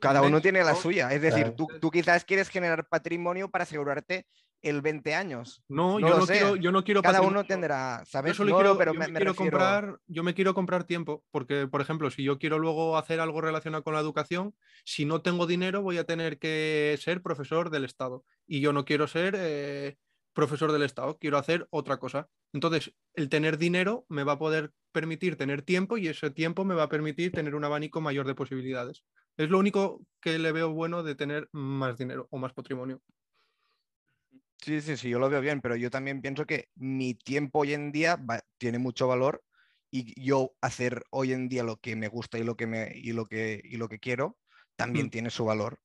Cada uno tiene la suya. Es decir, Claro. tú, tú quizás quieres generar patrimonio para asegurarte el 20 años. No, No yo, no sé. quiero, yo no quiero Cada uno tendrá, Yo ¿sabes? solo No, no, quiero, pero yo me, me me quiero refiero- comprar, yo me quiero comprar tiempo, porque, por ejemplo, si yo quiero luego hacer algo relacionado con la educación, si no tengo dinero voy a tener que ser profesor del Estado. Y yo no quiero ser eh, profesor del Estado, quiero hacer otra cosa. Entonces, el tener dinero me va a poder permitir tener tiempo y ese tiempo me va a permitir tener un abanico mayor de posibilidades. Es lo único que le veo bueno de tener más dinero o más patrimonio. Sí, sí, sí, yo lo veo bien, pero yo también pienso que mi tiempo hoy en día va- tiene mucho valor y yo hacer hoy en día lo que me gusta y lo que, me, y lo que, y lo que quiero también Mm. tiene su valor.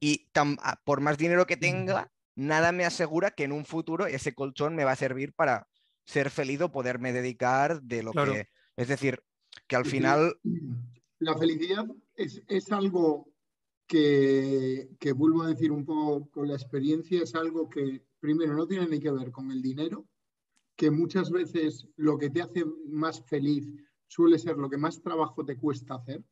Y tam- a- por más dinero que tenga, nada me asegura que en un futuro ese colchón me va a servir para ser feliz o poderme dedicar de lo Claro. que... Es decir, que al final... La felicidad es, es algo que, que, vuelvo a decir un poco con la experiencia, es algo que primero no tiene ni que ver con el dinero, que muchas veces lo que te hace más feliz suele ser lo que más trabajo te cuesta hacer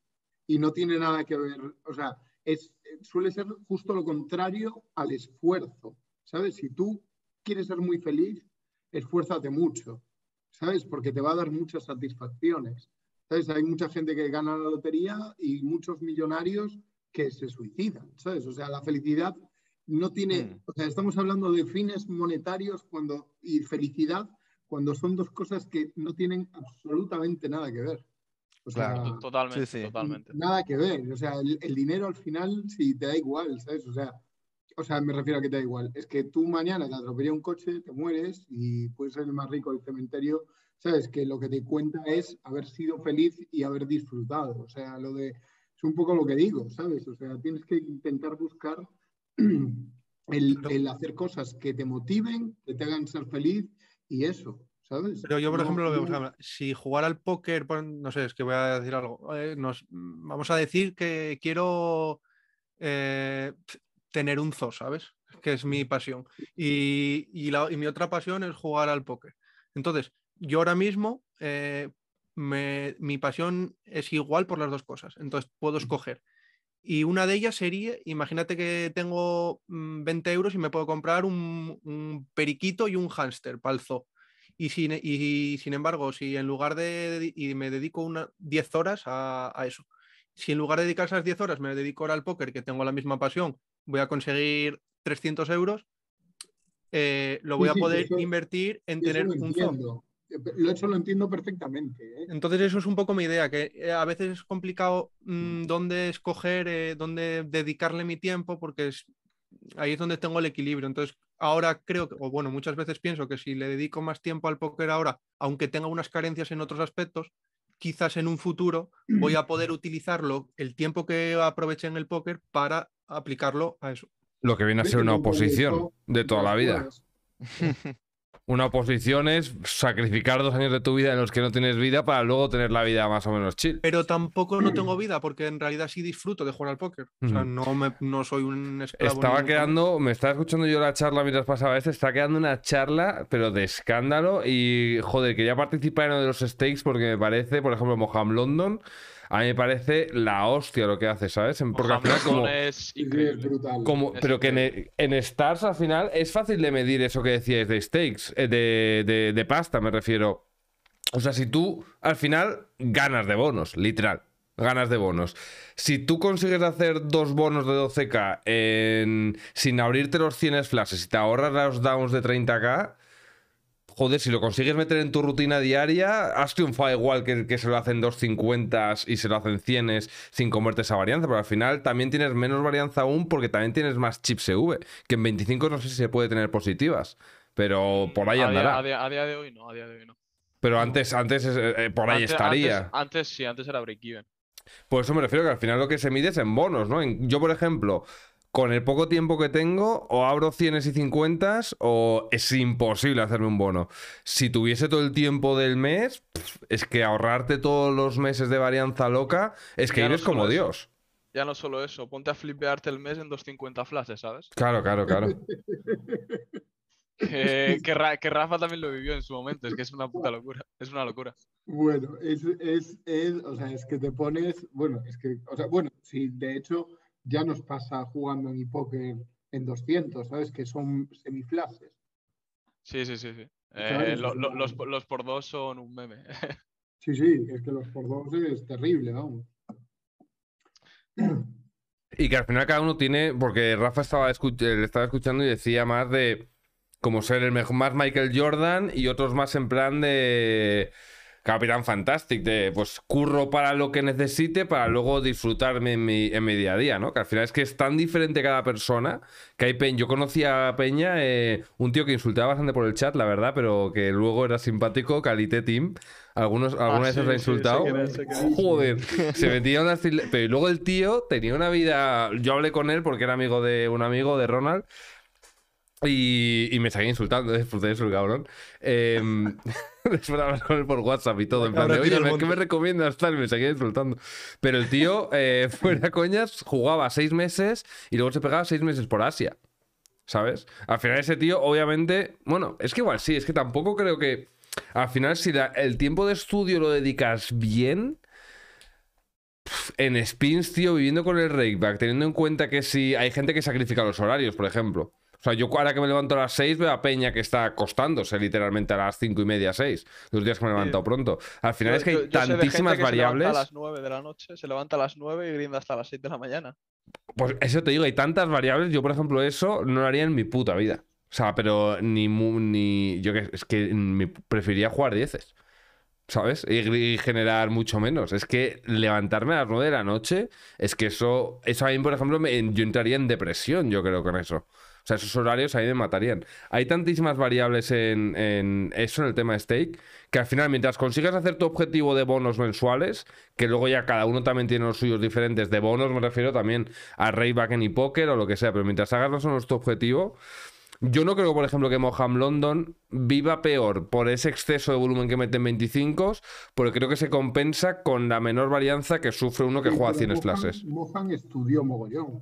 y no tiene nada que ver, o sea, es, suele ser justo lo contrario al esfuerzo, ¿sabes? Si tú quieres ser muy feliz, esfuérzate mucho, ¿sabes? Porque te va a dar muchas satisfacciones. ¿Sabes? Hay mucha gente que gana la lotería y muchos millonarios que se suicidan, ¿sabes? O sea, la felicidad no tiene, Mm. o sea, estamos hablando de fines monetarios cuando, y felicidad cuando son dos cosas que no tienen absolutamente nada que ver. O Claro. Totalmente, Sí, sí. totalmente. nada que ver. O sea, el, el dinero al final sí te da igual, ¿sabes? O sea, o sea, me refiero a que te da igual. Es que tú mañana te atropella un coche, te mueres y puedes ser el más rico del cementerio, ¿sabes? Que lo que te cuenta es haber sido feliz y haber disfrutado. O sea, lo de. Es un poco lo que digo, ¿sabes? O sea, tienes que intentar buscar [CLEARS THROAT] el, el hacer cosas que te motiven, que te hagan ser feliz y eso, ¿sabes? Pero yo, por No- ejemplo, lo veo, o no- sea, si jugar al póker, no sé, es que voy a decir algo. eh, nos, vamos a decir que quiero eh, tener un zoo, ¿sabes? Que es mi pasión. Y, y la- y mi otra pasión es jugar al póker. Entonces, yo ahora mismo, eh, me- mi pasión es igual por las dos cosas. Entonces, puedo escoger. Y una de ellas sería, imagínate que tengo mm, 20 euros y me puedo comprar un, un periquito y un hámster para el zoo. Y sin, y sin embargo, si en lugar de, y me dedico una 10 horas a, a eso, si en lugar de dedicar esas 10 horas me dedico ahora al póker, que tengo la misma pasión, voy a conseguir 300 euros, eh, lo Sí, voy a sí, poder eso- invertir en tener un entiendo. Eh, Lo, eso lo entiendo perfectamente. ¿eh? Entonces eso es un poco mi idea, que a veces es complicado mm, dónde escoger, eh, dónde dedicarle mi tiempo, porque es, ahí es donde tengo el equilibrio. Entonces ahora creo, que, o bueno, muchas veces pienso que si le dedico más tiempo al póker ahora, aunque tenga unas carencias en otros aspectos, quizás en un futuro voy a poder utilizarlo, el tiempo que aproveché en el póker, para aplicarlo a eso. Lo que viene a ser una oposición de toda la vida. [LAUGHS] Una oposición es sacrificar dos años de tu vida en los que no tienes vida para luego tener la vida más o menos chill. Pero tampoco no tengo vida, porque en realidad sí disfruto de jugar al póker. O sea, no, me, no soy un esclavo. Estaba quedando, me estaba escuchando yo la charla mientras pasaba esto, está quedando una charla, pero de escándalo. Y joder, quería participar en uno de los stakes porque me parece, por ejemplo, Moham London, a mí me parece la hostia lo que hace, ¿sabes? Porque al final, como, es brutal. como, Es pero que en, e, en Stars al final es fácil de medir eso que decíais de stakes, eh, de, de- de pasta, me refiero. O sea, si tú al final ganas de bonos, literal, ganas de bonos. Si tú consigues hacer dos bonos de 12k en- sin abrirte los 100 flashes y te ahorras los downs de 30k, joder, si lo consigues meter en tu rutina diaria, has triunfado igual que se lo hacen 250 y se lo hacen 100 sin comerte esa varianza, pero al final también tienes menos varianza aún porque también tienes más chips EV, que en 25 no sé si se puede tener positivas, pero por ahí A día- andará. A día, a día de hoy no, a día de hoy no. Pero antes, antes eh, eh, por ahí Antes- estaría. Antes, antes sí, antes era break-even. Por eso me refiero que al final lo que se mide es en bonos, ¿no? En- yo, por ejemplo, con el poco tiempo que tengo, o abro 100 y 50 o es imposible hacerme un bono. Si tuviese todo el tiempo del mes, es que ahorrarte todos los meses de varianza loca, es que Ya no eres como eso. Dios. Ya no solo eso, ponte a flipearte el mes en 250 flashes, ¿sabes? Claro, claro, claro. Que, que Ra- que Rafa también lo vivió en su momento, es que es una puta locura. Es una locura. Bueno, es, es, es, o sea, es que te pones, bueno, es que, o sea, bueno, sí, de hecho ya nos pasa jugando en póker en 200, ¿sabes? Que son semiflashes. Sí, sí, sí, sí. Eh, ¿Sabes? lo- lo- los, los por dos son un meme. [LAUGHS] Sí, sí, es que los por dos es terrible, vamos. Y que al final cada uno tiene, porque Rafa estaba, escu- eh, le estaba escuchando y decía más de como ser el mejor, más Michael Jordan y otros más en plan de Capitán Fantastic, de pues curro para lo que necesite para luego disfrutarme en mi, en mi día a día, ¿no? Que al final es que es tan diferente cada persona que hay Peña. Yo conocí a Peña, eh, un tío que insultaba bastante por el chat, la verdad, pero que luego era simpático, Calité Team. Algunos, alguna vez sí, os ha insultado. es. Joder, se metía fil- Pero luego el tío tenía una vida. Yo hablé con él porque era amigo de un amigo de Ronald. Y, y me seguía insultando, de eso, el cabrón. Eh, [LAUGHS] después de hablar con él por WhatsApp y todo. En plan, de, oye, ¿qué me monte". recomiendas? Tal, me seguía insultando. Pero el tío, eh, [LAUGHS] fuera coñas, jugaba seis meses y luego se pegaba seis meses por Asia. ¿Sabes? Al final ese tío, obviamente, bueno, es que igual sí, es que tampoco creo que... Al final, si la- el tiempo de estudio lo dedicas bien, en spins, tío, viviendo con el rakeback, teniendo en cuenta que si hay gente que sacrifica los horarios, por ejemplo. O sea, yo ahora que me levanto a las 6 veo a Peña que está acostándose literalmente a las 5 y media, 6. Los días que me he levantado pronto. Al final Yo- es que hay yo- yo tantísimas que se levanta variables. a las 9 de la noche, se levanta a las 9 y grinda hasta las 6 de la mañana. Pues eso te digo, hay tantas variables. Yo, por ejemplo, eso no lo haría en mi puta vida. O sea, pero ni. ni yo que es que me preferiría jugar dieces. ¿Sabes? Y, y generar mucho menos. Es que levantarme a las 9 de la noche, es que eso. Eso a mí, por ejemplo, me- yo entraría en depresión, yo creo, con eso. O sea, esos horarios a mí me matarían. Hay tantísimas variables en, en eso, en el tema stake, que al final, mientras consigas hacer tu objetivo de bonos mensuales, que luego ya cada uno también tiene los suyos diferentes, de bonos me refiero también a Rayback en póker o lo que sea, pero mientras hagas más o menos tu objetivo, yo no creo, por ejemplo, que Moham London viva peor por ese exceso de volumen que mete en 25, porque creo que se compensa con la menor varianza que sufre uno que Sí, juega pero 100 Mohan- splashes. Mohan estudió mogollón,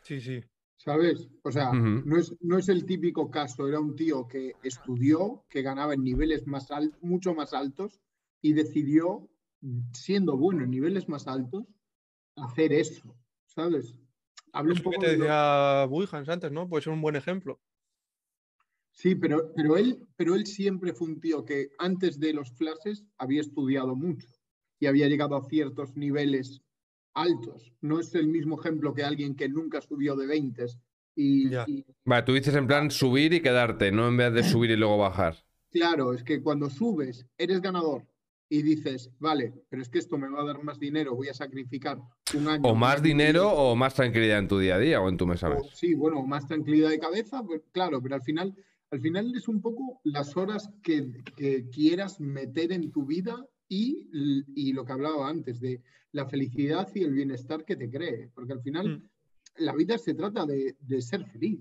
Sí, sí. ¿Sabes? O sea, no, es, no es el típico caso, era un tío que estudió, que ganaba en niveles más al- mucho más altos y decidió, siendo bueno en niveles más altos, hacer eso, ¿sabes? Hablo un Eso que poco te de decía antes, ¿no? Puede ser un buen ejemplo. Sí, pero, pero, él, pero él siempre fue un tío que antes de los flashes había estudiado mucho y había llegado a ciertos niveles altos. No es el mismo ejemplo que alguien que nunca subió de 20 y, Ya. y Vale, tú dices en plan subir y quedarte, no en vez de subir y luego bajar. claro, es que cuando subes, eres ganador y dices, vale, pero es que esto me va a dar más dinero, voy a sacrificar un año. O más dinero medio". o más tranquilidad en tu día a día o en tu mes a O- mes. sí, bueno, más tranquilidad de cabeza, pues, claro, pero al final, al final es un poco las horas que, que quieras meter en tu vida y, y lo que hablaba antes, de la felicidad y el bienestar que te cree. Porque al final Mm. la vida se trata de, de ser feliz.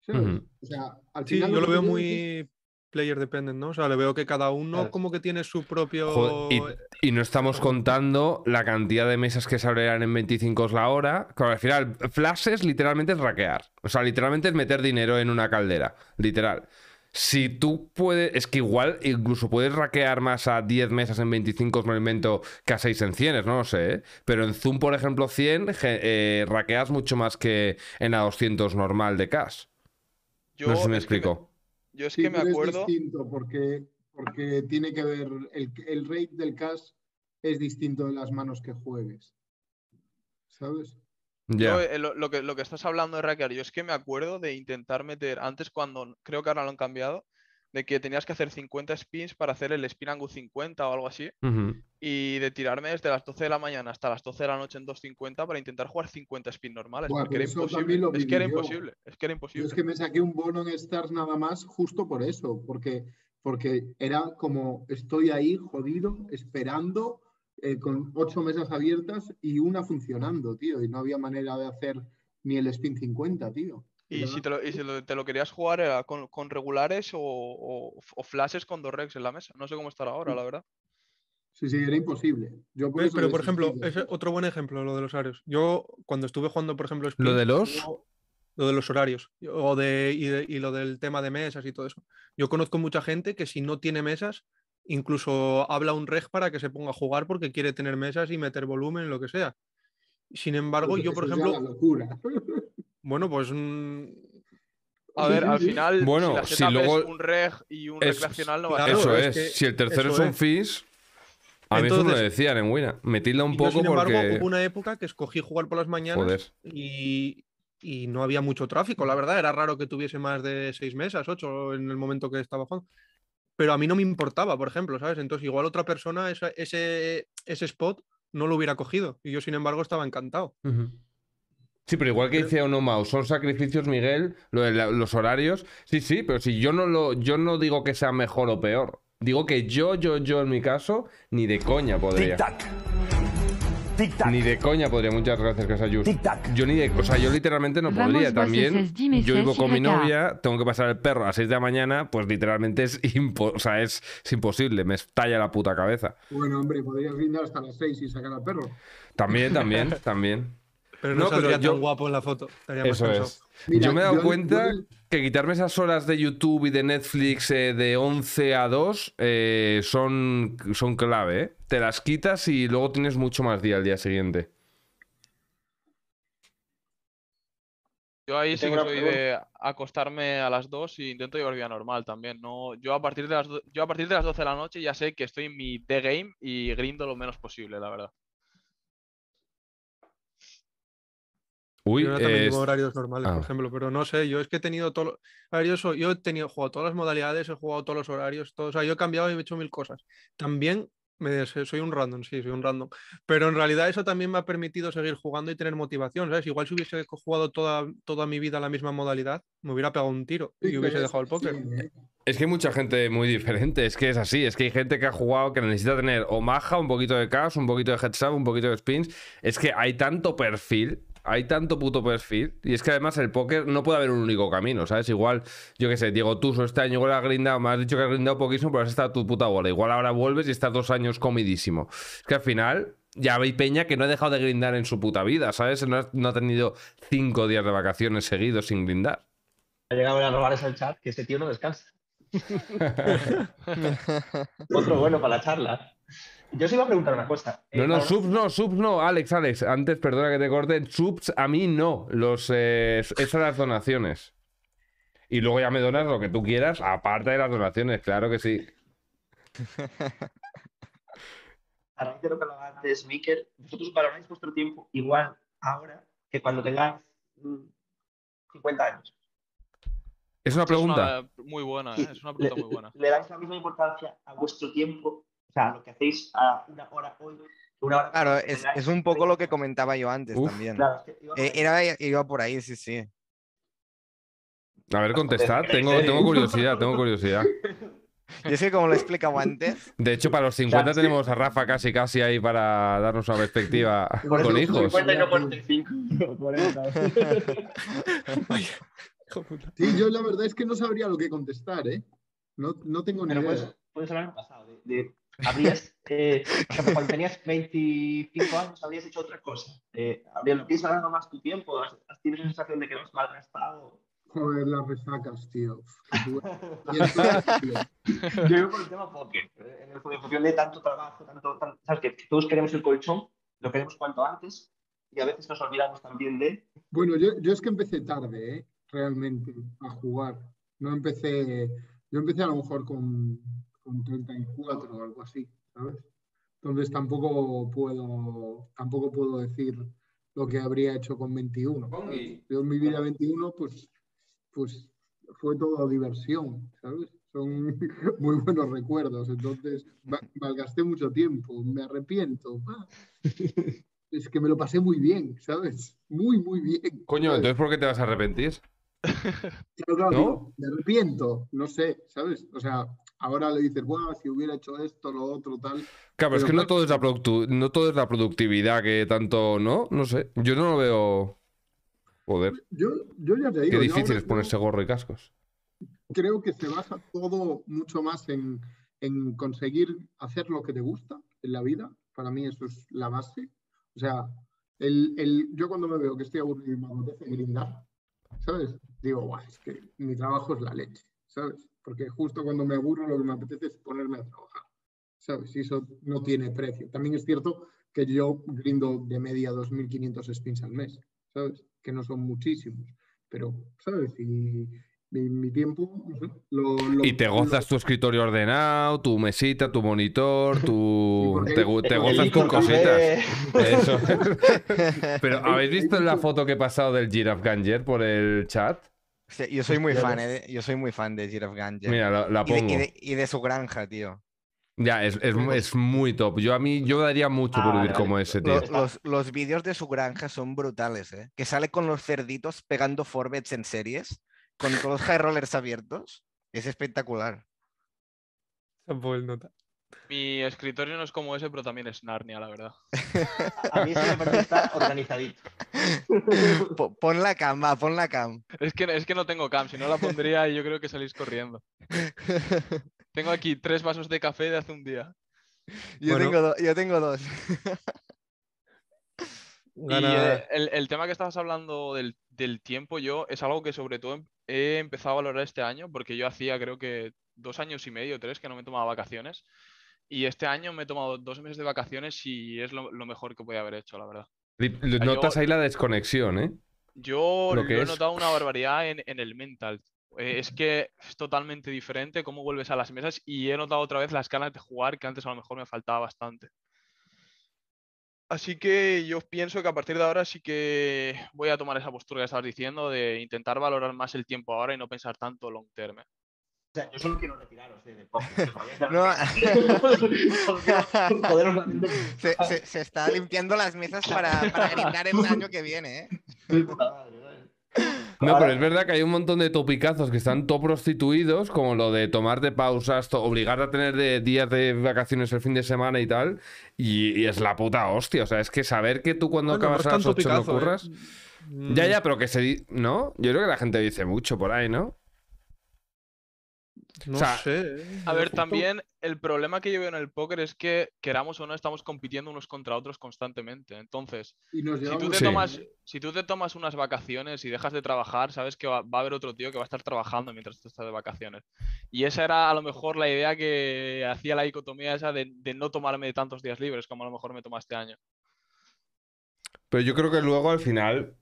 ¿sabes? Ujú. O sea, al Sí, final yo lo veo muy player dependent, ¿no? O sea, le veo que cada uno Claro. como que tiene su propio... Joder, y, y no estamos contando la cantidad de mesas que se abrirán en 25 la hora. Claro, al final, flashes literalmente es raquear. O sea, literalmente es meter dinero en una caldera. Literal. Si tú puedes, es que igual incluso puedes raquear más a 10 mesas en 25 me invento que a 6 en 100, no lo sé, ¿eh? Pero en Zoom, por ejemplo, 100, ge- eh, raqueas mucho más que en a 200 normal de cash. Yo, no sé si me explico. yo es Sí, que me acuerdo. Es distinto porque, porque tiene que ver, el, el rate del cash es distinto de las manos que juegues. ¿Sabes? Ya. Yo, eh, lo, lo que, lo que estás hablando de rackear, yo es que me acuerdo de intentar meter, antes cuando, creo que ahora lo han cambiado, de que tenías que hacer 50 spins para hacer el spin angle 50 o algo así, Ujú. y de tirarme desde las 12 de la mañana hasta las 12 de la noche en 2.50 para intentar jugar 50 spins normales, Buah, porque era imposible. Es que era yo. imposible, es que era Yo imposible. es que me saqué un bono en Stars nada más justo por eso, porque, porque era como estoy ahí jodido, esperando, eh, con ocho mesas abiertas y una funcionando, tío, y no había manera de hacer ni el spin 50, tío. Y si te lo, y si lo- te lo querías jugar era con, con regulares o, o- o flashes con dos regs en la mesa. No sé cómo estará ahora, la verdad. Sí, sí, era imposible. Yo eso Pero, por ejemplo, es otro buen ejemplo lo de los horarios. Yo, cuando estuve jugando, por ejemplo, ¿Lo de los? yo- lo de los horarios o de, y, de- y lo del tema de mesas y todo eso. Yo conozco mucha gente que si no tiene mesas, incluso habla un reg para que se ponga a jugar porque quiere tener mesas y meter volumen, lo que sea. Sin embargo, Porque yo, por eso ejemplo, la locura. [LAUGHS] bueno, pues mm, A ver, al final, Bueno, si la si luego- es un reg y un es- recreacional, no va a claro, eso ser. es. es que Si el tercero eso es un es. Fish, a mí eso me lo Entonces- decían en Wina. Metidla un y yo, poco sin embargo, porque. hubo una época que escogí jugar por las mañanas Joder. y, y no había mucho tráfico, la verdad. Era raro que tuviese más de seis mesas, ocho en el momento que estaba jugando. Pero a mí no me importaba, por ejemplo, ¿sabes? Entonces, igual otra persona esa- ese, ese spot no lo hubiera cogido. Y yo, sin embargo, estaba encantado. Sí, pero igual que dice Onomau, son sacrificios, Miguel, lo de la- los horarios. Sí, sí, pero si yo no lo, yo no digo que sea mejor o peor. Digo que yo, yo, yo en mi caso, ni de coña podría. Ni de coña podría. Muchas gracias, Casayus. Yo ni de. O sea, yo literalmente no Vamos, podría. También. Yo vivo con mi novia, tengo que pasar el perro a las 6 de la mañana, pues literalmente es, impo- o sea, es, es imposible. Me estalla la puta cabeza. Bueno, hombre, podrías brindar hasta las 6 y sacar al perro. También, también, [LAUGHS] también. Pero No, no, pero saldría yo- tan guapo en la foto. Eso es. Mira, yo me he dado yo- cuenta yo- que quitarme esas horas de YouTube y de Netflix eh, de 11 a 2 eh, son, son clave. ¿eh? Te las quitas y luego tienes mucho más día al día siguiente. Yo ahí sí que soy de acostarme a las 2 y intento llevar vida normal también. No, yo a partir de las do- yo a partir de las 12 de la noche ya sé que estoy en mi D game y grindo lo menos posible, la verdad. Uy, Yo también es- llevo horarios normales, ah. por ejemplo, pero no sé, yo es que he tenido todo. A ver, yo, soy- yo he tenido, he jugado todas las modalidades, he jugado todos los horarios, todo, o sea, yo he cambiado y he hecho mil cosas. También me, soy un random, sí, soy un random. Pero en realidad eso también me ha permitido seguir jugando y tener motivación, ¿sabes? Igual si hubiese jugado toda, toda mi vida la misma modalidad, me hubiera pegado un tiro y hubiese dejado el póker. ¿eh? es que hay mucha gente muy diferente. Es que es así. Es que hay gente que ha jugado que necesita tener o maja, un poquito de caos, un poquito de heads up, un poquito de spins. Es que hay tanto perfil. Hay tanto puto perfil. Y es que además el póker no puede haber un único camino, ¿sabes? Igual, yo qué sé, Diego Tuso este año igual has grindado, me has dicho que has grindado poquísimo, pero has estado tu puta bola. Igual ahora vuelves y estás dos años comidísimo. Es que al final ya hay peña que no ha dejado de grindar en su puta vida, ¿sabes? No ha, no ha tenido cinco días de vacaciones seguidos sin grindar. Ha llegado a robar el chat que ese tío no descansa. [LAUGHS] Otro bueno para la charla. Yo os iba a preguntar una cosa. Eh, No, no, para- subs no, subs no, Alex, Alex, antes, perdona que te corte, subs a mí no, los, eh, esas las donaciones. Y luego ya me donas lo que tú quieras, aparte de las donaciones, claro que sí. A raíz de lo que hablaba antes, Mikel, vosotros valoráis vuestro tiempo igual ahora que cuando tengáis mm, 50 años. Es una Esa es pregunta. una muy buena, ¿eh? es una le, pregunta muy buena. le dais la misma importancia a vuestro tiempo, o sea, lo que hacéis a una hora hoy, una hora Claro, es, es un poco lo que 30. comentaba yo antes Uf. también. Claro, es que iba por Eh, ahí. era, iba por ahí, sí, sí. A ver, contestad, ¿en tengo, tengo curiosidad, tengo [LAUGHS] curiosidad. Y es que como lo he explicado antes, De hecho, para los 50 Claro, sí. tenemos a Rafa casi casi ahí para darnos una perspectiva [LAUGHS] Por con hijos. 50 y no 45. 40. [LAUGHS] Hijo puta. Sí, yo la verdad es que no sabría lo que contestar, ¿eh? No, no tengo ni Pero idea. puedes, puedes hablar en pasado. De, de- habrías, eh, cuando tenías 25 años, habrías hecho otra cosa. Eh, habría, lo ganando más tu tiempo, has, tienes la sensación de que lo has malgastado. Joder, las resacas, tío. [LAUGHS] Yo digo por el tema póker. eh, En el función de tanto trabajo, tanto, tan- sabes que todos queremos el colchón, lo queremos cuanto antes, y a veces nos olvidamos también de. Bueno, yo, yo es que empecé tarde, ¿eh? Realmente, a jugar. No empecé, yo empecé a lo mejor con, con 34 o algo así, ¿sabes? Entonces tampoco puedo, tampoco puedo decir lo que habría hecho con 21. ¿sabes? Yo en mi vida 21, pues, pues fue todo diversión, ¿sabes? Son [LAUGHS] muy buenos recuerdos. Entonces, ma- malgasté mucho tiempo, me arrepiento. [LAUGHS] Es que me lo pasé muy bien, ¿sabes? Muy, muy bien. Coño, ¿sabes? entonces ¿por qué te vas a arrepentir? Claro, claro, ¿No? digo, me arrepiento, no sé, ¿sabes? O sea, ahora le dices, guau, si hubiera hecho esto, lo otro, tal. Claro, pero es que no todo es la no todo es la productividad que tanto, ¿no? No sé. Yo no lo veo. Joder, Yo, yo ya te qué digo, yo difícil es ponerse gorro y cascos. creo que se basa todo mucho más en, en conseguir hacer lo que te gusta en la vida. Para mí eso es la base. O sea, el, el- yo cuando me veo que estoy aburrido y me apetece grindar, ¿sabes? Digo, guau, es que mi trabajo es la leche, ¿sabes? Porque justo cuando me aburro lo que me apetece es ponerme a trabajar, ¿sabes? Y eso no tiene precio. También es cierto que yo grindo de media 2.500 spins al mes, ¿sabes? Que no son muchísimos, pero, ¿sabes? Y mi, mi tiempo, no sé, lo, lo- Y te lo- gozas tu escritorio ordenado, tu mesita, tu monitor, tu... Te, gozas tus cositas. Eso. [LAUGHS] Pero ¿habéis visto la foto que he pasado del Giraffe Ganger por el chat? Yo soy [LAUGHS] muy fan, eh, de- yo soy muy fan de Giraffe Ganja. Mira, la, la y, de, pongo. y de- y de su granja, tío. Ya, es, es, es muy top. Yo a mí, yo daría mucho Ah, por vale, vivir como ese, tío. Los, los vídeos de su granja son brutales, ¿eh? Que sale con los cerditos pegando forbets en series, con todos los high rollers abiertos. Es espectacular. Tampoco el nota. Mi escritorio no es como ese, pero también es Narnia, la verdad. [LAUGHS] A mí eso me parece que está organizadito. [LAUGHS] Po- Pon la cam, va, pon la cam. Es que, es que no tengo cam, si no la pondría yo creo que salís corriendo. [LAUGHS] Tengo aquí tres vasos de café de hace un día. Yo, Bueno. tengo, do- yo tengo dos. Y eh, el, el tema que estabas hablando del, del tiempo, yo es algo que sobre todo he empezado a valorar este año, porque yo hacía creo que dos años y medio, tres, que no me tomaba vacaciones. Y este año me he tomado dos meses de vacaciones y es lo, lo mejor que podía haber hecho, la verdad. Yo- Notas ahí la desconexión, ¿eh? Yo Lo lo, que he es. notado una barbaridad en, en el mental. Eh, es que es totalmente diferente cómo vuelves a las mesas y he notado otra vez las ganas de jugar que antes a lo mejor me faltaba bastante. Así que yo pienso que a partir de ahora sí que voy a tomar esa postura que estabas diciendo de intentar valorar más el tiempo ahora y no pensar tanto long term. O sea, yo solo quiero retiraros de podcast. [LAUGHS] No. [LAUGHS] Se, se- se está limpiando las mesas para, para grindar el año que viene, ¿eh? De. No, pero es verdad que hay un montón de topicazos que están todo prostituidos, como lo de tomarte pausas, to- obligarte a tener de días de vacaciones el fin de semana y tal, y, y es la puta hostia. O sea, es que saber que tú cuando Bueno, no acabas es a las tan 8 no topicazo, ¿eh? curras. Ya, ya, pero que se... ¿No? Yo creo que la gente dice mucho por ahí, ¿no? No o sea, sé. ¿eh? A ver, también el problema que yo veo en el póker es que, queramos o no, estamos compitiendo unos contra otros constantemente. Entonces, si tú, te Sí. tomas, si tú te tomas unas vacaciones y dejas de trabajar, sabes que va, va a haber otro tío que va a estar trabajando mientras tú estás de vacaciones. Y esa era a lo mejor la idea que hacía la dicotomía esa de, de no tomarme tantos días libres como a lo mejor me toma este año. Pero yo creo que luego al final,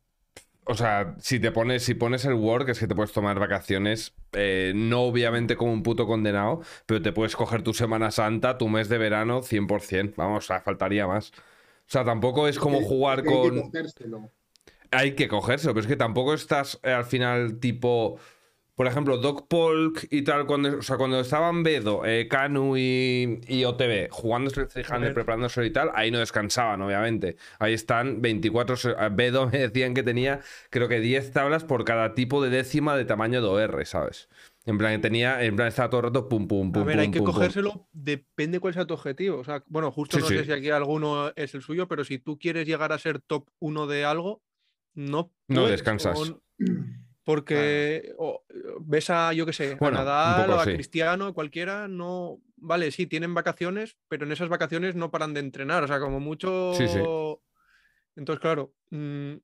o sea, si te pones, si pones el work, es que te puedes tomar vacaciones, eh, no obviamente como un puto condenado, pero te puedes coger tu Semana Santa, tu mes de verano, 100%. Vamos, o sea, faltaría más. O sea, tampoco es como jugar que hay que con... cogérselo. Hay que cogérselo, pero es que tampoco estás eh, al final tipo... Por ejemplo, Doc Polk y tal, cuando, o sea, cuando estaban Bedo, eh, Canu y, y OTB jugando Street 300, ver. preparándose y tal, ahí no descansaban, obviamente. Ahí están 24. se- a Bedo [LAUGHS] me decían que tenía, creo que 10 tablas por cada tipo de décima de tamaño de OR, ¿sabes? En plan, que tenía, en plan, estaba todo el rato pum, pum, pum. A ver, hay pum, que pum, pum. cogérselo, depende cuál sea tu objetivo. O sea, bueno, justo Sí, no sí. sé si aquí alguno es el suyo, pero si tú quieres llegar a ser top 1 de algo, no No descansas. o- porque ves a, yo qué sé, Bueno, a Nadal o a sí. Cristiano, cualquiera, no. Vale, sí, tienen vacaciones, pero en esas vacaciones no paran de entrenar. O sea, como mucho. Sí, sí. Entonces, claro. mm,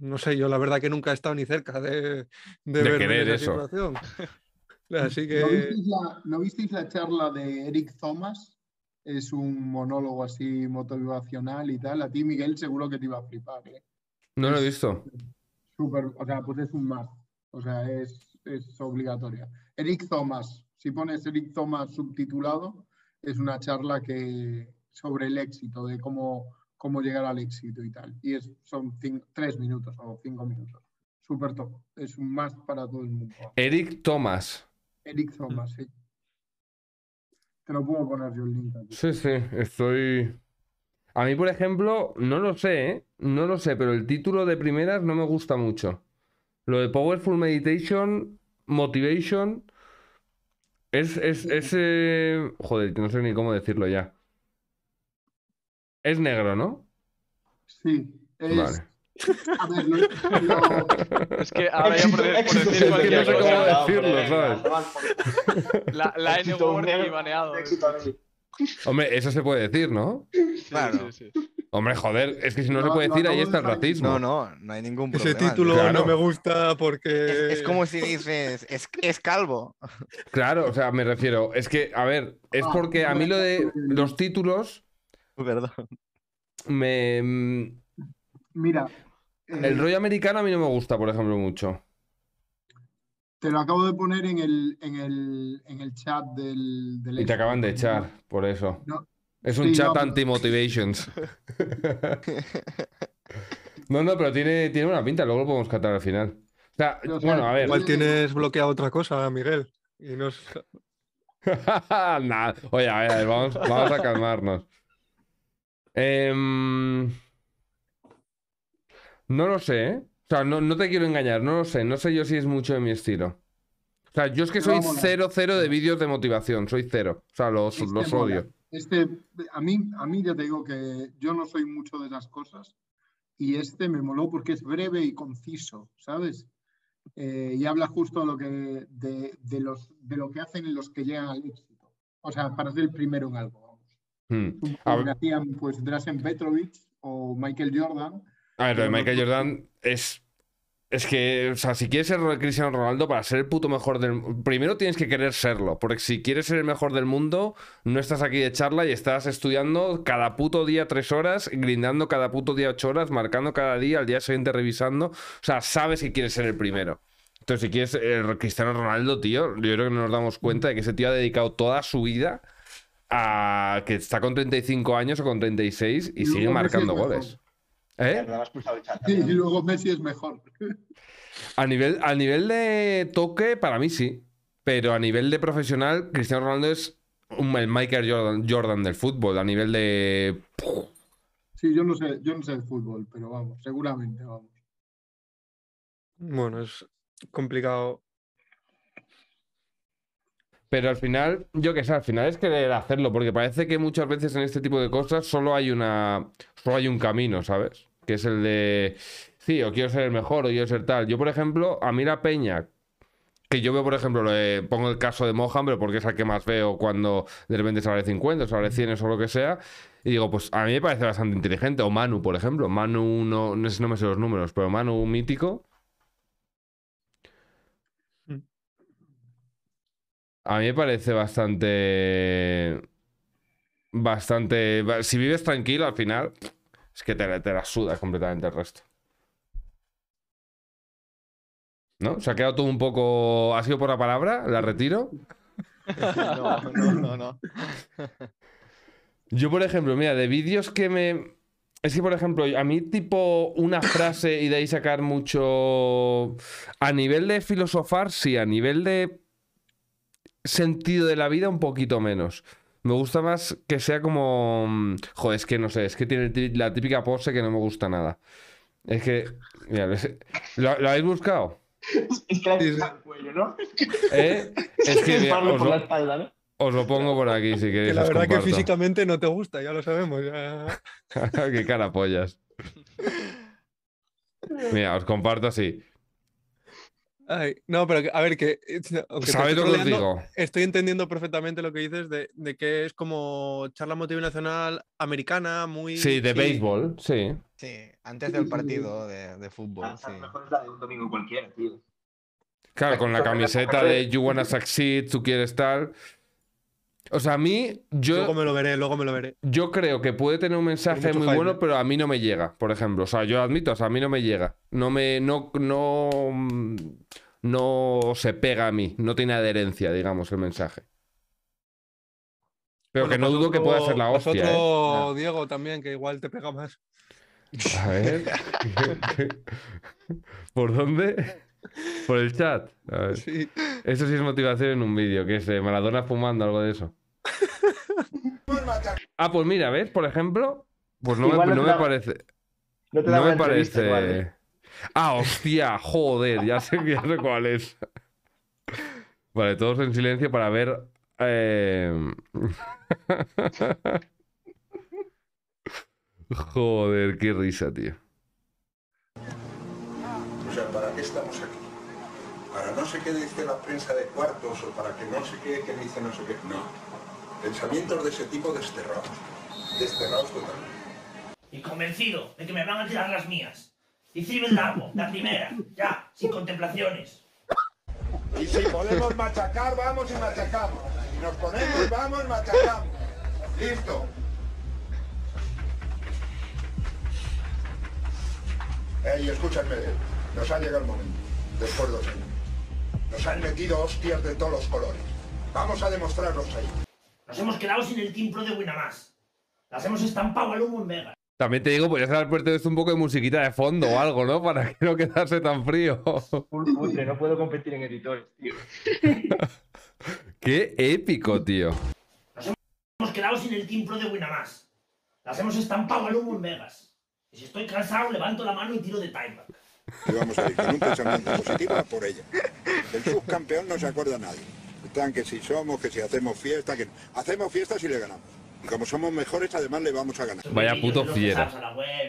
no sé, yo la verdad que nunca he estado ni cerca de, de, querer esa eso. situación. [LAUGHS] Así ¿No que. visteis, la, ¿No visteis la charla de Eric Thomas? Es un monólogo así motivacional y tal. A ti, Miguel, seguro que te iba a flipar. ¿eh? No lo he visto. Súper, o sea, pues es un más. O sea, es, es obligatoria. Eric Thomas, si pones Eric Thomas subtitulado, es una charla que sobre el éxito, de cómo, cómo llegar al éxito y tal. Y es, son cin- tres minutos o cinco minutos. Súper top. Es un más para todo el mundo. Eric Thomas. Eric Thomas, sí. Te lo puedo poner yo el link aquí. Sí, sí, estoy. A mí, por ejemplo, no lo sé, ¿eh? No lo sé, pero el título de primeras no me gusta mucho. Lo de Powerful Meditation, Motivation. Es, es, es, eh, Joder, no sé ni cómo decirlo ya. Es negro, ¿no? Sí, es. Vale. [LAUGHS] A ver, no, no- Es que ahora ya por, de- por Éxito, decir Es que no cualquier sé cómo cosa, decirlo, ¿sabes? [LAUGHS] la, la N Éxito, word y baneado. éxito, negro. Hombre, eso se puede decir, ¿no? Sí, Claro. sí, sí. Hombre, joder, es que si no, se puede decir, ahí está el racismo. No, no, no hay ningún Ese problema. título Claro. no me gusta porque. Es, es como si dices, es, es calvo. Claro, o sea, me refiero, es que, a ver, es Ah, porque a mí lo de los títulos Perdón. me... mm, mira, eh, El rollo americano a mí no me gusta, por ejemplo, mucho. Te lo acabo de poner en el, en el, en el chat del, del Y te acaban de echar, por eso. No, Es un sí, chat no, anti-motivations. [LAUGHS] No, no, pero tiene, tiene una pinta, luego lo podemos catar al final. O sea, O sea, bueno, a ver. Igual tienes bloqueado otra cosa, Miguel. Y [LAUGHS] Nah, Oye, a ver, a ver, vamos, vamos a calmarnos. Em, no lo sé, ¿eh? O sea, no, no te quiero engañar, no lo sé. No sé yo si es mucho de mi estilo. O sea, yo es que soy cero, cero de vídeos de motivación. Soy cero. O sea, los, Este los odio. Este, a mí, a mí ya te digo que yo no soy mucho de esas cosas y este me moló porque es breve y conciso, ¿sabes? Eh, y habla justo lo que, de, de los, de lo que hacen los que llegan al éxito. O sea, para ser el primero en algo. vamos. Hmm. Hacían pues Drasen Petrovic o Michael Jordan. A ver, lo de no- Michael Jordan es. Es que, o sea, si quieres ser Cristiano Ronaldo, para ser el puto mejor del primero tienes que querer serlo. Porque si quieres ser el mejor del mundo, no estás aquí de charla y estás estudiando cada puto día tres horas, grindando cada puto día ocho horas, marcando cada día, al día siguiente revisando. O sea, sabes que quieres ser el primero. Entonces, si quieres ser Cristiano Ronaldo, tío, yo creo que no nos damos cuenta de que ese tío ha dedicado toda su vida a que está con 35 años o con 36 y Y sigue marcando goles. ¿Eh? Me has pulsado el chat. Sí, y luego Messi es mejor. [LAUGHS] A nivel, a nivel de toque, para mí sí. Pero a nivel de profesional, Cristiano Ronaldo es un- el Michael Jordan, Jordan del fútbol. A nivel de. Sí, yo no sé, yo no sé de fútbol, pero vamos, seguramente, vamos. Bueno, es complicado. Pero al final, yo qué sé, al final es querer hacerlo. Porque parece que muchas veces en este tipo de cosas solo hay una. Solo hay un camino, ¿sabes? Que es el de. Sí, o quiero ser el mejor, o quiero ser tal. Yo, por ejemplo, a mí la peña. Que yo veo, por ejemplo, pongo el caso de Mohan, pero porque es el que más veo cuando de repente se vale 50, se vale 100 o lo que sea. Y digo, pues a mí me parece bastante inteligente. O Manu, por ejemplo. Manu, no, no sé, no me sé los números, pero Manu mítico. A mí me parece bastante. Bastante. ba- Si vives tranquilo al final, es que te, la- te la suda completamente el resto. ¿No? Se ha quedado todo un poco. ¿Ha sido por la palabra? ¿La retiro? No, no, no, no. Yo, por ejemplo, mira, de vídeos que me. Es que, por ejemplo, a mí, tipo, una frase y de ahí sacar mucho. A nivel de filosofar, sí, a nivel de sentido de la vida, un poquito menos. Me gusta más que sea como. mm, Joder, es que no sé, es que tiene ti- la típica pose que no me gusta nada. Es que. Mira, es- ¿lo, lo habéis buscado? Es que pulsado el cuello, ¿no? ¿Eh? Es que mira, os la lo, espalda, ¿no? os lo pongo por aquí si Que queréis. la os verdad que físicamente no te gusta, ya lo sabemos. ya. [LAUGHS] Qué cara pollas. [LAUGHS] Mira, os comparto así. Ay, no, pero a ver, que. eh, aunque te ¿Sabéis esté lo que os digo? Estoy entendiendo perfectamente lo que dices de, de que es como charla motivacional americana, muy. Sí, de béisbol, sí. Sí, antes del partido de, de fútbol, A sí. lo mejor es la de un domingo cualquiera, tío. Claro, con la camiseta de You Wanna Succeed, tú quieres tal. O sea, a mí, Luego yo, me lo veré, luego me lo veré. yo creo que puede tener un mensaje muy bueno, ¿eh? pero a mí no me llega, por ejemplo. O sea, yo admito, o sea, a mí no me llega. No me, no, no, no se pega a mí. No tiene adherencia, digamos, el mensaje. Pero que no dudo que pueda ser la hostia, ¿eh? otro Diego también, que igual te pega más. A ver. [LAUGHS] [LAUGHS] ¿Por dónde? Por el chat. A ver. Sí. Eso sí es motivación en un vídeo, que es eh, Maradona fumando, algo de eso. [LAUGHS] ah, pues mira, ¿ves? Por ejemplo, pues no, me, Igual no no te me da- parece. No te da No me parece. igual, ¿eh? Ah, hostia, joder, ya sé, ya sé cuál es. Vale, todos en silencio para ver. eh, [LAUGHS] Joder, qué risa, tío. Estamos aquí? Para no sé qué dice la prensa de cuartos o para que no sé qué, qué dice no sé qué. No. Pensamientos de ese tipo desterrados. Desterrados totalmente. Y convencido de que me van a tirar las mías. Y Cibel Largo, la primera, ya, sin contemplaciones. Y si podemos machacar, vamos y machacamos. Si nos ponemos, vamos, machacamos. Listo. Ey, escúchame, nos ha llegado el momento, después de dos años. Nos han metido hostias de todos los colores. Vamos a demostrarlos ahí. Nos hemos quedado sin el timpro de Winamás. Las hemos estampado al humo en Vega. También te digo, podrías haber puesto esto un poco de musiquita de fondo o algo, ¿no? Para que no quedase tan frío. Full cutre, no puedo competir en editores, tío. [LAUGHS] Qué épico, tío. Hemos quedado sin el Team Pro de Winamax. Las hemos estampado al humo en Vegas. Y si estoy cansado, levanto la mano y tiro de timeback. Y vamos a ir con un pensamiento positivo a por ella. Del subcampeón no se acuerda nadie. Están que si somos, que si hacemos fiesta, que hacemos fiestas y le ganamos. Y como somos mejores, además le vamos a ganar. Vaya puto fiera.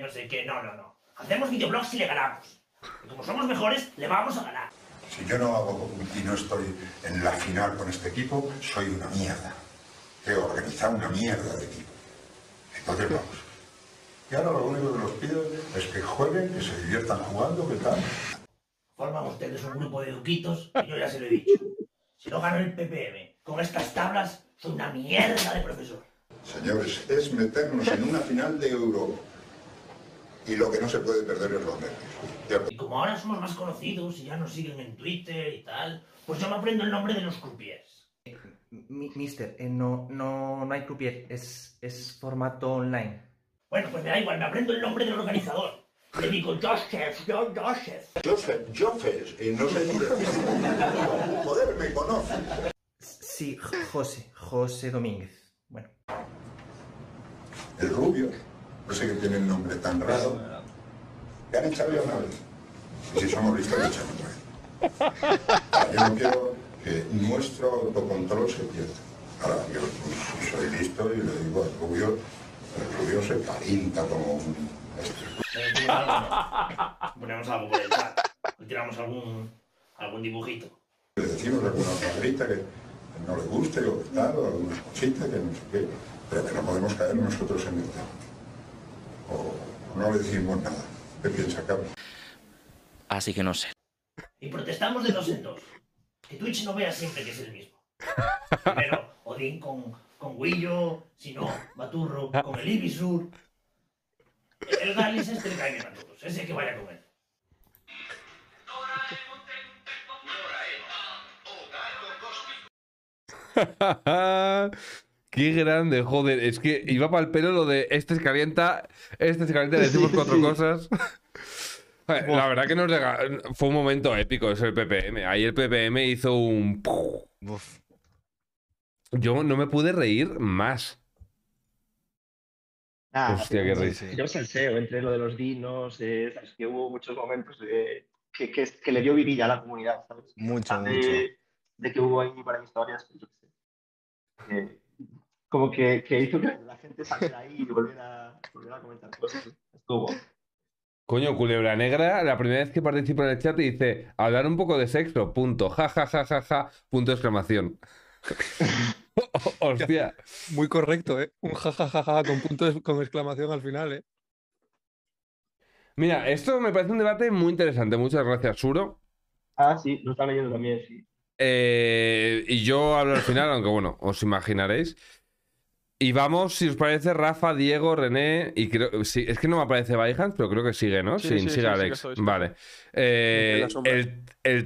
No sé qué. No, no, no. Hacemos videoblogs y le ganamos. Y como somos mejores, le vamos a ganar. Si yo no hago y no estoy en la final con este equipo, soy una mierda. He organizado una mierda de equipo. Entonces vamos. Ahora lo único que los pido es que jueguen, que se diviertan jugando, que tal. Forman ustedes un grupo de duquitos y yo ya se lo he dicho. Si no gano el PPM con estas tablas, soy una mierda de profesor. Señores, es meternos en una final de Europa. Y lo que no se puede perder es los nervios. Y como ahora somos más conocidos y ya nos siguen en Twitter y tal, pues yo me aprendo el nombre de los croupiers. Mi- mister, eh, no, no, no hay croupier, es, es formato online. Bueno, pues me da igual, me aprendo el nombre del organizador. Le digo, Joseph, yo, Joseph. Joseph, Joseph, y no sé ni decir. Joder, me conoce. Sí, José, José Domínguez. Bueno, El rubio, no sé que tiene el nombre tan raro. ¿Le han echado ya una vez? Y si somos listos, le echamos otra vez. Yo no quiero que nuestro autocontrol se pierda. Ahora, yo soy listo y le digo al rubio, el rubio se calienta como un... [LAUGHS] Ponemos algo por el chat. Tiramos algún, algún dibujito. Le decimos alguna palabrita que no le guste o tal, o alguna cosita que no sé qué, pero que no podemos caer nosotros en el tema. O no le decimos nada. ¿Qué piensa, cabrón? así que no sé. Y protestamos de dos en dos. Que Twitch no vea siempre que es el mismo. [LAUGHS] Primero Odín con, con Guillo, si no, Baturro con el Ibisur. El Galis este le cae bien a todos, ese que vaya a comer. [LAUGHS] Qué grande, joder. Es que iba para el pelo lo de este se calienta, este se calienta, le decimos cuatro cosas. [LAUGHS] La verdad que nos fue un momento épico eso el PPM. Ahí el PPM hizo un... Uf. Yo no me pude reír más. Ah, Hostia, qué risa. Yo salseo entre lo de los dinos, eh, sabes que hubo muchos momentos de- que, que, que le dio vidilla a la comunidad, ¿sabes? Mucho, de, mucho. de que hubo ahí para historias, pues, yo qué sé. Como que, que hizo que la gente saliera ahí y volviera, volviera a comentar cosas. Estuvo. Coño, Culebra Negra, la primera vez que participa en el chat y dice, hablar un poco de sexo, punto, ja, ja, ja, ja, ja, punto de exclamación. [LAUGHS] [LAUGHS] Hostia. Muy correcto, ¿eh? Un jajajaja con punto con exclamación al final, ¿eh? Mira, esto me parece un debate muy interesante. Muchas gracias, Suro. Ah, sí, lo está leyendo también, sí. Eh, y yo hablo al final, aunque bueno, os imaginaréis. Y vamos, si os parece, Rafa, Diego, René, y creo, sí, es que no me aparece Byhans, pero creo que sigue, ¿no? Sí, Sí, sí, sí, sigue Alex. vale. Eh, el, el